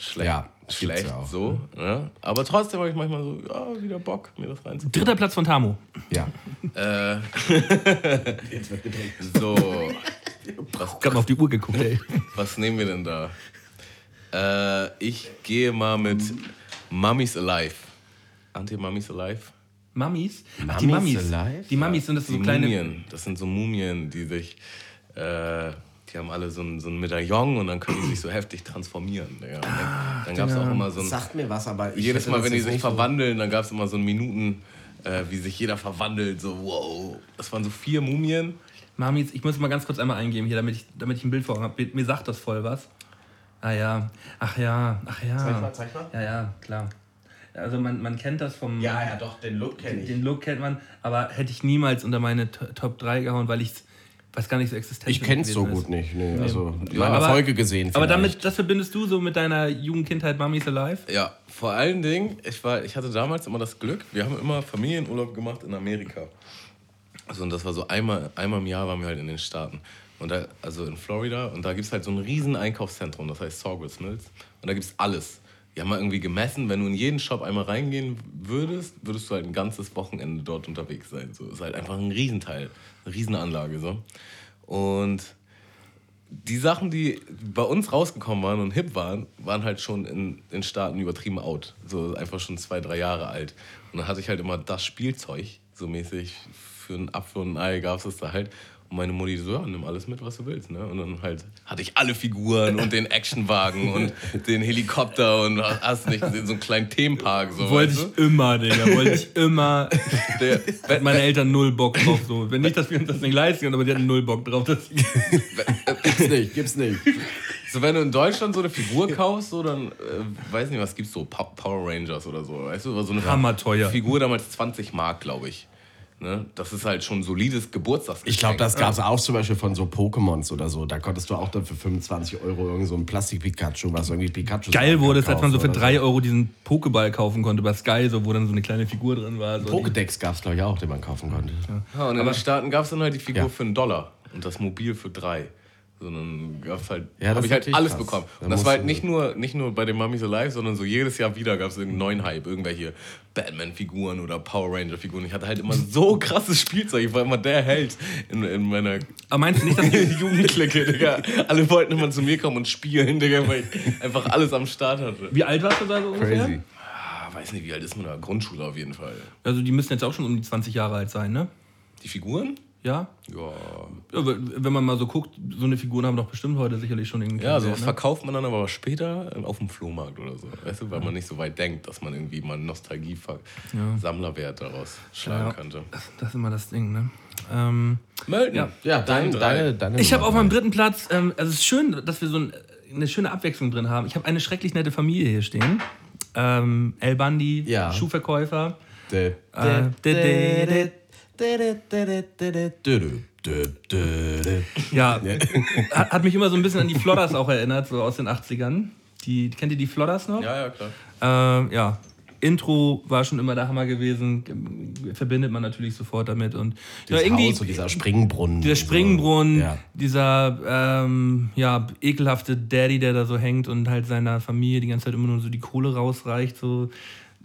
schlecht. Ja, schlecht ja auch. so. Ne? Aber trotzdem habe ich manchmal so, ja, wieder Bock, mir das reinzuziehen. Dritter Platz von Tamo. Ja. Äh, so, was, Ich habe mal auf die Uhr geguckt, ey. was nehmen wir denn da? Äh, ich gehe mal mit Mummies Alive. Anti-Mummies Alive? Mummies? Ach, die Mummies alive? Die Mummies sind das so die kleine. Mumien. Das sind so Mumien, die sich, äh, die haben alle so ein, so ein Medaillon und dann können die sich so heftig transformieren. Digga. Und dann dann gab es auch immer so ein, Sagt mir was, aber ich jedes Mal, wenn die sich verwandeln, dann gab es immer so ein Minuten, äh, wie sich jeder verwandelt. So, wow. Das waren so vier Mumien. Mummies, ich muss mal ganz kurz einmal eingeben hier, damit ich, damit ich ein Bild vor Augen habe. Mir sagt das voll was. Ah ja, ach ja, ach ja. Zeig mal, zeig mal. Ja, ja, klar. Also man, man kennt das vom... Ja, ja, doch, den Look kenne ich. Den Look kennt man, aber hätte ich niemals unter meine Top 3 gehauen, weil ich weiß gar nicht so existent Ich kenn's so gewesen gut ist. nicht. Nee, also Ja, aber- Folge gesehen. Aber vielleicht. damit, das verbindest du so mit deiner Jugendkindheit Mummies Alive? Ja, vor allen Dingen, ich, war, ich hatte damals immer das Glück, wir haben immer Familienurlaub gemacht in Amerika. Also und das war so einmal, einmal im Jahr waren wir halt in den Staaten. Und da, also in Florida. Und da gibt es halt so ein riesen Einkaufszentrum, das heißt Sawgrass Mills. Und da gibt es alles. Die haben mal irgendwie gemessen, wenn du in jeden Shop einmal reingehen würdest, würdest du halt ein ganzes Wochenende dort unterwegs sein. So, ist halt einfach ein Riesenteil, eine Riesenanlage. So. Und die Sachen, die bei uns rausgekommen waren und hip waren, waren halt schon in den Staaten übertrieben out. So einfach schon zwei, drei Jahre alt. Und dann hatte ich halt immer das Spielzeug, so mäßig, für einen Apfel und ein Ei gab es das da halt. Und meine Mutti so, ja, nimm alles mit, was du willst. Ne? Und dann halt hatte ich alle Figuren und den Actionwagen und den Helikopter und hast nicht gesehen, so einen kleinen Themenpark. So, Wollte weißt ich immer, Digga. Wollte ich immer. du? Der, Hat meine Eltern null Bock drauf. So. Wenn nicht, dass wir uns das nicht leisten können, aber die hatten null Bock drauf. Dass Gibt's nicht, gibt's nicht. So, wenn du in Deutschland so eine Figur kaufst, so, dann, äh, weiß nicht, was gibt's so, Pa- Power Rangers oder so, weißt du, so eine Hammerteuer. Figur damals 20 Mark, glaube ich. Ne? Das ist halt schon ein solides Geburtstagsgeschenk. Ich glaube, das gab es auch zum Beispiel von so Pokémons oder so. Da konntest du auch dann für 25 Euro irgend so ein Plastik-Pikachu, was irgendwie Pikachu geil wurde es, als man so für oder 3 Euro diesen Pokéball kaufen konnte bei Sky, so, wo dann so eine kleine Figur drin war. So. Pokédex gab es, glaube ich, auch, den man kaufen konnte. Ja, und in den Staaten gab es dann halt die Figur Ja. für einen Dollar und das Mobil für drei. Sondern gab es halt, Ja, das habe ich halt alles krass. bekommen. Und das musst war halt nicht nur, nicht nur bei den Mummies Alive, sondern so jedes Jahr wieder gab es irgendeinen neuen Hype, irgendwelche Batman-Figuren oder Power Ranger-Figuren. Ich hatte halt immer so krasses Spielzeug. Ich war immer der Held in, in meiner Aber meinst du nicht, dass die Jugendklicke, Digga. Alle wollten immer zu mir kommen und spielen, Digga, weil ich einfach alles am Start hatte. Wie alt warst du da so ungefähr? Crazy. Ah, weiß nicht, wie alt ist man da? Grundschule auf jeden Fall. Also die müssen jetzt auch schon um die 20 Jahre alt sein, ne? Die Figuren? Ja? Ja. Ja, w- Wenn man mal so guckt, so eine Figuren haben doch bestimmt heute sicherlich schon irgendwie. Ja, sowas ne? verkauft man dann aber später auf dem Flohmarkt oder so. Weißt du, weil man nicht so weit denkt, dass man irgendwie mal einen Nostalgie-Sammlerwert daraus schlagen Ja. könnte. Das, das ist immer das Ding, ne? Ähm, Melden. Ja. Ja, dein, drei. deine, deine ich habe auf meinem dritten Platz, ähm, also es ist schön, dass wir so ein, eine schöne Abwechslung drin haben. Ich habe eine schrecklich nette Familie hier stehen. Ähm, El Bandi, Ja. Schuhverkäufer. Dä- Äh, dä- dä- dä- Ja, hat, mich immer so ein bisschen an die Flodders auch erinnert, so aus den 80ern. Die, kennt ihr die Flodders noch? Ja, ja, klar. Ähm, ja. Intro war schon immer der Hammer gewesen, verbindet man natürlich sofort damit. Und ja, irgendwie Haus, so dieser Springbrunnen. dieser und so. Springbrunnen, Ja. dieser ähm, ja, ekelhafte Daddy, der da so hängt und halt seiner Familie die ganze Zeit immer nur so die Kohle rausreicht, so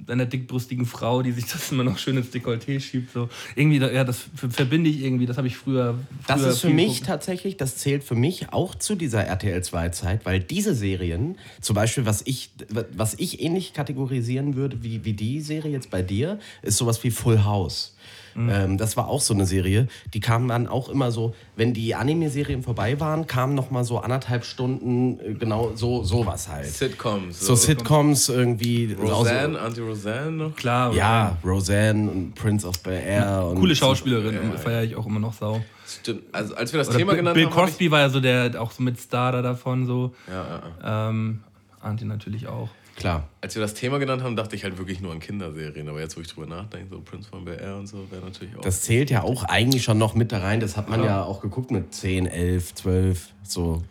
seiner dickbrüstigen Frau, die sich das immer noch schön ins Dekolleté schiebt. So. Irgendwie, ja, das ver- verbinde ich irgendwie, das habe ich früher. Das früher ist für mich geguckt. tatsächlich, das zählt für mich auch zu dieser RTL 2-Zeit, weil diese Serien, zum Beispiel, was ich, was ich ähnlich kategorisieren würde wie, wie die Serie jetzt bei dir, ist sowas wie Full House. Ähm, das war auch so eine Serie, die kam dann auch immer so, wenn die Anime-Serien vorbei waren, kamen noch mal so anderthalb Stunden, äh, genau so sowas halt. Sitcoms. So Sitcoms irgendwie. Roseanne, so- Auntie Roseanne noch? Klar, Ja, Roseanne und Prince of Bel Air. und coole Schauspielerin, feiere ich auch immer noch sau. Stimmt. Also, als wir das Oder Thema Bill genannt Bill haben. hab Cosby war ja so der, auch so mit Star da davon so. Ja, ja, ja. Ähm, Anti natürlich auch. Klar. Als wir das Thema genannt haben, dachte ich halt wirklich nur an Kinderserien. Aber jetzt, wo ich drüber nachdenke, so Prince von Bel Air und so, wäre natürlich auch. Das zählt ja auch eigentlich schon noch mit da rein. Das hat man ja auch geguckt mit 10, 11, 12, so.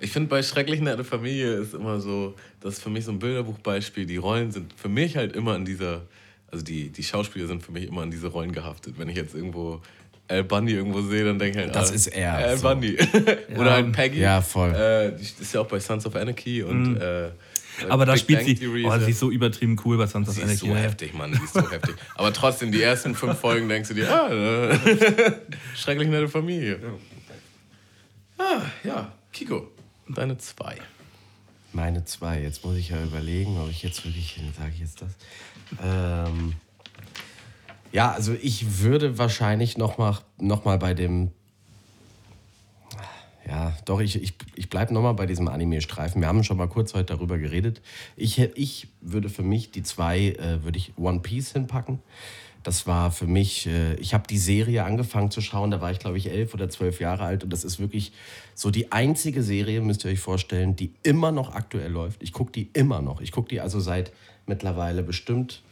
Ich finde, bei Schrecklich Nette Familie ist immer so, das ist für mich so ein Bilderbuchbeispiel. Die Rollen sind für mich halt immer an dieser, also die, die Schauspieler sind für mich immer an diese Rollen gehaftet. Wenn ich jetzt irgendwo Al Bundy irgendwo sehe, dann denke ich halt, Das ah, ist er, Al so. Bundy. Oder halt Peggy. Ja, voll. Äh, die ist ja auch bei Sons of Anarchy und. Äh, Mhm. Aber da Big spielt sie, oh, sie ist so übertrieben cool bei Sons of Sie ist so Anarchy. ja. heftig, Mann, sie ist so heftig. Aber trotzdem, die ersten fünf Folgen denkst du dir, ah, äh, schrecklich nette Familie. Ah, ja, Kiko, deine zwei. Meine zwei. Jetzt muss ich ja überlegen, ob ich jetzt wirklich, sage ich jetzt das. Ähm, ja, also ich würde wahrscheinlich noch mal, noch mal bei dem. Ja, doch, ich, ich, ich bleibe nochmal bei diesem Anime-Streifen. Wir haben schon mal kurz heute darüber geredet. Ich, ich würde für mich die zwei, äh, würde ich One Piece hinpacken. Das war für mich, äh, ich habe die Serie angefangen zu schauen, da war ich glaube ich elf oder zwölf Jahre alt und das ist wirklich so die einzige Serie, müsst ihr euch vorstellen, die immer noch aktuell läuft. Ich gucke die immer noch. Ich gucke die also seit mittlerweile bestimmt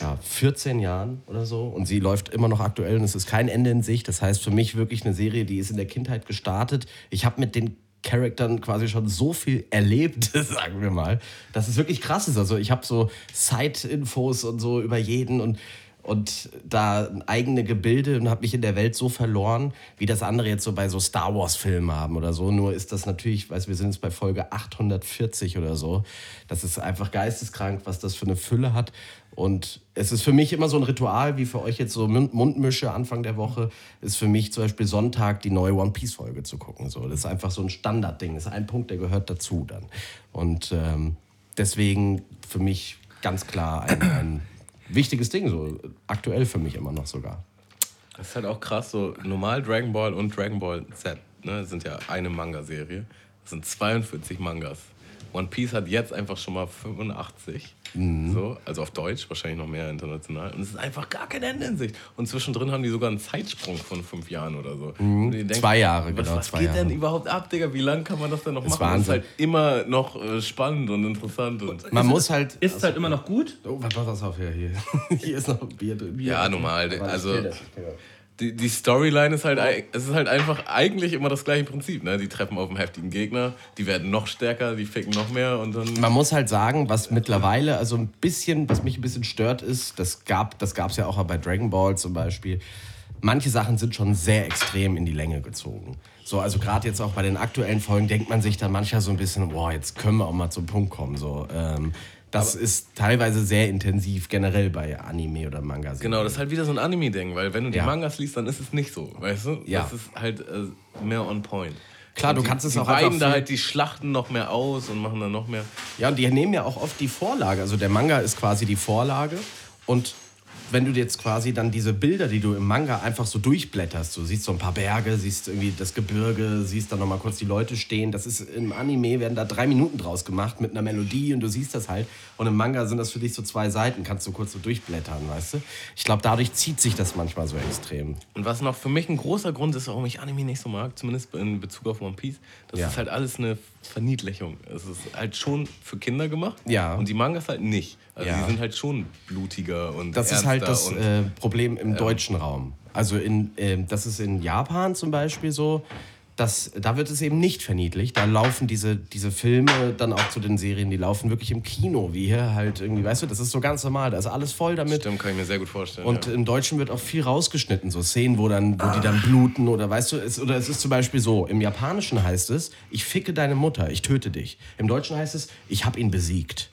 ja, 14 Jahren oder so und sie läuft immer noch aktuell und es ist kein Ende in Sicht. Das heißt für mich wirklich eine Serie, die ist in der Kindheit gestartet. Ich habe mit den Charaktern quasi schon so viel erlebt, sagen wir mal, dass es wirklich krass ist. Also ich habe so Side-Infos und so über jeden und und da eigene Gebilde und habe mich in der Welt so verloren, wie das andere jetzt so bei so Star Wars Filmen haben oder so. Nur ist das natürlich, weiß wir sind jetzt bei Folge 840 oder so. Das ist einfach geisteskrank, was das für eine Fülle hat. Und es ist für mich immer so ein Ritual, wie für euch jetzt so Mund- Mundmische Anfang der Woche, ist für mich zum Beispiel Sonntag die neue One Piece Folge zu gucken. So, das ist einfach so ein Standardding. Das ist ein Punkt, der gehört dazu dann. Und ähm, deswegen für mich ganz klar ein, ein wichtiges Ding, so aktuell für mich immer noch sogar. Das ist halt auch krass, so normal Dragon Ball und Dragon Ball Z ne, sind ja eine Manga-Serie. Das sind 42 Mangas. One Piece hat jetzt einfach schon mal 85. Mhm. So, also auf Deutsch, wahrscheinlich noch mehr international. Und es ist einfach gar kein Ende in Sicht. Und zwischendrin haben die sogar einen Zeitsprung von fünf Jahren oder so. Mhm. Zwei Jahre, was, genau, Was zwei geht denn Jahre. überhaupt ab, Digga? Wie lange kann man das denn noch Ist machen? Das ist Wahnsinn. halt immer noch äh, spannend und interessant. Und Man muss halt. Ist halt immer noch gut. Oh, pass pass auf hier. Hier, hier ist noch ein Bier drin. Bier Ja, normal, das also-. Die, die Storyline ist halt, es ist halt einfach eigentlich immer das gleiche Prinzip. Ne? Die treffen auf einen heftigen Gegner, die werden noch stärker, die ficken noch mehr und dann. Man muss halt sagen, was mittlerweile, also ein bisschen, was mich ein bisschen stört, ist, das gab das gab's ja auch bei Dragon Ball zum Beispiel. Manche Sachen sind schon sehr extrem in die Länge gezogen. So, also gerade jetzt auch bei den aktuellen Folgen denkt man sich dann manchmal so ein bisschen, boah, jetzt können wir auch mal zum Punkt kommen. So, ähm, das ist teilweise sehr intensiv generell bei Anime oder Manga. Genau, das ist halt wieder so ein Anime-Ding, weil wenn du die Ja. Mangas liest, dann ist es nicht so, weißt du? Ja. Das ist halt äh, mehr on point. Klar, Und du die, kannst es die auch einfach weiten da halt die Schlachten noch mehr aus und machen dann noch mehr. Ja, und die nehmen ja auch oft die Vorlage. Also der Manga ist quasi die Vorlage. Und wenn du jetzt quasi dann diese Bilder, die du im Manga einfach so durchblätterst, du siehst so ein paar Berge, siehst irgendwie das Gebirge, siehst dann nochmal kurz die Leute stehen. Das ist im Anime, werden da drei Minuten draus gemacht mit einer Melodie und du siehst das halt. Und im Manga sind das für dich so zwei Seiten, kannst du kurz so durchblättern, weißt du? Ich glaube, dadurch zieht sich das manchmal so extrem. Und was noch für mich ein großer Grund ist, warum ich Anime nicht so mag, zumindest in Bezug auf One Piece, das Ja. ist halt alles eine Verniedlichung. Es ist halt schon für Kinder gemacht Ja. und die Mangas halt nicht. Also Ja. die sind halt schon blutiger und Das ist halt das äh, Problem im deutschen Raum. Also in, ähm, das ist in Japan zum Beispiel so, dass, da wird es eben nicht verniedlicht. Da laufen diese, diese Filme dann auch zu den Serien, die laufen wirklich im Kino, wie hier halt irgendwie, weißt du, das ist so ganz normal, da ist alles voll damit. Stimmt, kann ich mir sehr gut vorstellen. Und ja. im Deutschen wird auch viel rausgeschnitten, so Szenen, wo, dann, wo die dann bluten oder weißt du, es, oder es ist zum Beispiel so, im Japanischen heißt es, ich ficke deine Mutter, ich töte dich. Im Deutschen heißt es, ich habe ihn besiegt.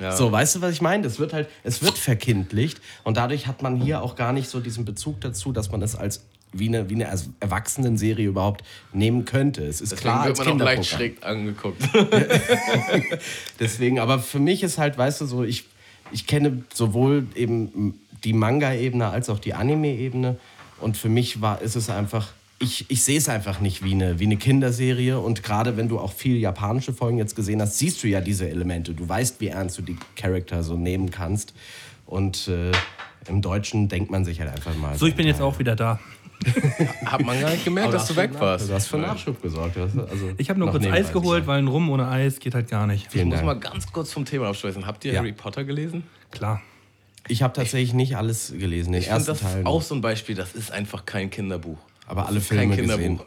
Ja. So, weißt du, was ich meine? Das wird halt, es wird verkindlicht und dadurch hat man hier auch gar nicht so diesen Bezug dazu, dass man es als wie eine, wie eine Erwachsenenserie überhaupt nehmen könnte. Es ist Deswegen klar wird man auch leicht schräg angeguckt. Deswegen, aber für mich ist halt, weißt du, so ich, ich kenne sowohl eben die Manga-Ebene als auch die Anime-Ebene und für mich war, ist es einfach ich, ich sehe es einfach nicht wie eine, wie eine Kinderserie. Und gerade wenn du auch viel japanische Folgen jetzt gesehen hast, siehst du ja diese Elemente. Du weißt, wie ernst du die Charakter so nehmen kannst. Und äh, im Deutschen denkt man sich halt einfach mal. So, ich bin jetzt auch wieder da. Hat man gar nicht gemerkt, dass du weg warst. Du hast für Nachschub gesorgt. Also Ich habe nur kurz Eis geholt, weil ein Rum ohne Eis geht halt gar nicht. Ich Vielen muss Dank. mal ganz kurz vom Thema abschweißen. Habt ihr Ja. Harry Potter gelesen? Klar. Ich habe tatsächlich nicht alles gelesen, den Ich finde, ersten das Teil. auch so ein Beispiel, das ist einfach kein Kinderbuch. Aber Das alle ist Filme kein gesehen. Kinderbuch.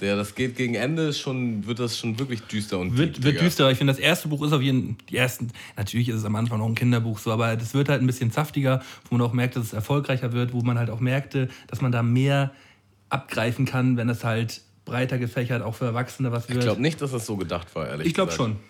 Der, das geht gegen Ende, schon, wird das schon wirklich düster und Wird, deep, wird Digga. düsterer. Ich finde, das erste Buch ist auf jeden die ersten, natürlich ist es am Anfang noch ein Kinderbuch so, aber das wird halt ein bisschen saftiger, wo man auch merkt, dass es erfolgreicher wird, wo man halt auch merkte, dass man da mehr abgreifen kann, wenn es halt breiter gefächert auch für Erwachsene was wird. Ich glaube nicht, dass das so gedacht war, ehrlich Ich glaube gesagt. schon.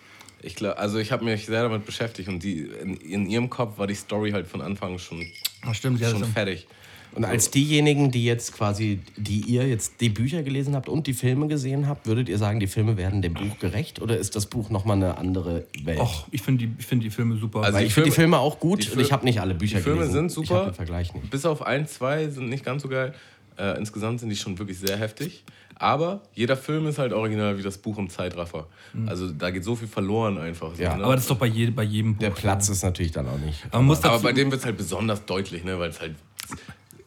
Ich glaub, also ich habe mich sehr damit beschäftigt und die, in, in ihrem Kopf war die Story halt von Anfang schon, Ach, stimmt, ja, schon fertig. Und als diejenigen, die jetzt quasi, die ihr jetzt die Bücher gelesen habt und die Filme gesehen habt, würdet ihr sagen, die Filme werden dem Buch gerecht oder ist das Buch nochmal eine andere Welt? Och, ich finde die, ich find die Filme super. Also Weil ich finde die Filme- auch gut und ich habe nicht alle Bücher Die Filme gelesen. sind Ich super. den Vergleich nicht. Bis auf ein, zwei sind nicht ganz so geil. Äh, insgesamt sind die schon wirklich sehr heftig. Aber jeder Film ist halt original wie das Buch im Zeitraffer. Also da geht so viel verloren einfach. So, Ja, ne? aber das ist doch bei, je, bei jedem Buch. Der Platz ist natürlich dann auch nicht. Aber dazu, bei dem wird es halt besonders deutlich, ne? weil es halt.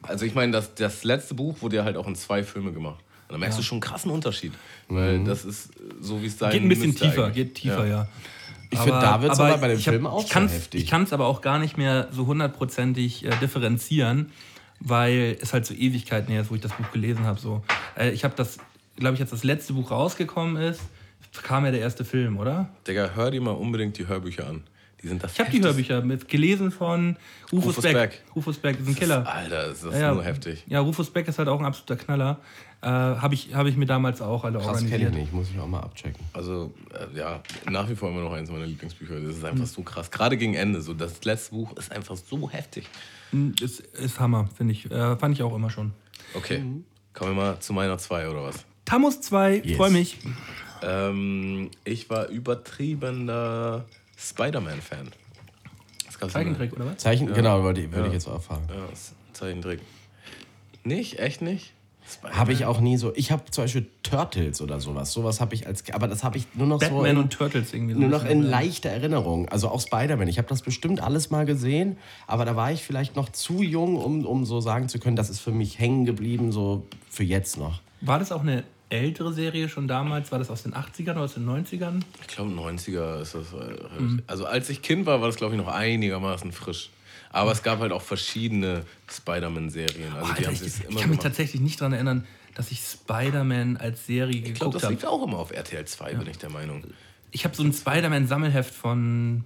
Also ich meine, das, das letzte Buch wurde ja halt auch in zwei Filme gemacht. Und da merkst du schon einen krassen Unterschied. Weil das ist so, wie es sein geht ein bisschen tiefer, eigentlich. geht tiefer, ja. Ich finde, da wird es aber bei hab- Filmen auch ich kann's, sehr heftig. Ich kann es aber auch gar nicht mehr so hundertprozentig äh, differenzieren, weil es halt so Ewigkeiten her ist, wo ich das Buch gelesen habe. So. Äh, ich habe das, glaube ich, als das letzte Buch rausgekommen ist, kam ja der erste Film, oder? Digga, hör dir mal unbedingt die Hörbücher an. Die sind das Ich habe die. Hörbücher mit, gelesen von Rufus, Rufus Beck. Beck. Rufus Beck ist ein Killer. Alter, ist das Ja, ja. nur heftig. Ja, Rufus Beck ist halt auch ein absoluter Knaller. Äh, habe ich, hab ich mir damals auch alle Krass kenne ich organisiert. nicht, muss ich auch mal abchecken. Also, äh, ja, nach wie vor immer noch eins meiner Lieblingsbücher. Das ist Mhm. einfach so krass. Gerade gegen Ende. So, das letzte Buch ist einfach so heftig. Ist, ist Hammer, finde ich. Äh, fand ich auch immer schon. Okay, kommen wir mal zu meiner zwei oder was? Tamus 2, Yes. freue mich. Ähm, ich war übertriebener Spider-Man-Fan. Zeichentrick, oder was? Zeichen, genau, wollte ich, würde ich jetzt auch fragen. Ja, Zeichentrick. Nicht? Echt nicht? Spider-Man? Habe ich auch nie so. Ich habe zum Beispiel Turtles oder sowas. Sowas habe ich als. Aber das habe ich nur noch so. Batman und Turtles irgendwie. so Nur noch in leichter Erinnerung. Also auch Spider-Man. Ich habe das bestimmt alles mal gesehen, aber da war ich vielleicht noch zu jung, um, um so sagen zu können, das ist für mich hängen geblieben, so für jetzt noch. War das auch eine ältere Serie schon damals? War das aus den 80ern oder aus den 90ern? Ich glaube, 90er ist das. äh, Mhm. Also, als ich Kind war, war das, glaube ich, noch einigermaßen frisch. Aber es gab halt auch verschiedene Spider-Man-Serien. Also, die Alter, ich, ich kann mich gemacht. tatsächlich nicht daran erinnern, dass ich Spider-Man als Serie Ich glaube, geguckt das habe. lief auch immer auf RTL 2, bin ich der Meinung. Ich habe so ein Spider-Man-Sammelheft von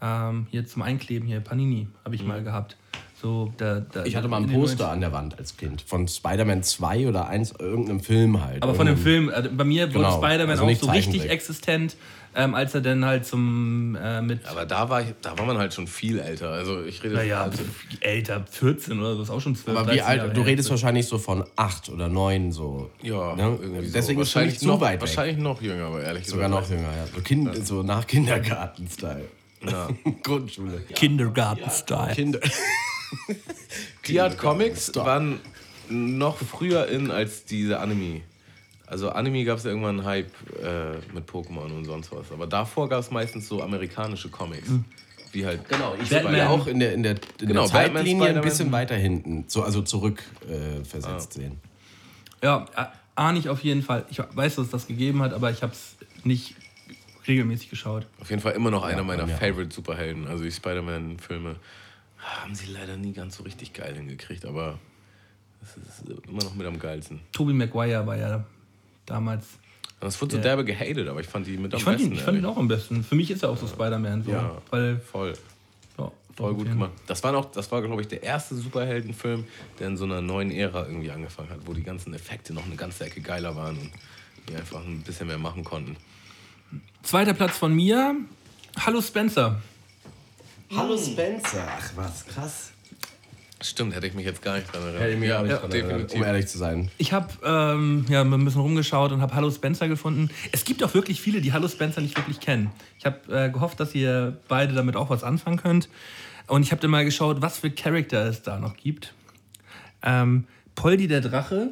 ähm, hier zum Einkleben hier, Panini, habe ich mal gehabt. So, da, da, Ich hatte mal in ein Poster 90ern. an der Wand als Kind. Von Spider-Man 2 oder 1, irgendeinem Film halt. Aber von dem Film, also bei mir wurde Genau, Spider-Man also auch nicht so richtig existent, ähm, als er dann halt zum äh, mit Aber da war, ich, da war man halt schon viel älter. Also, ich rede. naja, also, älter, 14 oder so, ist auch schon 12. Aber wie 13 alt? Jahre Du redest wahrscheinlich so von 8 oder 9 so. ja, Ne? irgendwie so. Deswegen wahrscheinlich zu noch, weit weg. Wahrscheinlich noch jünger, aber ehrlich Sogar gesagt. noch jünger, ja. So, kind, so nach Kindergarten-Style. Ja. Grundschule. Kindergarten-Style. Kinder. Die Art Comics waren noch früher in als diese Anime. Also Anime gab es ja irgendwann einen Hype äh, mit Pokémon und sonst was. Aber davor gab es meistens so amerikanische Comics. Wie halt. Genau, ich Batman. würde ja auch in der, in der, in Genau, der Zeitlinie ein bisschen weiter hinten, so, also zurück äh, versetzt sehen. Ja, ahne ich auf jeden Fall. Ich weiß, dass es das gegeben hat, aber ich habe es nicht regelmäßig geschaut. Auf jeden Fall immer noch einer Ja, meiner ja. Favorite Superhelden. Also die Spider-Man-Filme haben sie leider nie ganz so richtig geil hingekriegt, aber es ist immer noch mit am geilsten. Tobey Maguire war ja damals. Es wurde so Ja. derbe gehatet, aber ich fand die mit am Ich besten. ihn, ich fand ihn auch am besten. Für mich ist er auch so Spider-Man. So, Ja. Weil, Voll. ja, Voll gut gemacht. Das war, noch, das war glaube ich, der erste Superheldenfilm, der in so einer neuen Ära irgendwie angefangen hat, wo die ganzen Effekte noch eine ganze Ecke geiler waren und die einfach ein bisschen mehr machen konnten. Zweiter Platz von mir. Hallo Spencer. Hallo Spencer. Ach was, krass. Stimmt, hätte ich mich jetzt gar nicht dran erinnert. Hätte ich mich auch nicht ja, dran erinnert, um ehrlich zu sein. Ich habe ähm, ja, ein bisschen rumgeschaut und habe Hallo Spencer gefunden. Es gibt auch wirklich viele, die Hallo Spencer nicht wirklich kennen. Ich habe äh, gehofft, dass ihr beide damit auch was anfangen könnt. Und ich habe dann mal geschaut, was für Charakter es da noch gibt. Ähm, Poldi der Drache,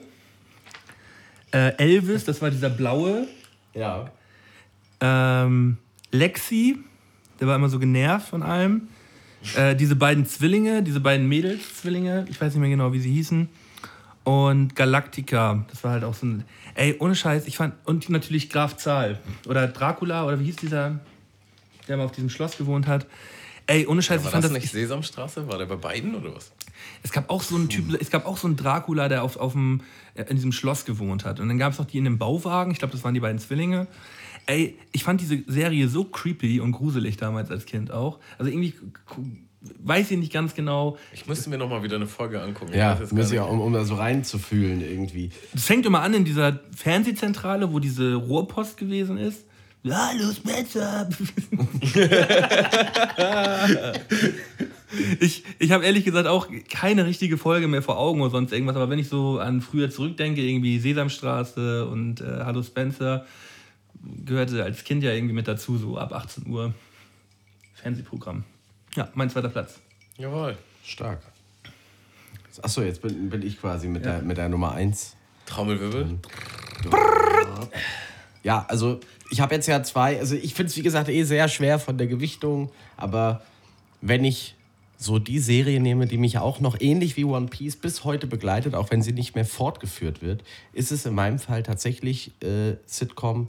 Äh, Elvis, das war dieser blaue. Ja. Ähm, Lexi, der war immer so genervt von allem. Äh, diese beiden Zwillinge, diese beiden Mädels-Zwillinge, ich weiß nicht mehr genau, wie sie hießen. Und Galactica, das war halt auch so ein. Ey, ohne Scheiß, ich fand. Und natürlich Graf Zahl. Oder Dracula, oder wie hieß dieser, der mal auf diesem Schloss gewohnt hat. Ey, ohne Scheiß, War ich fand das das. nicht Sesamstraße? War der bei beiden oder was? Es gab auch so einen Typ, es gab auch so einen Dracula, der auf, auf dem, in diesem Schloss gewohnt hat. Und dann gab es noch die in dem Bauwagen, ich glaube, das waren die beiden Zwillinge. Ey, ich fand diese Serie so creepy und gruselig damals als Kind auch. Also irgendwie weiß ich nicht ganz genau. Ich müsste mir noch mal wieder eine Folge angucken. Ich Ja, weiß jetzt muss gar ich nicht. auch, um, um da so reinzufühlen irgendwie. Es fängt immer an in dieser Fernsehzentrale, wo diese Rohrpost gewesen ist. Hallo Spencer! ich ich habe ehrlich gesagt auch keine richtige Folge mehr vor Augen oder sonst irgendwas, aber wenn ich so an früher zurückdenke, irgendwie Sesamstraße und äh, Hallo Spencer, gehörte als Kind ja irgendwie mit dazu, so ab 18 Uhr Fernsehprogramm. Ja, mein zweiter Platz. Jawohl. Stark. Achso, jetzt bin, bin ich quasi mit, der, mit der Nummer 1. Trommelwirbel. Ja, also ich habe jetzt ja zwei, also ich finde es wie gesagt eh sehr schwer von der Gewichtung, aber wenn ich so die Serie nehme, die mich auch noch ähnlich wie One Piece bis heute begleitet, auch wenn sie nicht mehr fortgeführt wird, ist es in meinem Fall tatsächlich äh, Sitcom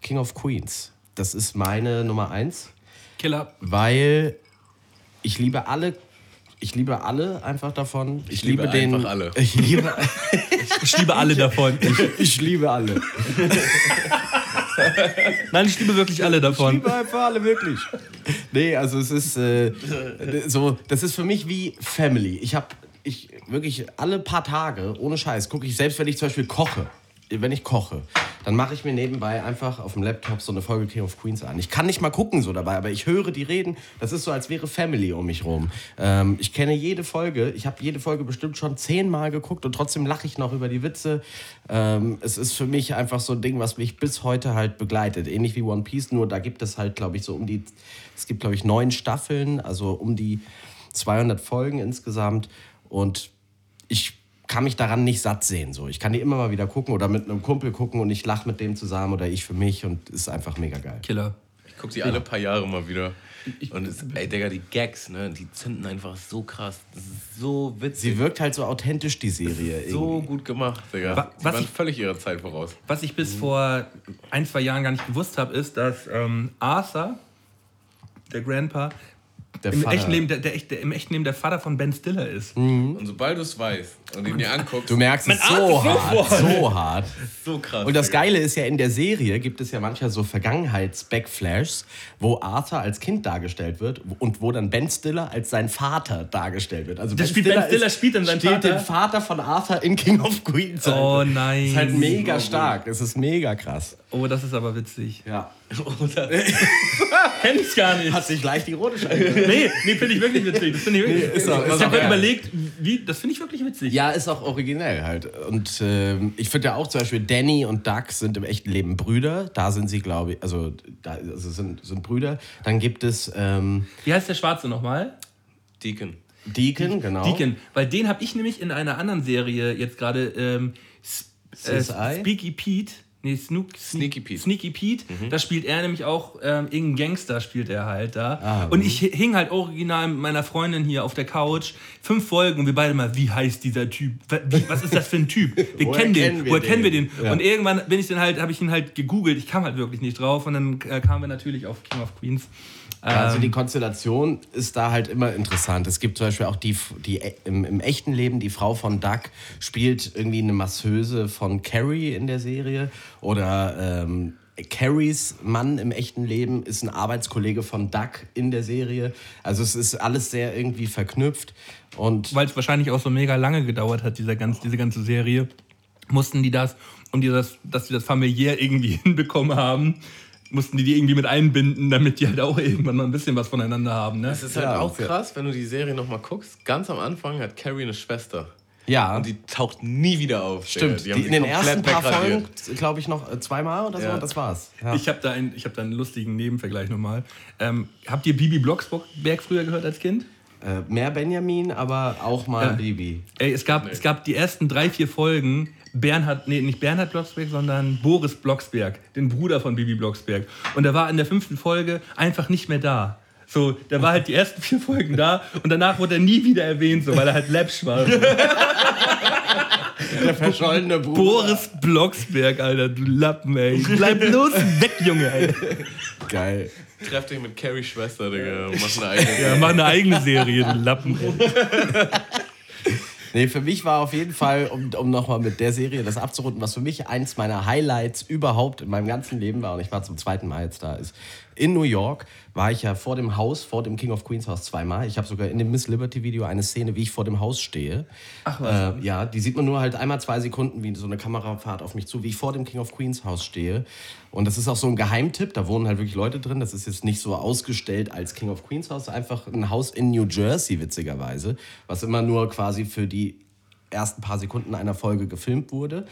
King of Queens. Das ist meine Nummer eins, Killer. weil ich liebe alle, ich liebe alle einfach davon. Ich, liebe den, einfach alle. Ich liebe, Ich liebe alle davon. ich liebe alle. Nein, ich liebe wirklich alle davon. liebe einfach alle wirklich. Nee, also es ist äh, so, das ist für mich wie Family. Ich habe ich wirklich alle paar Tage, ohne Scheiß, gucke ich, selbst wenn ich zum Beispiel koche, wenn ich koche, dann mache ich mir nebenbei einfach auf dem Laptop so eine Folge King of Queens an. Ich kann nicht mal gucken so dabei, aber ich höre die reden. Das ist so, als wäre Family um mich rum. Ähm, ich kenne jede Folge. Ich habe jede Folge bestimmt schon zehnmal geguckt und trotzdem lache ich noch über die Witze. Ähm, es ist für mich einfach so ein Ding, was mich bis heute halt begleitet. Ähnlich wie One Piece, nur da gibt es halt, glaube ich, so um die, es gibt, glaube ich, neun Staffeln, also um die 200 Folgen insgesamt. Und ich kann mich daran nicht satt sehen. So. Ich kann die immer mal wieder gucken oder mit einem Kumpel gucken und ich lache mit dem zusammen oder ich für mich und ist einfach mega geil. Killer. Ich gucke die alle paar Jahre mal wieder. Und es, ey, Digga, die Gags, ne, die zünden einfach so krass. Das ist so witzig. Sie wirkt halt so authentisch, die Serie. so irgendwie. gut gemacht, Digga. Wa- was waren ich- völlig ihrer Zeit voraus. Was ich bis vor ein, zwei Jahren gar nicht gewusst habe, ist, dass ähm, Arthur, der Grandpa, Der im echten, Leben, der, der, echt- der, im echten Leben der Vater von Ben Stiller ist. Und sobald du es weißt und ihn dir anguckst, Du merkst es so hart, so hart. so krass. Und das. Geile ist ja, in der Serie gibt es ja manchmal so Vergangenheits-Backflashs, wo Arthur als Kind dargestellt wird und wo dann Ben Stiller als sein Vater dargestellt wird. Also Das spielt- Ben Stiller spielt dann seinen spielt Vater? den Vater von Arthur in King of Queens. Oh nein. Das ist halt mega stark. Es ist mega krass. Oh, das ist aber witzig. Ja. Kenn ich gar nicht. Hat sich leicht ironisch angehört. Nee, nee finde ich wirklich witzig. Das finde ich wirklich ist auch- Ich ist habe mir geil. überlegt, wie, das finde ich wirklich witzig. Ja, ist auch originell halt. Und ähm, ich finde ja auch zum Beispiel, Danny und Doug sind im echten Leben Brüder. Da sind sie, glaube ich, also, da, also sind, sind Brüder. Dann gibt es ähm, Wie heißt der Schwarze nochmal? Deacon. Deacon, genau. Deacon. Weil den habe ich nämlich in einer anderen Serie jetzt gerade ähm, äh? Speaky Pete. Nee, Snook, Sneaky Pete. Sneaky Pete. Da spielt er nämlich auch ähm, irgendeinen Gangster, spielt er halt da. Ah, und ich hing halt original mit meiner Freundin hier auf der Couch. Fünf Folgen und wir beide mal, wie heißt dieser Typ? Wie, was ist das für ein Typ? Wir kennen den. kennen wir Woher den? kennen wir den? Ja. Und irgendwann bin ich dann halt, habe ich ihn halt gegoogelt. Ich kam halt wirklich nicht drauf. Und dann äh, kamen wir natürlich auf King of Queens. Also Ähm. die Konstellation ist da halt immer interessant. Es gibt zum Beispiel auch die, die im, im echten Leben, die Frau von Doug spielt irgendwie eine Masseuse von Carrie in der Serie. Oder ähm, Carries Mann im echten Leben ist ein Arbeitskollege von Doug in der Serie. Also es ist alles sehr irgendwie verknüpft. Und weil es wahrscheinlich auch so mega lange gedauert hat, dieser ganz, diese ganze Serie, mussten die das, um die das, dass sie das familiär irgendwie hinbekommen haben, mussten die die irgendwie mit einbinden, damit die halt auch irgendwann mal ein bisschen was voneinander haben. Ne? Es ist halt Ja, auch krass, wenn du die Serie nochmal guckst. Ganz am Anfang hat Carrie eine Schwester. ja, Und die taucht nie wieder auf. stimmt. Die, haben in den ersten paar Folgen, glaube ich, noch äh, zweimal oder so. Ja. Das war's. Ja. Ich habe da, ein, ich hab da einen lustigen Nebenvergleich nochmal. Ähm, habt ihr Bibi Blocksberg früher gehört als Kind? Äh, mehr Benjamin, aber auch mal Ja. Bibi. Ey, es gab, es gab die ersten drei, vier Folgen. Bernhard, nee, nicht Bernhard Blocksberg, sondern Boris Blocksberg, den Bruder von Bibi Blocksberg. Und der war in der fünften Folge einfach nicht mehr da. So, der war halt die ersten vier Folgen da und danach wurde er nie wieder erwähnt, so, weil er halt läppsch war. Der verschollene Bruder. Boris Blocksberg, Alter, du Lappen, ey. Bleib bloß weg, Junge, ey. Geil. Treff dich mit Carries Schwester, Digga. Mach eine eigene. Ja, mach eine eigene Serie, du Lappen, ey. Nee, für mich war auf jeden Fall, um, um nochmal mit der Serie das abzurunden, was für mich eins meiner Highlights überhaupt in meinem ganzen Leben war, und ich war zum zweiten Mal jetzt da, ist, in New York war ich ja vor dem Haus, vor dem King of Queens Haus zweimal. Ich habe sogar in dem Miss Liberty Video eine Szene, wie ich vor dem Haus stehe. Ach was. Äh, ja, die sieht man nur halt einmal zwei Sekunden, wie so eine Kamera fahrt auf mich zu, wie ich vor dem King of Queens Haus stehe. Und das ist auch so ein Geheimtipp, da wohnen halt wirklich Leute drin. Das ist jetzt nicht so ausgestellt als King of Queens Haus, einfach ein Haus in New Jersey, witzigerweise, was immer nur quasi für die ersten paar Sekunden einer Folge gefilmt wurde.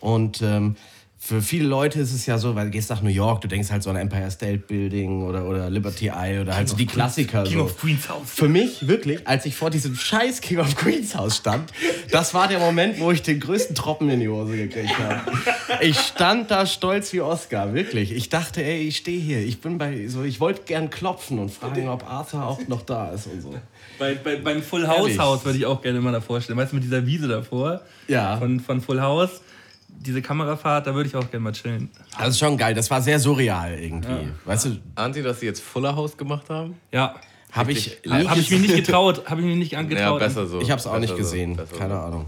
Und ähm, für viele Leute ist es ja so, weil du gehst nach New York, du denkst halt so an Empire State Building oder, oder Liberty Eye oder halt so die Klassiker. King so. of Queens Haus. Für mich wirklich, als ich vor diesem scheiß King of Queens Haus stand, das war der Moment, wo ich den größten Tropfen in die Hose gekriegt habe. Ich stand da stolz wie Oscar, wirklich. Ich dachte, ey, ich stehe hier. Ich bin bei so, ich wollte gern klopfen und fragen, ob Arthur auch noch da ist und so. Bei, bei, beim Full House Ehrlich? Haus würde ich auch gerne mal da vorstellen. Weißt du, mit dieser Wiese davor Ja. von, von Full House, diese Kamerafahrt, da würde ich auch gerne mal chillen. Das ist schon geil. Das war sehr surreal irgendwie. Weißt du, Ahnt ihr, dass sie jetzt Fuller House gemacht haben? Ja. habe ich hab ich mich gesehen. nicht getraut, habe ich mich nicht Ja, angetraut. besser so. Ich habe es auch nicht so, gesehen. besser Keine so. Ahnung.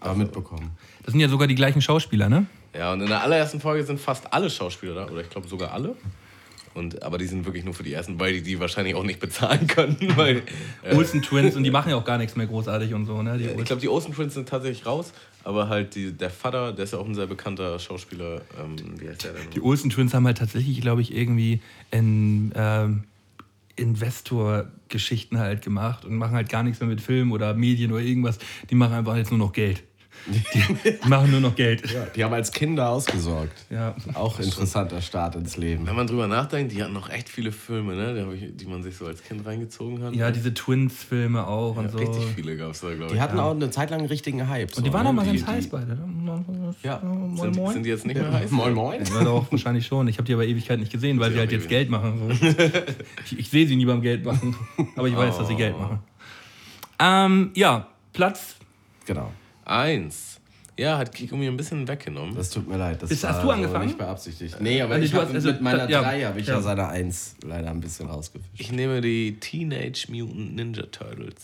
Aber mitbekommen. Das sind ja sogar die gleichen Schauspieler, ne? Ja, und in der allerersten Folge sind fast alle Schauspieler da, oder ich glaube sogar alle. Und, aber die sind wirklich nur für die ersten, weil die die wahrscheinlich auch nicht bezahlen können. Weil, äh, Olsen Twins und die machen ja auch gar nichts mehr großartig und so, ne? Die ich glaube, die Olsen Twins sind tatsächlich raus, aber halt die, der Vater, der ist ja auch ein sehr bekannter Schauspieler. Ähm, wie heißt der denn? Die Olsen Twins haben halt tatsächlich, glaube ich, irgendwie in ähm, Investor-Geschichten halt gemacht und machen halt gar nichts mehr mit Film oder Medien oder irgendwas. Die machen einfach jetzt nur noch Geld. Die, die machen nur noch Geld. Die haben als Kinder ausgesorgt. Ja. Auch interessanter Start ins Leben. Wenn man drüber nachdenkt, die hatten noch echt viele Filme, ne? die, die man sich so als Kind reingezogen hat. Ja, diese Twins-Filme auch und so. Richtig viele gab es da, glaube ich. Die hatten auch eine Zeit lang einen richtigen Hype. Und die so, waren ne? auch mal Die- ganz heiß die- beide. ne? Ja. Moin, sind, moin. sind die jetzt nicht mehr heiß? Moin Moin. Ja, doch, wahrscheinlich schon. Ich habe die aber Ewigkeit nicht gesehen, weil sie halt jetzt. Geld machen. So. Ich, ich sehe sie nie beim Geld machen, aber ich weiß, dass sie Geld machen. Ähm, ja, Platz. Genau. Eins. Ja, hat Kiko mir ein bisschen weggenommen. Das tut mir leid. Das Ist- war hast du so angefangen? nicht beabsichtigt. Nee, aber Nee, ich du hab, hast- also, mit meiner ja, 3 habe ich ja. ja. seine 1 leider ein bisschen rausgefischt. Ich nehme die Teenage Mutant Ninja Turtles.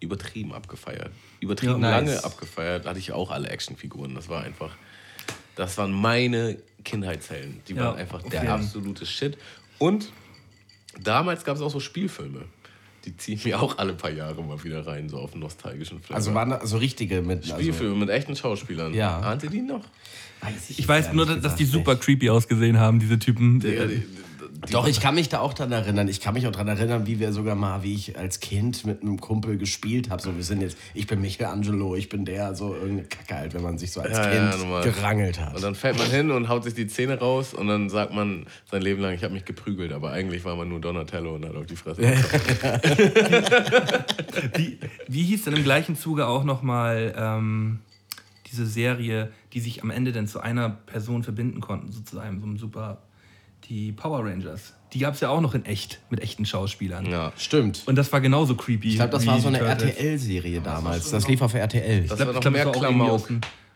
Übertrieben abgefeiert. Übertrieben Ja, nice. lange abgefeiert. Hatte ich auch alle Actionfiguren. Das war einfach. Das waren meine Kindheitshelden. Die Ja, waren einfach der okay. absolute Shit. Und damals gab es auch so Spielfilme. Die ziehen mir auch alle paar Jahre mal wieder rein, so auf einen nostalgischen Film. Also waren da so richtige mit. Also, Spielfilme mit echten Schauspielern. Ja. Ahnt ihr die noch? weiß Ich weiß nur, dass dass die super creepy ausgesehen haben, diese Typen. Ja, die, die, Doch, ich kann mich da auch dran erinnern. Ich kann mich auch dran erinnern, wie wir sogar mal, wie ich als Kind mit einem Kumpel gespielt habe. So, wir sind jetzt, ich bin Michelangelo, ich bin der, so irgendeine Kacke halt, wenn man sich so als Ja, Kind ja, gerangelt hat. Und dann fällt man hin und haut sich die Zähne raus und dann sagt man sein Leben lang, ich habe mich geprügelt, aber eigentlich war man nur Donatello und hat auf die Fresse. Wie, wie hieß denn im gleichen Zuge auch nochmal ähm, diese Serie, die sich am Ende dann zu einer Person verbinden konnten, so zu einem so einem super. Die Power Rangers. Die gab es ja auch noch in echt, mit echten Schauspielern. Ja. Stimmt. Und das war genauso creepy. Ich glaube, das war so eine. RTL-Serie damals. Das lief auf RTL. Das war noch glaub, mehr war Klamauk.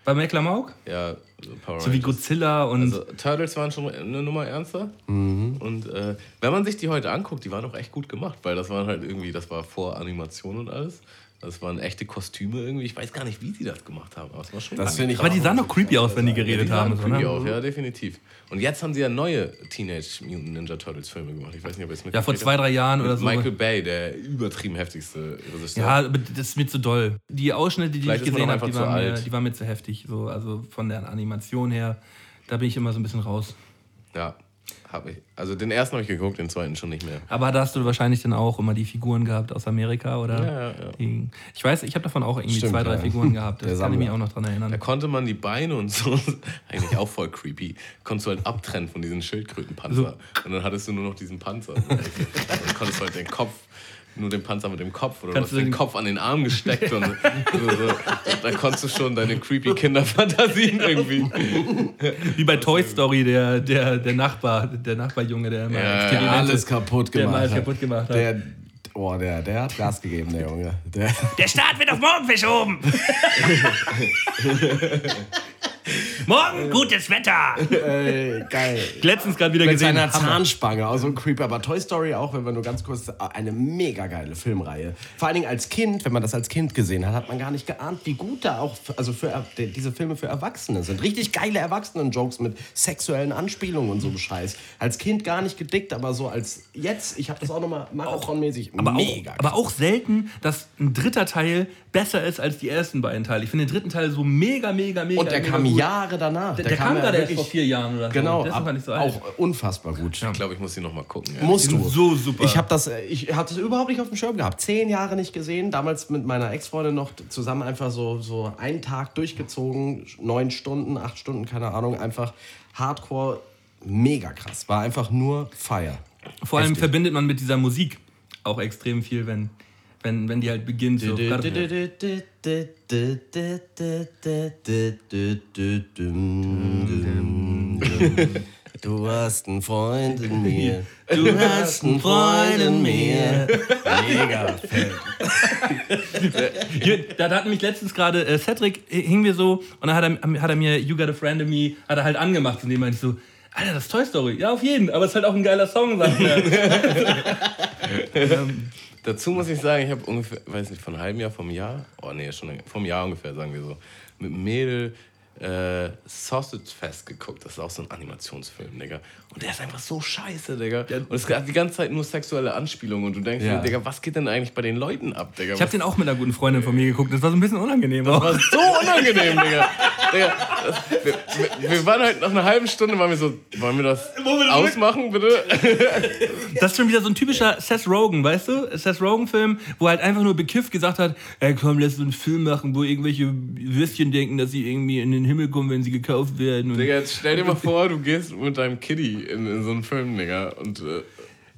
War mehr Klamauk? Ja, so Power So wie Rangers. Godzilla und. Also Turtles waren schon eine Nummer ernster. Und äh, wenn man sich die heute anguckt, die waren auch echt gut gemacht, weil das waren halt irgendwie, das war vor Animation und alles. Das waren echte Kostüme irgendwie. Ich weiß gar nicht, wie sie das gemacht haben, aber es war schon Das ich aber die sahen doch creepy aus, wenn die Ja, geredet die haben. sahen So, creepy ne? auf, ja, definitiv. Und jetzt haben sie ja neue Teenage Mutant Ninja Turtles Filme gemacht. Ich weiß nicht, ob ihr es Ja, vor zwei, drei Jahren oder Mit so. Michael Bay, der übertrieben heftigste Regisseur. Ja, aber das ist mir zu doll. Die Ausschnitte, die Vielleicht ich gesehen habe, die, waren mir- alt. die waren mir zu heftig. So, also von der Animation her, da bin ich immer so ein bisschen raus. Ja, habe ich. Also den ersten habe ich geguckt, den zweiten schon nicht mehr. Aber da hast du wahrscheinlich dann auch immer die Figuren gehabt aus Amerika, oder? Ja, ja, ja. Ich weiß, ich habe davon auch irgendwie Stimmt, zwei, drei ja. Figuren gehabt. Das kann ich mich auch noch dran Da erinnern. konnte man die Beine und so, eigentlich auch voll creepy, konntest du halt abtrennen von diesen Schildkrötenpanzer. Und dann hattest du nur noch diesen Panzer. Und dann konntest du halt den Kopf nur den Panzer mit dem Kopf oder Kannst du hast du den den- Kopf an den Arm gesteckt und so, so. da konntest du schon deine creepy Kinderfantasien irgendwie. Wie bei Toy Story, der, der, der Nachbar, der Nachbarjunge, der immer Ja, Der alles kaputt der gemacht mal alles hat. kaputt gemacht hat. Der, oh, der, der hat Gas gegeben, der Junge. Der, Der Start wird auf morgen verschoben. morgen gutes Wetter. ey, geil. Letztens gerade wieder Mit gesehen. seiner Hammer. Zahnspange, also ein Creeper. Aber Toy Story auch, wenn wir nur ganz kurz, eine mega geile Filmreihe. Vor allen Dingen als Kind, wenn man das als Kind gesehen hat, hat man gar nicht geahnt, wie gut da auch, also für die- diese Filme für Erwachsene sind. Richtig geile Erwachsenen-Jokes mit sexuellen Anspielungen und so Scheiß. Als Kind gar nicht gedickt, aber so als jetzt, ich habe das auch nochmal marathonmäßig aber mega auch, aber auch selten, dass ein dritter Teil besser ist als die ersten beiden Teile. Ich finde den dritten Teil so mega, mega, mega. Und der mega kam gut. Jahre danach. Der, der kam ja gerade erst wirklich- vor vier Jahren oder so. Genau, ab, ich so alt. auch unfassbar gut. Ich glaube, ich muss die noch mal gucken. Ja. Musst du. so super. Ich habe das, ich hatte das überhaupt nicht auf dem Schirm gehabt. Zehn Jahre nicht gesehen. Damals mit meiner Ex-Freundin noch zusammen einfach so, so einen Tag durchgezogen. Neun Stunden, acht Stunden, keine Ahnung. Einfach Hardcore, mega krass. War einfach nur Feier. Vor allem Heftig. verbindet man mit dieser Musik auch extrem viel, wenn, wenn, wenn die halt beginnt. So. Du hast einen Freund in mir. Du hast einen Freund in mir. Mega. Hier, da, hat nämlich letztens gerade äh, Cedric äh, hing mir so und dann hat er, hat er mir You Got a Friend in Me hat er halt angemacht und dem meinte ich so, Alter, das ist Toy Story. Ja, auf jeden, aber es ist halt auch ein geiler Song, sagt er. Dazu muss ich sagen, ich habe ungefähr, weiß nicht, von einem halben Jahr, vom Jahr, oh nee, schon vom Jahr ungefähr, sagen wir so, mit Mädel äh, Sausage Fest geguckt. Das ist auch so ein Animationsfilm, Digga. Und der ist einfach so scheiße, Digga. Und es hat die ganze Zeit nur sexuelle Anspielungen. Und du denkst Ja. dir, Digga, was geht denn eigentlich bei den Leuten ab, Digga? Ich habe den auch mit einer guten Freundin von mir geguckt. Das war so ein bisschen unangenehm. auch. Das war so unangenehm, Digga. Digga das, wir, wir, wir waren halt nach einer halben Stunde, waren wir so, wollen wir das ausmachen, bitte? Das ist schon wieder so ein typischer Seth Rogen, weißt du? Seth Rogen-Film, wo halt einfach nur bekifft gesagt hat, ey komm, lass uns einen Film machen, wo irgendwelche Würstchen denken, dass sie irgendwie in den Himmel kommen, wenn sie gekauft werden. Digga, jetzt stell dir mal vor, du gehst mit deinem Kitty in, in so einen Film, Digga. Und, äh,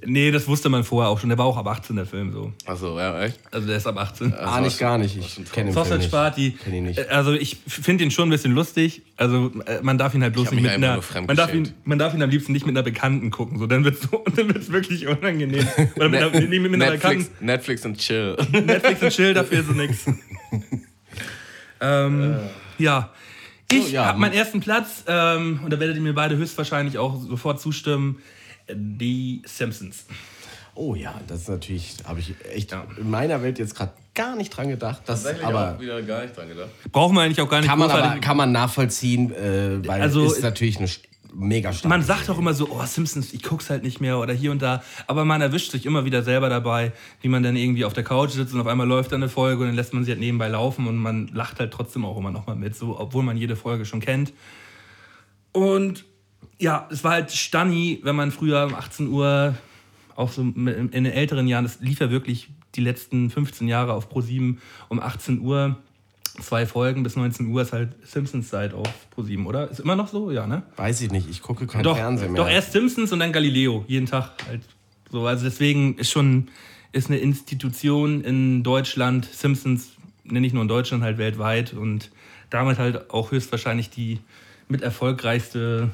nee, das wusste man vorher auch schon. Der war auch ab 18, der Film so. achso, ja, echt? Also der ist ab 18. Ah, nicht gar nicht. Ich kenne Film Sausage nicht. Party. Kenn ihn nicht. Äh, Also ich finde ihn schon ein bisschen lustig. Also äh, man darf ihn halt bloß nicht mit einer. Man darf, ihn, man darf ihn am liebsten nicht mit einer Bekannten gucken. So, dann wird es dann wird's wirklich unangenehm. Oder mit, einer, mit einer Netflix, Bekannten. Netflix und chill. Netflix und Chill, dafür ist so nix. ähm, ja. Ich So, ja. habe meinen ersten Platz ähm, und da werdet ihr mir beide höchstwahrscheinlich auch sofort zustimmen. Die Simpsons. Oh ja, das ist natürlich, habe ich echt in meiner Welt jetzt gerade gar nicht dran gedacht. Das, aber wieder gar nicht dran gedacht. Brauchen wir eigentlich auch gar nicht kann man, aber, kann man nachvollziehen, äh, weil Also, ist natürlich eine mega starke Man sagt auch immer so, oh, Simpsons, ich guck's halt nicht mehr oder hier und da. Aber man erwischt sich immer wieder selber dabei, wie man dann irgendwie auf der Couch sitzt und auf einmal läuft dann eine Folge und dann lässt man sie halt nebenbei laufen und man lacht halt trotzdem auch immer noch mal mit, so, obwohl man jede Folge schon kennt. Und ja, es war halt Stanni, wenn man früher um 18 Uhr, auch so in den älteren Jahren, das lief ja wirklich die letzten 15 Jahre auf Pro7 um 18 Uhr. Zwei Folgen bis 19 Uhr ist halt Simpsons Zeit auf Pro7, oder? Ist immer noch so? Ja, ne? Weiß ich nicht, ich gucke kein Doch, Fernsehen mehr. doch erst Simpsons und dann Galileo, jeden Tag halt. So, also deswegen ist schon ist eine Institution in Deutschland, Simpsons, ne, nicht nur in Deutschland, halt weltweit und damit halt auch höchstwahrscheinlich die mit erfolgreichste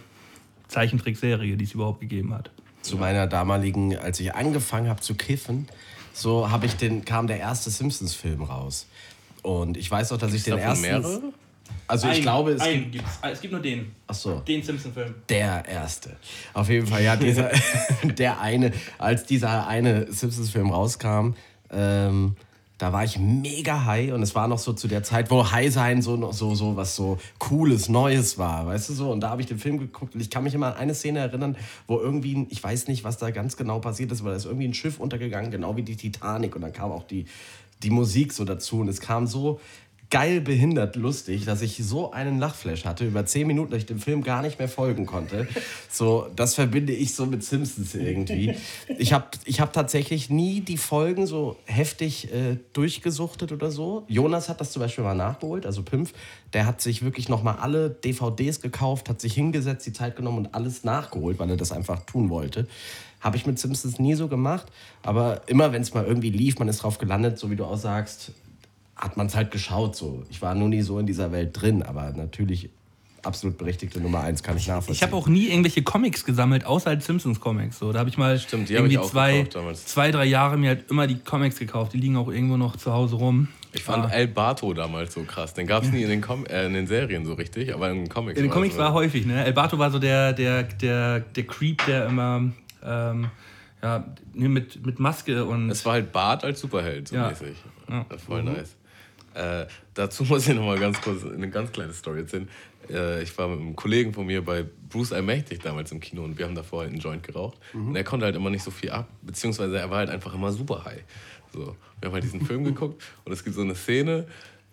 Zeichentrickserie, die es überhaupt gegeben hat. zu meiner damaligen, als ich angefangen habe zu kiffen, so habe ich den, kam der erste Simpsons-Film raus. Und ich weiß auch, dass ich den ersten. mehrere? Also ich glaube, es einen gibt. gibt's. Ah, Es gibt nur den. Ach so. Den Simpson-Film. Der erste. Auf jeden Fall, ja, dieser, der eine, als dieser eine Simpsons-Film rauskam, ähm, da war ich mega high und es war noch so zu der Zeit, wo High sein so, so, so was so Cooles, Neues war, weißt du so? Und da habe ich den Film geguckt und ich kann mich immer an eine Szene erinnern, wo irgendwie, ich weiß nicht, was da ganz genau passiert ist, aber da ist irgendwie ein Schiff untergegangen, genau wie die Titanic und dann kam auch die, die Musik so dazu und es kam so geil behindert lustig, dass ich so einen Lachflash hatte über zehn Minuten, dass ich dem Film gar nicht mehr folgen konnte. So, das verbinde ich so mit Simpsons irgendwie. Ich habe ich hab tatsächlich nie die Folgen so heftig äh, durchgesuchtet oder so. Jonas hat das zum Beispiel mal nachgeholt, also Pimpf. Der hat sich wirklich nochmal alle DVDs gekauft, hat sich hingesetzt, die Zeit genommen und alles nachgeholt, weil er das einfach tun wollte. Habe ich mit Simpsons nie so gemacht, aber immer wenn es mal irgendwie lief, man ist drauf gelandet, so wie du auch sagst, hat man es halt geschaut. So. Ich war nur nie so in dieser Welt drin, aber natürlich absolut berechtigte Nummer eins kann ich nachvollziehen. Ich habe auch nie irgendwelche Comics gesammelt, außer halt Simpsons Comics. So, da habe ich mal Stimmt, irgendwie zwei, zwei, drei Jahre mir halt immer die Comics gekauft. Die liegen auch irgendwo noch zu Hause rum. Ich fand El Bato damals so krass. Den gab es nie in den, Com äh, in den Serien so richtig, aber in den Comics. In den war Comics so. war häufig, ne? El Bato war so der, der, der, der Creep, der immer ähm, ja, ne, mit, mit Maske und. Es war halt Bart als Superheld, so Ja. mäßig. Ja. Voll nice. Äh, dazu muss ich noch mal ganz kurz eine ganz kleine Story erzählen. Äh, ich war mit einem Kollegen von mir bei Bruce Allmächtig damals im Kino und wir haben davor halt einen Joint geraucht. Und er konnte halt immer nicht so viel ab, beziehungsweise er war halt einfach immer super high. So, wir haben halt diesen Film geguckt und es gibt so eine Szene,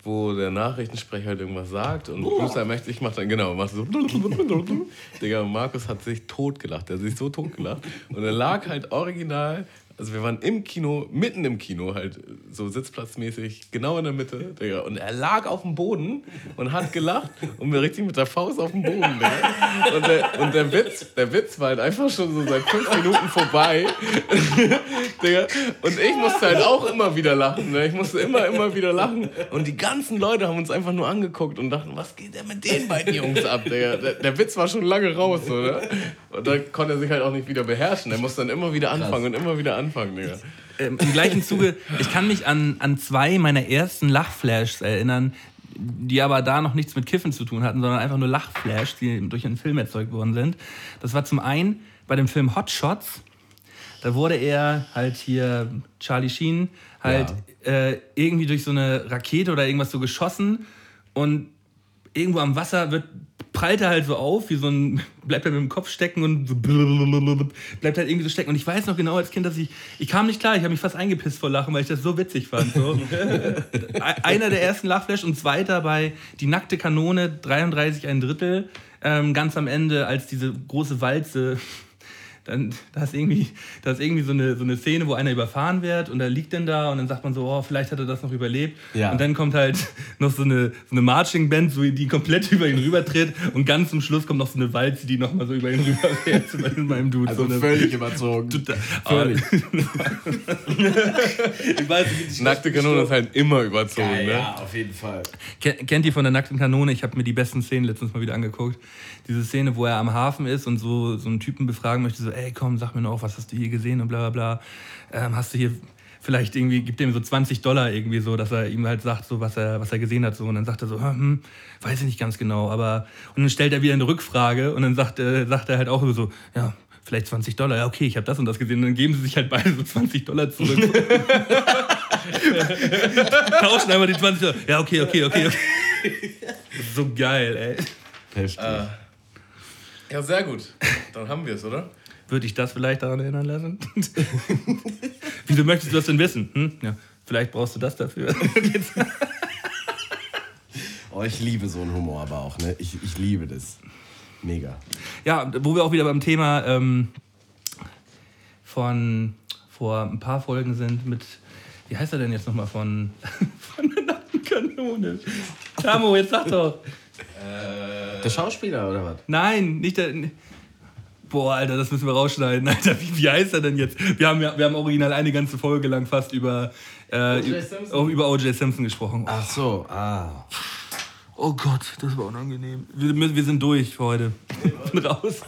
wo der Nachrichtensprecher halt irgendwas sagt und Bruce Allmächtig macht dann, genau, macht so. Digga, Markus hat sich totgelacht. Der hat sich so totgelacht. Und er lag halt original, also wir waren im Kino, mitten im Kino, halt so sitzplatzmäßig, genau in der Mitte, Digga. Und er lag auf dem Boden und hat gelacht und mir richtig mit der Faust auf dem Boden, Digga. Und der, und der Witz, der Witz war halt einfach schon so seit fünf Minuten vorbei. Digga. Und ich musste halt auch immer wieder lachen. Ne? Ich musste immer, immer wieder lachen. Und die ganzen Leute haben uns einfach nur angeguckt und dachten, was geht denn mit den beiden Jungs ab, Digga? Der, der Witz war schon lange raus, oder? Und da konnte er sich halt auch nicht wieder beherrschen. Er musste dann immer wieder anfangen und immer wieder anfangen, Digga. ähm, im gleichen Zuge, ich kann mich an, an zwei meiner ersten Lachflashs erinnern, die aber da noch nichts mit Kiffen zu tun hatten, sondern einfach nur Lachflash, die durch einen Film erzeugt worden sind. Das war zum einen bei dem Film Hot Shots. Da wurde er halt hier, Charlie Sheen, halt äh, irgendwie durch so eine Rakete oder irgendwas so geschossen und irgendwo am Wasser wird, prallt er halt so auf, wie so ein, bleibt er mit dem Kopf stecken und so bleibt halt irgendwie so stecken. Und ich weiß noch genau als Kind, dass ich, ich kam nicht klar, ich habe mich fast eingepisst vor Lachen, weil ich das so witzig fand. So. Einer der ersten Lachflash und zweiter bei Die nackte Kanone, 33 ein Drittel, ähm, ganz am Ende, als diese große Walze dann da ist irgendwie, da ist irgendwie so eine, so eine Szene, wo einer überfahren wird und er liegt dann da und dann sagt man so, oh, vielleicht hat er das noch überlebt. Ja. Und dann kommt halt noch so eine, so eine Marching Band, so, die komplett über ihn rübertritt und ganz zum Schluss kommt noch so eine Walze, die nochmal so über ihn rüberfährt zu meinem- meinem Dude. Also so eine, völlig überzogen. Total- Völlig. Weiß Nackte Kanone ist halt immer überzogen, Geil, ne? ja, auf jeden Fall. Ken- Kennt ihr von der nackten Kanone? Ich habe mir die besten Szenen letztens mal wieder angeguckt. Diese Szene, wo er am Hafen ist und so, so einen Typen befragen möchte, so, ey, komm, sag mir noch, was hast du hier gesehen und bla bla bla. Ähm, hast du hier vielleicht irgendwie, gibt ihm so 20 Dollar irgendwie so, dass er ihm halt sagt, so, was er, was er gesehen hat. So. Und dann sagt er so, hm, weiß ich nicht ganz genau. Aber und dann stellt er wieder eine Rückfrage und dann sagt, äh, sagt er halt auch so, ja, vielleicht 20 Dollar. Ja, okay, ich habe das und das gesehen. Und dann geben sie sich halt beide so 20 Dollar zurück. Tauschen einmal die 20 Dollar. Ja, okay, okay, okay, okay. So geil, ey. Heftig. Ja, sehr gut. Dann haben wir es, oder? Würde ich das vielleicht daran erinnern lassen? Wieso möchtest du das denn wissen? Hm? Ja, vielleicht brauchst du das dafür. Oh, ich liebe so einen Humor aber auch, ne? Ich, ich liebe das. Mega. ja, wo wir auch wieder beim Thema ähm, von vor ein paar Folgen sind mit, wie heißt er denn jetzt nochmal von, von der nackten Kanone? Tamo, jetzt sag doch. Der Schauspieler oder was? Nein, nicht der. Boah, Alter, das müssen wir rausschneiden. Alter, wie, wie heißt er denn jetzt? Wir haben, ja, wir haben original eine ganze Folge lang fast über, äh, Simpson? auch über O.J. Simpson gesprochen. Ach so, ah. Oh Gott, das war unangenehm. Wir, wir sind durch für heute. Ich bin raus.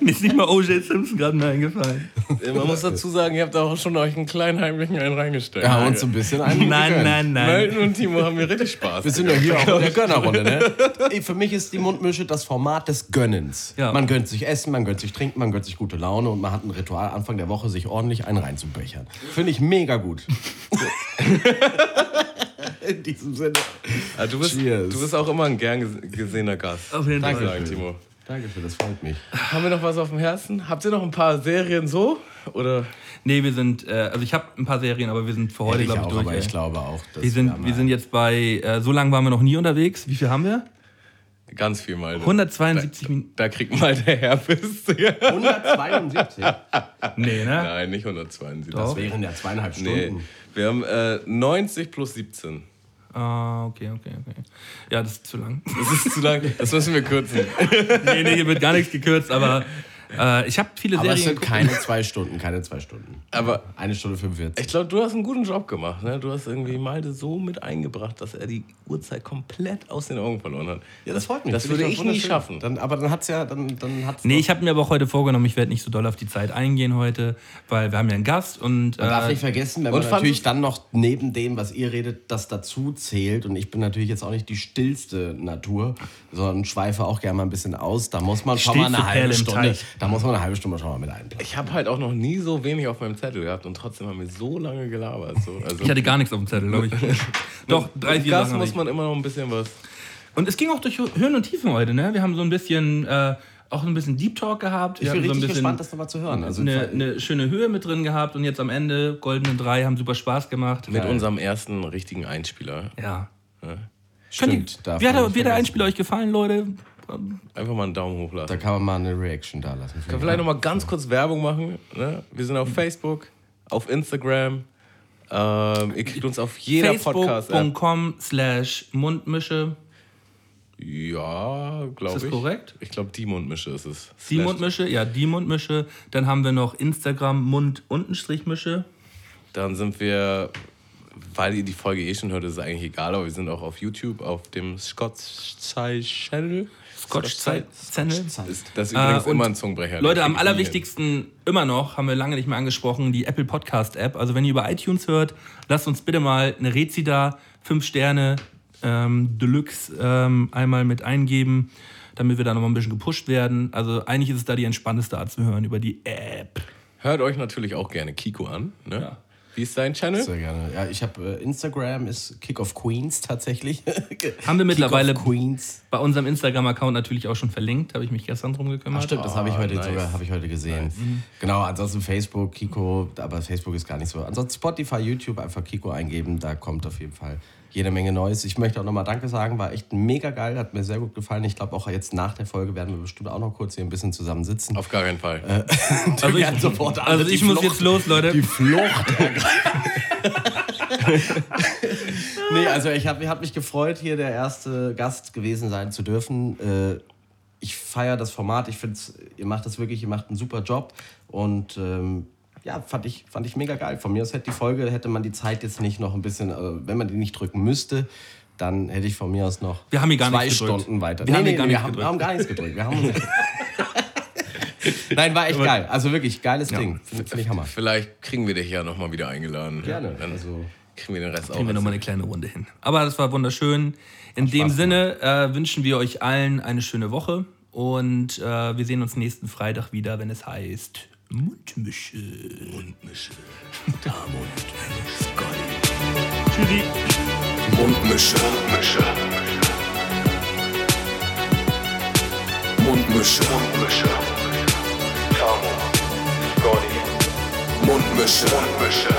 Mir ist nicht mal O.J. Simpson gerade mehr eingefallen. Man muss dazu sagen, ihr habt da auch schon euch einen kleinen heimlichen einen reingestellt. Wir haben uns so ein bisschen einen Nein, nein, nein. Melton und Timo haben mir richtig Spaß. Wir sind ja hier auch in der Gönnerrunde, ne? Ey, Für mich ist die Mundmische das Format des Gönnens. Ja. Man gönnt sich Essen, man gönnt sich Trinken, man gönnt sich gute Laune und man hat ein Ritual Anfang der Woche, sich ordentlich einen reinzubechern. Finde ich mega gut. In diesem Sinne. Ah, du, bist, Cheers. du bist auch immer ein gern ges- gesehener Gast. Auf jeden Danke, Fall. sagen, Timo. Danke für das freut mich. Haben wir noch was auf dem Herzen? Habt ihr noch ein paar Serien so? Oder Nee, wir sind, äh, also ich habe ein paar Serien, aber wir sind für heute, ich glaube ich, auch, durch. aber ey. ich glaube auch, dass wir, sind, wir sind jetzt bei, äh, so lange waren wir noch nie unterwegs. Wie viel haben wir? Ganz viel mal. 172 Minuten. Da kriegt mal der Herpes. 172. Nee, ne? Nein, nicht 172. Doch. Das wären ja zweieinhalb Nee, Stunden. wir haben äh, 90 plus 17. Ah, okay, okay, okay. Ja, das ist zu lang. Das ist zu lang. Das müssen wir kürzen. nee, nee, hier wird gar nichts gekürzt, aber äh, ich habe viele Aber es Serien sind geguckt. keine zwei Stunden, keine zwei Stunden. Aber Eine Stunde 45. ich glaube, du hast einen guten Job gemacht. Ne? Du hast irgendwie Malte so mit eingebracht, dass er die Uhrzeit komplett aus den Augen verloren hat. Ja, das freut mich. Das Finde würde auch ich nie schaffen. Dann, aber dann hat's ja, dann, dann hat's Nee, ich habe mir aber auch heute vorgenommen, ich werde nicht so doll auf die Zeit eingehen heute, weil wir haben ja einen Gast und Man darf äh, nicht vergessen, wenn und man natürlich dann noch neben dem, was ihr redet, das dazu zählt. Und ich bin natürlich jetzt auch nicht die stillste Natur, sondern schweife auch gerne mal ein bisschen aus. Da muss man schon mal eine halbe Stunde, Teich. Da muss man eine halbe Stunde schon mal mit einplanen. Ich habe halt auch noch nie so wenig auf meinem Zettel gehabt und trotzdem haben wir so lange gelabert. So. Also, ich hatte gar nichts auf dem Zettel, glaube ich. Doch, drei, Im vier Sachen. muss man immer noch ein bisschen was. Und es ging auch durch Höhen und Tiefen heute, ne? Wir haben so ein bisschen, äh, auch ein bisschen Deep Talk gehabt. Ich bin so richtig bisschen gespannt, das nochmal zu hören. Also, eine, eine schöne Höhe mit drin gehabt und jetzt am Ende goldene drei haben super Spaß gemacht. Mit unserem ersten richtigen Einspieler. Ja. stimmt, Könnt ihr, wie hat, der- nicht wie hat der vergessen. Einspieler euch gefallen, Leute? Einfach mal einen Daumen hoch lassen. Da kann man mal eine Reaction da lassen. Kann vielleicht noch mal ganz kurz Werbung machen. Ne? Wir sind auf Facebook, auf Instagram. Ähm, ihr kriegt uns auf jeder Podcast-App. Facebook.com slash Mundmische. Ja, glaube Ist ich. das korrekt? Ich glaube, die Mundmische ist es. Die Mundmische, ja, die Mundmische. Dann haben wir noch Instagram Mund-Mische. Dann sind wir, weil ihr die Folge eh schon hört, ist es eigentlich egal, aber wir sind auch auf YouTube, auf dem Scotch Channel. Scotch. Ist das ist übrigens Äh, immer ein Zungenbrecher. Leute, am allerwichtigsten immer noch, haben wir lange nicht mehr angesprochen, die Apple Podcast App. Also wenn ihr über iTunes hört, lasst uns bitte mal eine Rezi da, fünf Sterne, ähm, Deluxe ähm, einmal mit eingeben, damit wir da nochmal ein bisschen gepusht werden. Also eigentlich ist es da die entspannteste Art zu hören über die App. Hört euch natürlich auch gerne Kiko an. Ne? Ja. Wie ist dein Channel? Sehr gerne. Ja, ich habe äh, Instagram ist Kick of Queens tatsächlich. Haben wir mittlerweile Queens. bei unserem Instagram-Account natürlich auch schon verlinkt, habe ich mich gestern drum gekümmert. Ach, stimmt, das habe ich heute nice. sogar habe ich heute gesehen. Genau, ansonsten Facebook, Kiko, aber Facebook ist gar nicht so. Ansonsten Spotify, YouTube einfach Kiko eingeben, da kommt auf jeden Fall jede Menge Neues. Ich möchte auch nochmal Danke sagen, war echt mega geil, hat mir sehr gut gefallen. Ich glaube auch jetzt nach der Folge werden wir bestimmt auch noch kurz hier ein bisschen zusammen sitzen. Auf gar keinen Fall. Also ich, sofort alle also ich muss Flucht- jetzt los, Leute. Die Flucht. nee, also ich habe hab mich gefreut, hier der erste Gast gewesen sein zu dürfen. Äh, ich feiere das Format. Ich finde, ihr macht das wirklich, ihr macht einen super Job. Und ähm, ja, fand ich, fand ich mega geil. Von mir aus hätte die Folge, hätte man die Zeit jetzt nicht noch ein bisschen, äh, wenn man die nicht drücken müsste, dann hätte ich von mir aus noch Wir haben hier gar zwei. Stunden weiter. Wir haben hier nee, gar nee, wir nichts haben, gedrückt. wir haben gar nichts gedrückt. Wir haben Nein, war echt geil. Also wirklich, geiles Ding. Finde find ich Hammer. Vielleicht kriegen wir dich ja nochmal wieder eingeladen. Gerne. Dann Also, kriegen wir den Rest Kriegen wir auch. nochmal eine kleine Runde hin. Aber das war wunderschön. In dem Sinne äh, wünschen wir euch allen eine schöne Woche und äh, wir sehen uns nächsten Freitag wieder, wenn es heißt Mundmische. Mundmische. Tschüssi. Mundmische. Mundmische. Mundmische. Mundmische. Tamo. Scotty. Mundmische. Mundmische.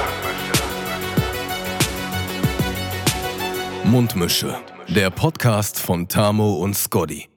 Mundmische. Der Podcast von Tamo und Scotty.